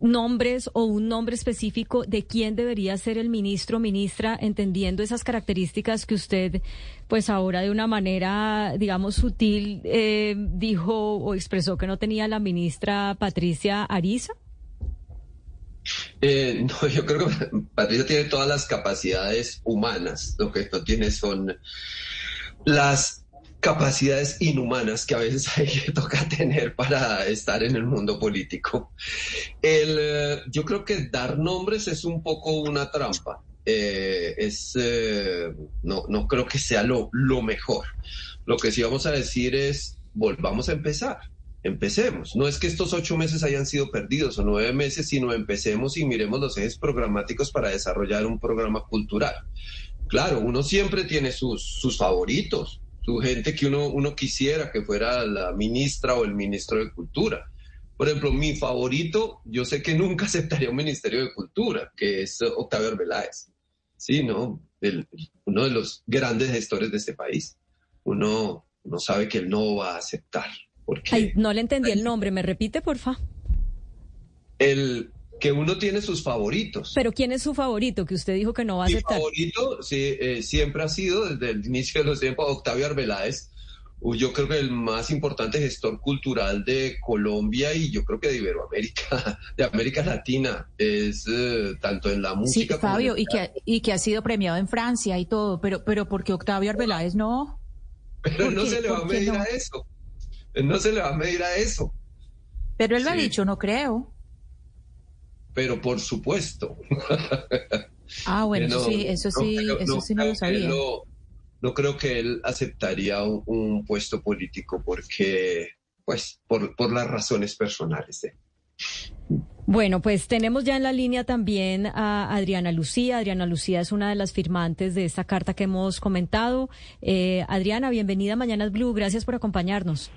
[SPEAKER 1] nombres o un nombre específico de quién debería ser el ministro o ministra, entendiendo esas características que usted, pues ahora de una manera, digamos, sutil, eh, dijo o expresó que no tenía la ministra Patricia Ariza?
[SPEAKER 18] Eh, [LAUGHS] no, yo creo que Patricia tiene todas las capacidades humanas, lo que no tiene son las capacidades inhumanas que a veces [LAUGHS] hay que toca tener para estar en el mundo político. El, eh, yo creo que dar nombres es un poco una trampa. Eh, es, eh, no, no creo que sea lo, lo mejor. Lo que sí vamos a decir es, volvamos a empezar. Empecemos. No es que estos ocho meses hayan sido perdidos o nueve meses, sino empecemos y miremos los ejes programáticos para desarrollar un programa cultural. Claro, uno siempre tiene sus, sus favoritos, su gente que uno, uno quisiera que fuera la ministra o el ministro de Cultura. Por ejemplo, mi favorito, yo sé que nunca [LAUGHS] aceptaría un ministerio de Cultura, que es Octavio Arbeláez. Sí, ¿no? uno de los grandes gestores de este país. Uno, no sabe que él no va a aceptar. Porque,
[SPEAKER 1] no le entendí el nombre, ¿me repite, porfa?
[SPEAKER 18] El, que uno tiene sus favoritos.
[SPEAKER 1] Pero ¿quién es su favorito que usted dijo que no va a aceptar?
[SPEAKER 18] Mi favorito sí, eh, siempre ha sido, desde el inicio de los tiempos, Octavio Arbeláez. Yo creo que el más importante gestor cultural de Colombia y yo creo que de Iberoamérica, [LAUGHS] de América Latina, es eh, tanto en la música.
[SPEAKER 3] Sí, Fabio, y que, y que ha sido premiado en Francia y todo, pero, pero porque Octavio Arbeláez no.
[SPEAKER 18] Pero no se le va a medir a eso. No se le va a medir a eso.
[SPEAKER 3] Pero él lo ha dicho, no creo
[SPEAKER 18] pero por supuesto. [LAUGHS]
[SPEAKER 3] Ah, bueno, eso sí, eso sí, no, eso sí no, lo sabía.
[SPEAKER 18] No, creo que él aceptaría un, puesto político porque, pues, por, por las razones personales.
[SPEAKER 1] Bueno, pues tenemos ya en la línea también a Adriana Lucía. Adriana Lucía es una de las firmantes de esta carta que hemos comentado. Eh, Adriana, bienvenida a Mañanas Blue. Gracias por acompañarnos.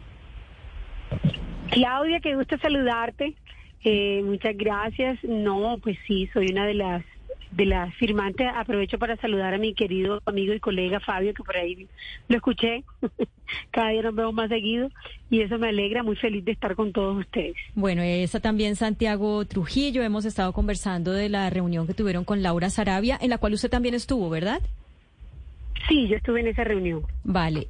[SPEAKER 19] Claudia, qué gusto saludarte. Eh, muchas gracias. No, pues sí, soy una de las de las firmantes. Aprovecho para saludar a mi querido amigo y colega Fabio, que por ahí lo escuché. [LAUGHS] Cada día nos vemos más seguido y eso me alegra. Muy feliz de estar con todos ustedes.
[SPEAKER 1] Bueno, está también Santiago Trujillo. Hemos estado conversando de la reunión que tuvieron con Laura Sarabia, en la cual usted también estuvo, ¿verdad?
[SPEAKER 19] Sí, yo estuve en esa reunión.
[SPEAKER 1] Vale.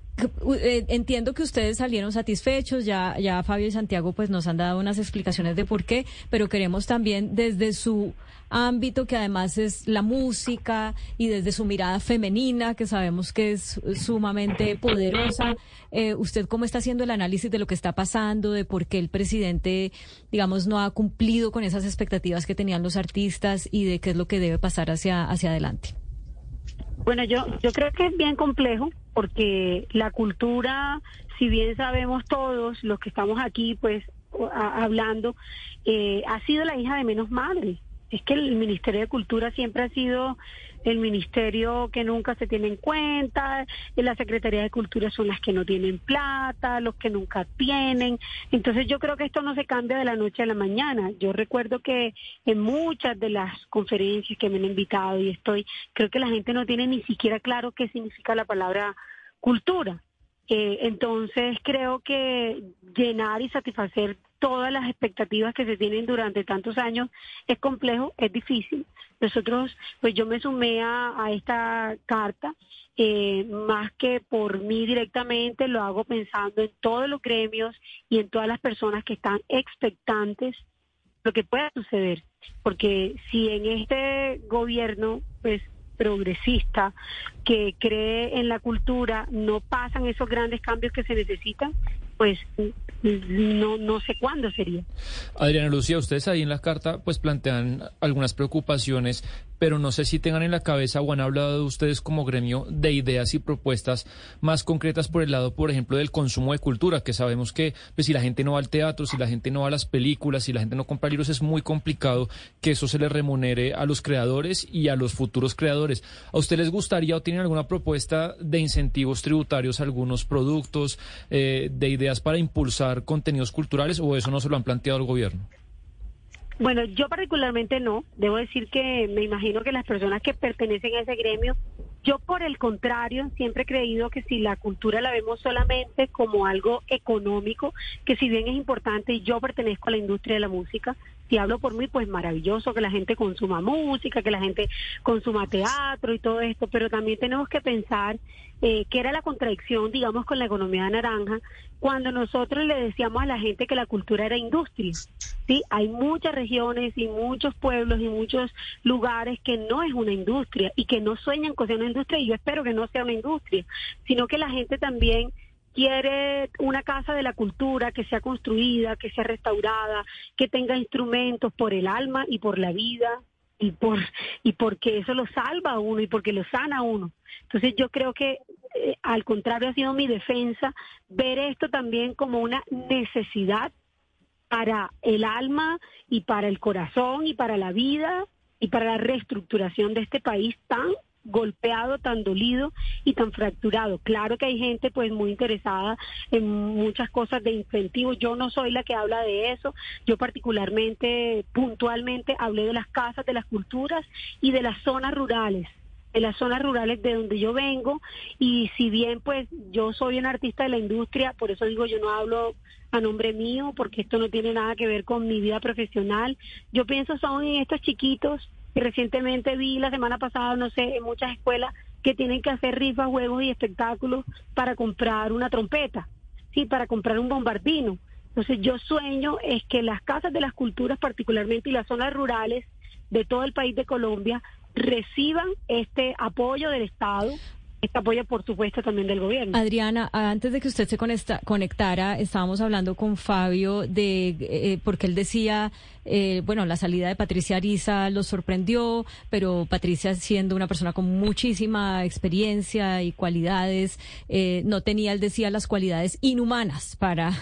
[SPEAKER 1] Eh, entiendo que ustedes salieron satisfechos, ya, ya Fabio y Santiago pues nos han dado unas explicaciones de por qué, pero queremos también desde su ámbito que además es la música y desde su mirada femenina que sabemos que es sumamente poderosa, eh, ¿usted cómo está haciendo el análisis de lo que está pasando, de por qué el presidente, digamos, no ha cumplido con esas expectativas que tenían los artistas y de qué es lo que debe pasar hacia, hacia adelante?
[SPEAKER 19] Bueno, yo, yo creo que es bien complejo porque la cultura, si bien sabemos todos los que estamos aquí, pues hablando, eh, ha sido la hija de menos madre. Es que el Ministerio de Cultura siempre ha sido el ministerio que nunca se tiene en cuenta, y la Secretaría de Cultura son las que no tienen plata, los que nunca tienen. Entonces yo creo que esto no se cambia de la noche a la mañana. Yo recuerdo que en muchas de las conferencias que me han invitado y estoy, creo que la gente no tiene ni siquiera claro qué significa la palabra cultura. Eh, entonces creo que llenar y satisfacer todas las expectativas que se tienen durante tantos años es complejo, es difícil. Nosotros, pues yo me sumé a, esta carta, eh, más que por mí directamente, lo hago pensando en todos los gremios y en todas las personas que están expectantes lo que pueda suceder. Porque si en este gobierno, pues progresista, que cree en la cultura, no pasan esos grandes cambios que se necesitan, pues no, no sé cuándo sería.
[SPEAKER 2] Adriana Lucía, ustedes ahí en la carta pues plantean algunas preocupaciones, pero no sé si tengan en la cabeza o han hablado de ustedes como gremio de ideas y propuestas más concretas por el lado, por ejemplo, del consumo de cultura, que sabemos que pues, si la gente no va al teatro, si la gente no va a las películas, si la gente no compra libros, es muy complicado que eso se le remunere a los creadores y a los futuros creadores. ¿A ustedes les gustaría o tienen alguna propuesta de incentivos tributarios a algunos productos, eh, de ideas para impulsar contenidos culturales o eso no se lo han planteado al gobierno?
[SPEAKER 19] Bueno, yo particularmente no. Debo decir que me imagino que las personas que pertenecen a ese gremio, yo por el contrario, siempre he creído que si la cultura la vemos solamente como algo económico, que si bien es importante y yo pertenezco a la industria de la música, si hablo por mí, pues maravilloso que la gente consuma música, que la gente consuma teatro y todo esto, pero también tenemos que pensar eh, que era la contradicción, digamos, con la economía naranja, cuando nosotros le decíamos a la gente que la cultura era industria. Sí, hay muchas regiones y muchos pueblos y muchos lugares que no es una industria y que no sueñan con ser una industria y yo espero que no sea una industria, sino que la gente también quiere una casa de la cultura que sea construida, que sea restaurada, que tenga instrumentos por el alma y por la vida y por y porque eso lo salva a uno y porque lo sana a uno. Entonces yo creo que eh, al contrario ha sido mi defensa ver esto también como una necesidad para el alma y para el corazón y para la vida y para la reestructuración de este país tan golpeado, tan dolido y tan fracturado. Claro que hay gente pues muy interesada en muchas cosas de incentivos. Yo no soy la que habla de eso. Yo particularmente, puntualmente, hablé de las casas, de las culturas y de las zonas rurales de las zonas rurales de donde yo vengo y si bien pues yo soy un artista de la industria, por eso digo yo no hablo a nombre mío porque esto no tiene nada que ver con mi vida profesional, yo pienso son en estos chiquitos recientemente vi la semana pasada, no sé, en muchas escuelas que tienen que hacer rifas, juegos y espectáculos para comprar una trompeta, sí, para comprar un bombardino. Entonces yo sueño es que las casas de las culturas, particularmente y las zonas rurales de todo el país de Colombia, reciban este apoyo del Estado este apoyo, por supuesto, también del gobierno.
[SPEAKER 1] Adriana, antes de que usted se conectara, estábamos hablando con Fabio de, eh, porque él decía, eh, bueno, la salida de Patricia Ariza lo sorprendió, pero Patricia siendo una persona con muchísima experiencia y cualidades, eh, no tenía, él decía, las cualidades inhumanas para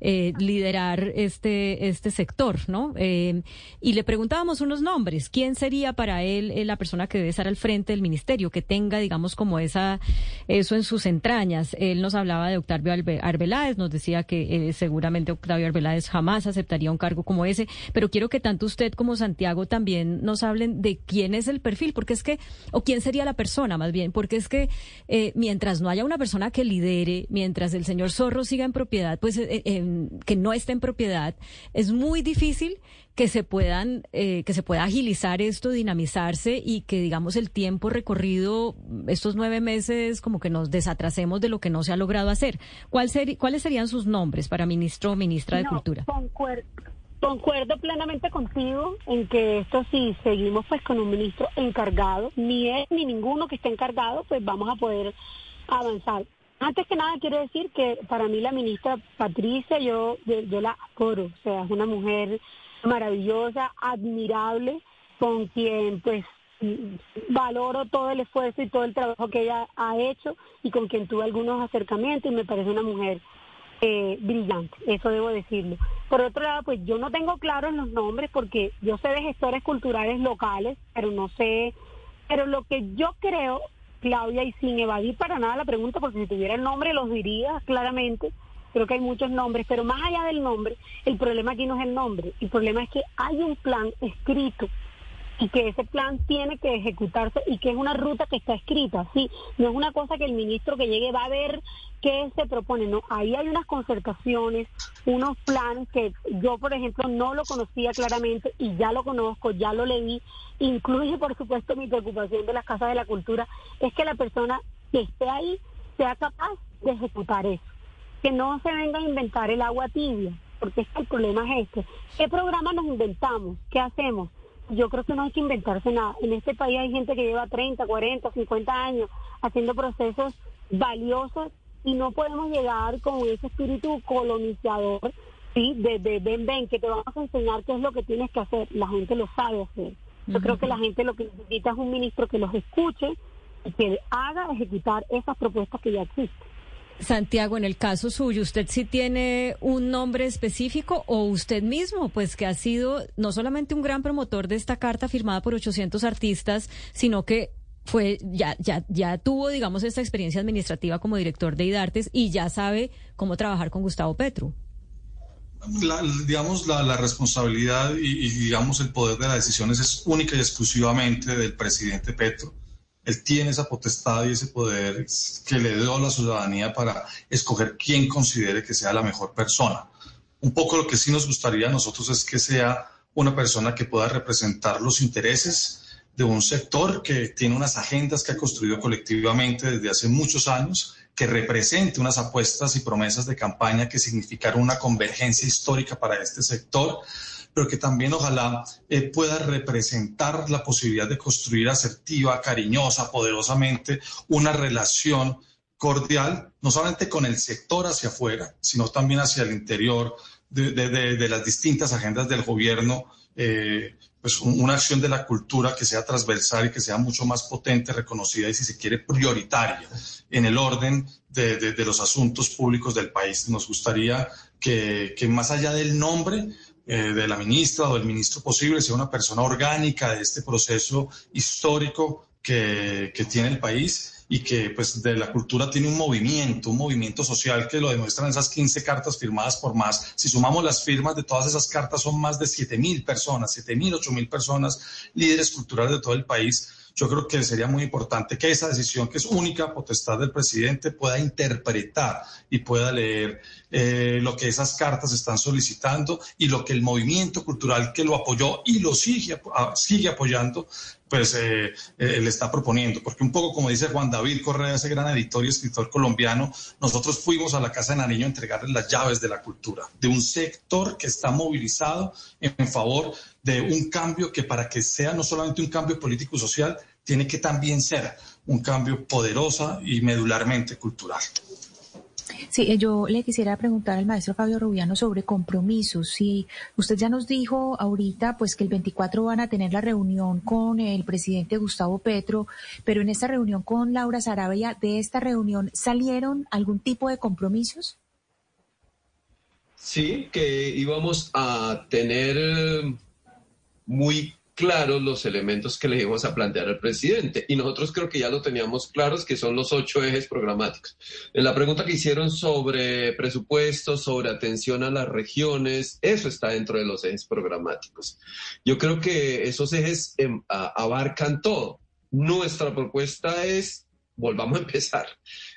[SPEAKER 1] eh, liderar este, este sector, ¿no? Eh, y le preguntábamos unos nombres. ¿Quién sería para él la persona que debe estar al frente del ministerio, que tenga, digamos, como esa, eso en sus entrañas? Él nos hablaba de Octavio Arbeláez, nos decía que seguramente Octavio Arbeláez jamás aceptaría un cargo como ese, pero quiero que tanto usted como Santiago también nos hablen de quién es el perfil, porque es que, o quién sería la persona más bien, porque es que mientras no haya una persona que lidere, mientras el señor Zorro siga en propiedad, pues que no está en propiedad, es muy difícil que se puedan, eh, que se pueda agilizar esto, dinamizarse y que digamos el tiempo recorrido, estos nueve meses, como que nos desatrasemos de lo que no se ha logrado hacer. ¿Cuál ¿Cuáles serían sus nombres para ministro o ministra de Cultura?
[SPEAKER 19] Concuerdo, plenamente contigo en que esto si seguimos pues con un ministro encargado, ni él ni ninguno que esté encargado, pues vamos a poder avanzar. Antes que nada quiero decir que para mí la ministra Patricia, yo, yo, la adoro, o sea, es una mujer maravillosa, admirable, con quien pues valoro todo el esfuerzo y todo el trabajo que ella ha hecho y con quien tuve algunos acercamientos y me parece una mujer eh, brillante, eso debo decirlo. Por otro lado, pues yo no tengo claros los nombres porque yo sé de gestores culturales locales, pero no sé, pero lo que yo creo Claudia, y sin evadir para nada la pregunta, porque si tuviera el nombre los diría claramente. Creo que hay muchos nombres, pero más allá del nombre, el problema aquí no es el nombre. El problema es que hay un plan escrito y que ese plan tiene que ejecutarse y que es una ruta que está escrita, sí, no es una cosa que el ministro que llegue va a ver qué se propone, no, ahí hay unas concertaciones, unos planes que yo, por ejemplo, no lo conocía claramente y ya lo conozco, ya lo leí, incluye, por supuesto, mi preocupación de las casas de la cultura, es que la persona que esté ahí sea capaz de ejecutar eso, que no se venga a inventar el agua tibia, porque es el problema es este, ¿qué programa nos inventamos? ¿Qué hacemos? Yo creo que no hay que inventarse nada. En este país hay gente que lleva 30, 40, 50 años haciendo procesos valiosos y no podemos llegar con ese espíritu colonizador, ¿sí? De, de ven, ven, que te vamos a enseñar qué es lo que tienes que hacer. La gente lo sabe hacer. Yo creo que la gente lo que necesita es un ministro que los escuche y que haga ejecutar esas propuestas que ya existen.
[SPEAKER 1] Santiago, en el caso suyo, ¿usted sí tiene un nombre específico o usted mismo, pues que ha sido no solamente un gran promotor de esta carta firmada por 800 artistas, sino que fue ya ya ya tuvo digamos esta experiencia administrativa como director de IDARTES y ya sabe cómo trabajar con Gustavo Petro.
[SPEAKER 17] La, digamos la, responsabilidad y, y, digamos el poder de las decisiones es única y exclusivamente del presidente Petro él tiene esa potestad y ese poder que le dio a la ciudadanía para escoger quién considere que sea la mejor persona. Un poco lo que sí nos gustaría a nosotros es que sea una persona que pueda representar los intereses de un sector que tiene unas agendas que ha construido colectivamente desde hace muchos años, que represente unas apuestas y promesas de campaña que significaron una convergencia histórica para este sector, pero que también ojalá eh, pueda representar la posibilidad de construir asertiva, cariñosa, poderosamente una relación cordial, no solamente con el sector hacia afuera, sino también hacia el interior de, de, de, de las distintas agendas del gobierno. Eh, pues una acción de la cultura que sea transversal y que sea mucho más potente, reconocida y si se quiere prioritaria en el orden de, de, de los asuntos públicos del país. Nos gustaría que, que más allá del nombre eh, de la ministra o del ministro posible sea una persona orgánica de este proceso histórico que, que tiene el país y que pues de la cultura tiene un movimiento, un movimiento social que lo demuestran esas 15 cartas firmadas por más. Si sumamos las firmas de todas esas cartas son más de 7 mil personas, 7 mil, 8 mil personas, líderes culturales de todo el país yo creo que sería muy importante que esa decisión, que es única potestad del presidente, pueda interpretar y pueda leer eh, lo que esas cartas están solicitando y lo que el movimiento cultural que lo apoyó y lo sigue, sigue apoyando pues eh, eh, le está proponiendo. Porque un poco como dice Juan David Correa, ese gran editor y escritor colombiano, nosotros fuimos a la Casa de Nariño a entregarles las llaves de la cultura, de un sector que está movilizado en favor de un cambio que para que sea no solamente un cambio político y social, tiene que también ser un cambio poderosa y medularmente cultural.
[SPEAKER 3] Sí, eh, yo le quisiera preguntar al maestro Fabio Rubiano sobre compromisos. Si usted ya nos dijo ahorita, pues que el 24 van a tener la reunión con el presidente Gustavo Petro, pero en esta reunión con Laura Sarabia, de esta reunión salieron algún tipo de compromisos?
[SPEAKER 18] Sí, que íbamos a tener muy claros los elementos que le íbamos a plantear al presidente. Y nosotros creo que ya lo teníamos claros, que son los ocho ejes programáticos. En la pregunta que hicieron sobre presupuestos, sobre atención a las regiones, eso está dentro de los ejes programáticos. Yo creo que esos ejes em, abarcan todo. Nuestra propuesta es volvamos a empezar.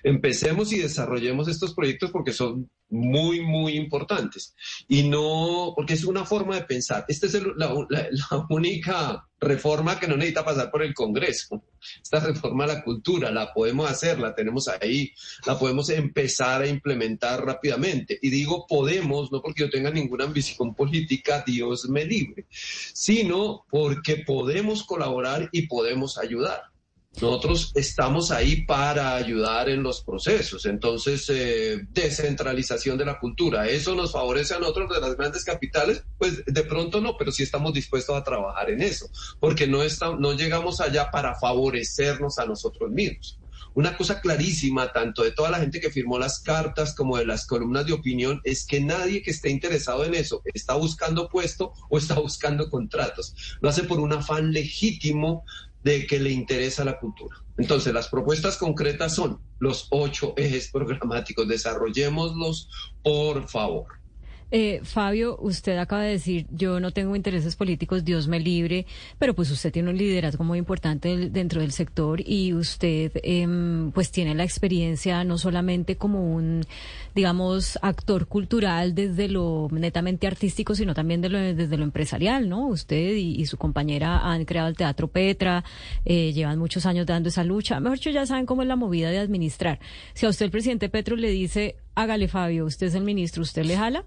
[SPEAKER 18] Empecemos y desarrollemos estos proyectos porque son muy, muy importantes. Y no, porque es una forma de pensar. Esta es el, la, la, única reforma que no necesita pasar por el Congreso. Esta reforma a la cultura la podemos hacer, la tenemos ahí, la podemos empezar a implementar rápidamente. Y digo podemos, no porque yo tenga ninguna ambición política, Dios me libre, sino porque podemos colaborar y podemos ayudar. Nosotros estamos ahí para ayudar en los procesos. Entonces, eh, descentralización de la cultura, ¿eso nos favorece a nosotros de las grandes capitales? Pues de pronto no, pero sí estamos dispuestos a trabajar en eso, porque no, está, no llegamos allá para favorecernos a nosotros mismos. Una cosa clarísima, tanto de toda la gente que firmó las cartas como de las columnas de opinión, es que nadie que esté interesado en eso está buscando puesto [LAUGHS] o está buscando contratos. Lo hace por un afán legítimo de que le interesa la cultura. Entonces, las propuestas concretas son los ocho ejes programáticos. Desarrollémoslos, por favor.
[SPEAKER 1] Eh, Fabio, usted acaba de decir, yo no tengo intereses políticos, Dios me libre, pero pues usted tiene un liderazgo muy importante dentro del sector y usted eh, pues tiene la experiencia no solamente como un, digamos, actor cultural desde lo netamente artístico, sino también de lo, desde lo empresarial, ¿no? Usted y, su compañera han creado el Teatro Petra, eh, llevan muchos años dando esa lucha, mejor ya saben cómo es la movida de administrar. Si a usted el presidente Petro le dice, hágale Fabio, usted es el ministro, ¿usted le jala?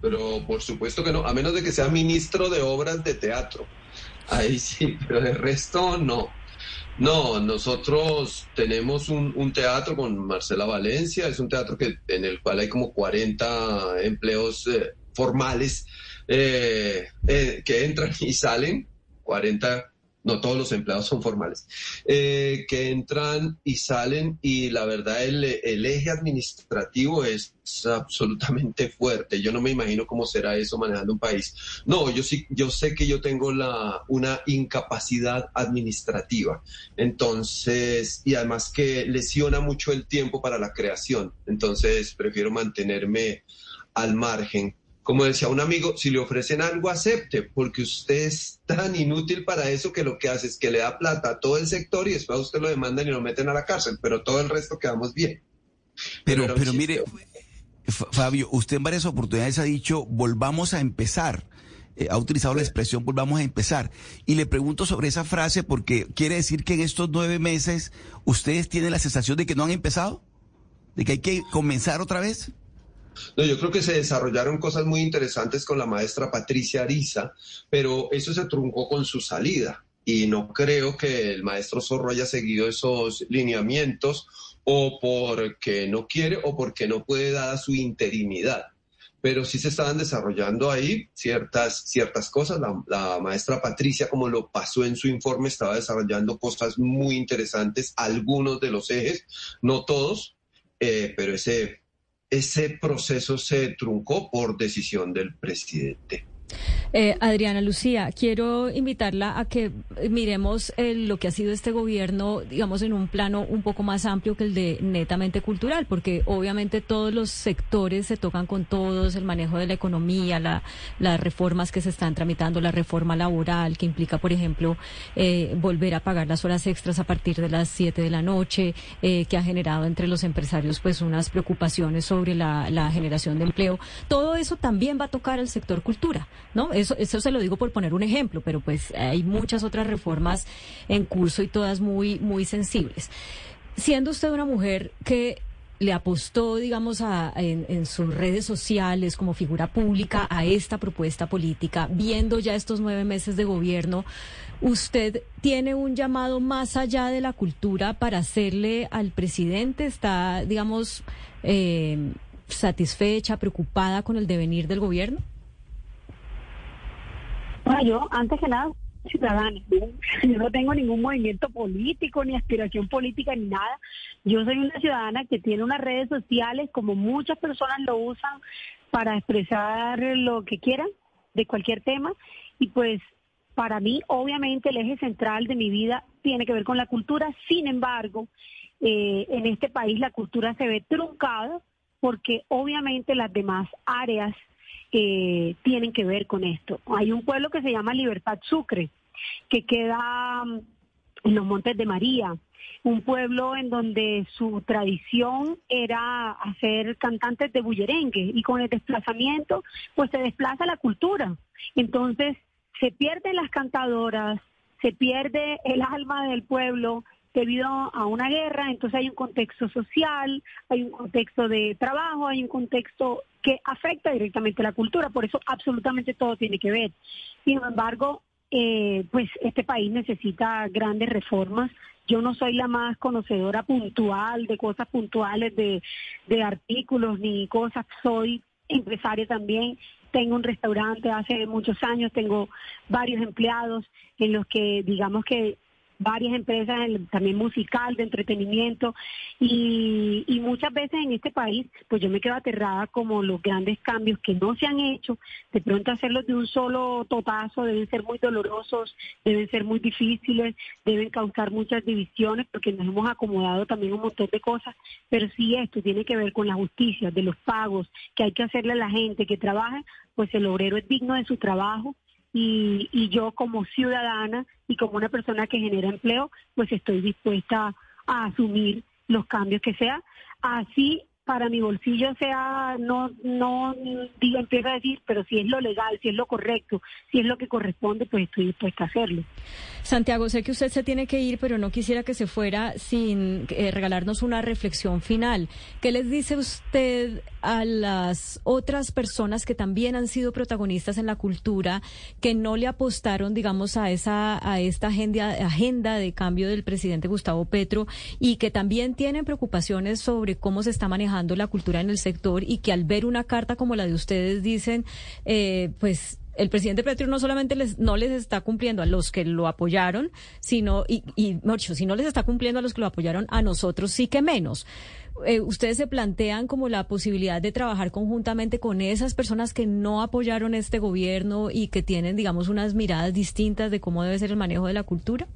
[SPEAKER 18] Pero por supuesto que no, a menos de que sea ministro de obras de teatro. Ahí sí, [LAUGHS] pero de resto no. No, nosotros tenemos un, teatro con Marcela Valencia, es un teatro que, en el cual hay como 40 empleos eh, formales eh, eh, que entran y salen, 40 no todos los empleados son formales, eh, que entran y salen y la verdad el, eje administrativo es absolutamente fuerte. Yo no me imagino cómo será eso manejando un país. No, yo sí, yo sé que yo tengo la, una incapacidad administrativa. Entonces, y además que lesiona mucho el tiempo para la creación. Entonces, prefiero mantenerme al margen como decía un amigo, si le ofrecen algo, acepte, porque usted es tan inútil para eso que lo que hace es que le da plata a todo el sector y después a usted lo demandan y lo meten a la cárcel, pero todo el resto quedamos bien.
[SPEAKER 6] Pero, pero, mire, Fabio, usted en varias oportunidades ha dicho, volvamos a empezar. Eh, ha utilizado la expresión volvamos a empezar. Y le pregunto sobre esa frase porque quiere decir que en estos nueve meses ustedes tienen la sensación de que no han empezado, de que hay que comenzar otra vez.
[SPEAKER 18] No, yo creo que se desarrollaron cosas muy interesantes con la maestra Patricia Ariza, pero eso se truncó con su salida y no creo que el maestro Zorro haya seguido esos lineamientos o porque no quiere o porque no puede dada su interinidad. Pero sí se estaban desarrollando ahí ciertas, ciertas cosas. La, maestra Patricia, como lo pasó en su informe, estaba desarrollando cosas muy interesantes, algunos de los ejes, no todos, eh, pero ese ese proceso se truncó por decisión del presidente.
[SPEAKER 1] Eh, Adriana Lucía, quiero invitarla a que miremos lo que ha sido este gobierno, digamos, en un plano un poco más amplio que el de netamente cultural, porque obviamente todos los sectores se tocan con todos, el manejo de la economía, las reformas que se están tramitando, la reforma laboral, que implica, por ejemplo, eh, volver a pagar las horas extras a partir de las 7 de la noche, eh, que ha generado entre los empresarios pues unas preocupaciones sobre la, la generación de empleo. Todo eso también va a tocar al sector cultura, ¿no? Eso, eso se lo digo por poner un ejemplo, pero pues hay muchas otras reformas en curso y todas muy, muy sensibles. Siendo usted una mujer que le apostó, digamos, a, en, sus redes sociales como figura pública a esta propuesta política, viendo ya estos nueve meses de gobierno, ¿usted tiene un llamado más allá de la cultura para hacerle al presidente? ¿Está, digamos, eh, satisfecha, preocupada con el devenir del gobierno?
[SPEAKER 19] Bueno, yo, antes que nada, ciudadana. Yo no tengo ningún movimiento político, ni aspiración política, ni nada. Yo soy una ciudadana que tiene unas redes sociales, como muchas personas lo usan, para expresar lo que quieran de cualquier tema. Y pues para mí, obviamente, el eje central de mi vida tiene que ver con la cultura. Sin embargo, eh, en este país la cultura se ve truncada porque obviamente las demás áreas que tienen que ver con esto. Hay un pueblo que se llama Libertad Sucre, que queda mm, en los Montes de María, un pueblo en donde su tradición era hacer cantantes de bullerengue y con el desplazamiento pues se desplaza la cultura. Entonces se pierden las cantadoras, se pierde el alma del pueblo, debido a una guerra, entonces hay un contexto social, hay un contexto de trabajo, hay un contexto que afecta directamente la cultura, por eso absolutamente todo tiene que ver. Sin embargo, eh, pues este país necesita grandes reformas. Yo no soy la más conocedora puntual de cosas puntuales, de, de artículos ni cosas, soy empresaria también, tengo un restaurante hace muchos años, tengo varios empleados en los que digamos que varias empresas también musical, de entretenimiento, y, y muchas veces en este país, pues yo me quedo aterrada como los grandes cambios que no se han hecho, de pronto hacerlos de un solo totazo deben ser muy dolorosos, deben ser muy difíciles, deben causar muchas divisiones, porque nos hemos acomodado también un montón de cosas, pero si esto tiene que ver con la justicia, de los pagos que hay que hacerle a la gente que trabaja, pues el obrero es digno de su trabajo, y, y yo como ciudadana y como una persona que genera empleo, pues estoy dispuesta a asumir los cambios que sea. Así para mi bolsillo sea, no, no digo, empiezo a decir, pero si es lo legal, si es lo correcto, si es lo que corresponde, pues estoy dispuesta a hacerlo.
[SPEAKER 1] Santiago, sé que usted se tiene que ir, pero no quisiera que se fuera sin eh, regalarnos una reflexión final. ¿Qué les dice usted a las otras personas que también han sido protagonistas en la cultura, que no le apostaron, digamos, a esa a esta agenda, agenda de cambio del presidente Gustavo Petro y que también tienen preocupaciones sobre cómo se está manejando la cultura en el sector y que al ver una carta como la de ustedes dicen, eh, pues el presidente Petro no solamente les, no les está cumpliendo a los que lo apoyaron, sino, y, y si no les está cumpliendo a los que lo apoyaron, a nosotros sí que menos. Eh, ¿Ustedes se plantean como la posibilidad de trabajar conjuntamente con esas personas que no apoyaron este gobierno y que tienen, digamos, unas miradas distintas de cómo debe ser el manejo de la cultura?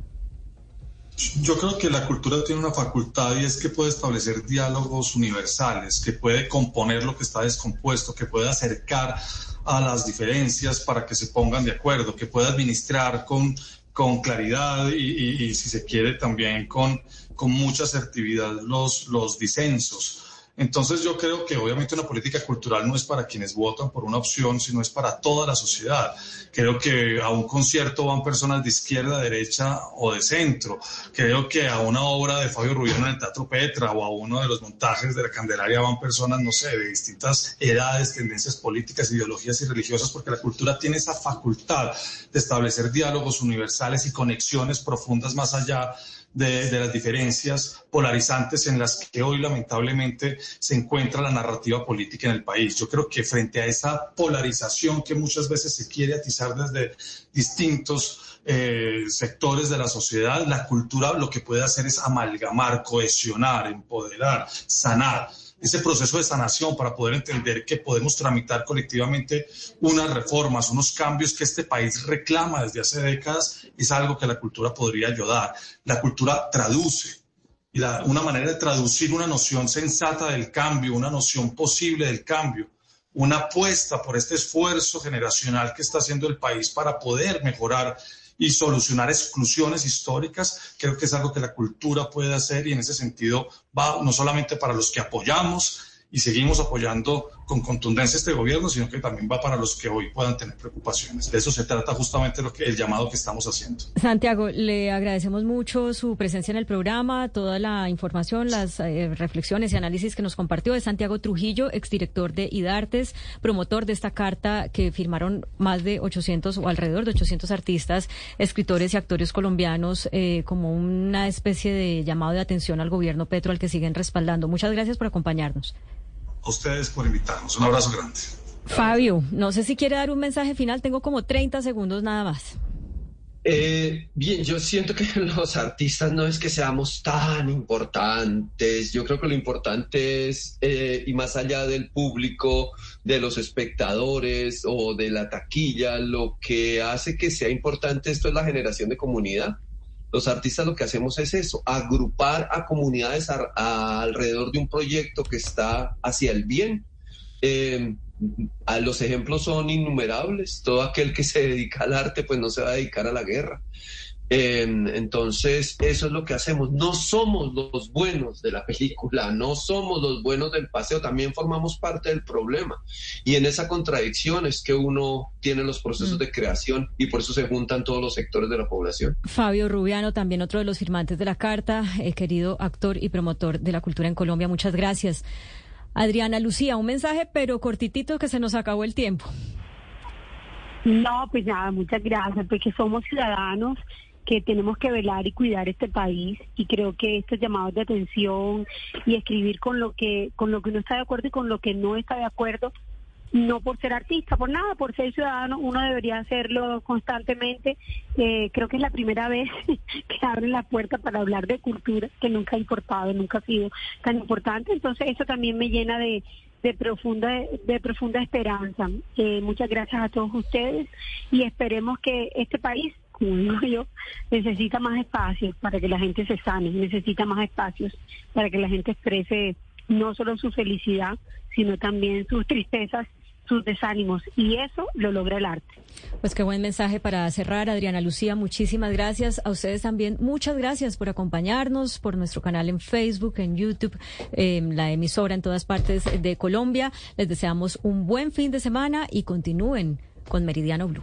[SPEAKER 17] Yo creo que la cultura tiene una facultad y es que puede establecer diálogos universales, que puede componer lo que está descompuesto, que puede acercar a las diferencias para que se pongan de acuerdo, que pueda administrar con, con claridad y, si se quiere también con, con mucha asertividad los, los disensos. Entonces yo creo que obviamente una política cultural no es para quienes votan por una opción, sino es para toda la sociedad. Creo que a un concierto van personas de izquierda, derecha o de centro. Creo que a una obra de Fabio Rubiano en el Teatro Petra o a uno de los montajes de la Candelaria van personas, no sé, de distintas edades, tendencias políticas, ideologías y religiosas, porque la cultura tiene esa facultad de establecer diálogos universales y conexiones profundas más allá de, las diferencias polarizantes en las que hoy lamentablemente se encuentra la narrativa política en el país. Yo creo que frente a esa polarización que muchas veces se quiere atizar desde distintos eh, sectores de la sociedad, la cultura lo que puede hacer es amalgamar, cohesionar, empoderar, sanar ese proceso de sanación para poder entender que podemos tramitar colectivamente unas reformas, unos cambios que este país reclama desde hace décadas, es algo que la cultura podría ayudar. La cultura traduce. Y una manera de traducir una noción sensata del cambio, una noción posible del cambio, una apuesta por este esfuerzo generacional que está haciendo el país para poder mejorar y solucionar exclusiones históricas, creo que es algo que la cultura puede hacer y en ese sentido va no solamente para los que apoyamos y seguimos apoyando con contundencia este gobierno, sino que también va para los que hoy puedan tener preocupaciones. De eso se trata justamente lo que, el llamado que estamos haciendo.
[SPEAKER 1] Santiago, le agradecemos mucho su presencia en el programa, toda la información, las eh, reflexiones y análisis que nos compartió. Es Santiago Trujillo, exdirector de IDARTES, promotor de esta carta que firmaron más de 800 o alrededor de 800 artistas, escritores y actores colombianos eh, como una especie de llamado de atención al gobierno Petro al que siguen respaldando. Muchas gracias por acompañarnos
[SPEAKER 17] a ustedes por invitarnos. Un abrazo grande.
[SPEAKER 1] Fabio, no sé si quiere dar un mensaje final, tengo como 30 segundos nada más.
[SPEAKER 18] Eh, bien, yo siento que [LAUGHS] los artistas no es que seamos tan importantes, yo creo que lo importante es, eh, y más allá del público, de los espectadores o de la taquilla, lo que hace que sea importante esto es la generación de comunidad. Los artistas lo que hacemos es eso, agrupar a comunidades alrededor de un proyecto que está hacia el bien. Eh, los ejemplos son innumerables. Todo aquel que se [LAUGHS] dedica al arte, pues no se va a dedicar a la guerra. Entonces, eso es lo que hacemos. No somos los buenos de la película, no somos los buenos del paseo, también formamos parte del problema. Y en esa contradicción es que uno tiene los procesos mm. de creación y por eso se juntan todos los sectores de la población.
[SPEAKER 1] Fabio Rubiano, también otro de los firmantes de la carta, eh, querido actor y promotor de la cultura en Colombia, muchas gracias. Adriana Lucía, un mensaje, pero cortitito que se nos acabó el tiempo.
[SPEAKER 19] No, pues nada, muchas gracias, porque somos ciudadanos que tenemos que velar y cuidar este país y creo que estos llamados de atención y escribir con lo que con lo que uno está de acuerdo y con lo que no está de acuerdo no por ser artista, por nada, por ser ciudadano, uno debería hacerlo constantemente. Eh, creo que es la primera vez [LAUGHS] que abren la puerta para hablar de cultura, que nunca ha importado, nunca ha sido tan importante. Entonces eso también me llena de, de profunda de profunda esperanza. Eh, muchas gracias a todos ustedes y esperemos que este país como digo yo, necesita más espacios para que la gente se sane, necesita más espacios para que la gente exprese no solo su felicidad, sino también sus tristezas sus desánimos y eso lo logra el arte.
[SPEAKER 1] Pues qué buen mensaje para cerrar, Adriana Lucía. Muchísimas gracias. A ustedes también, muchas gracias por acompañarnos, por nuestro canal en Facebook, en YouTube, en la emisora en todas partes de Colombia. Les deseamos un buen fin de semana y continúen con Meridiano Blue.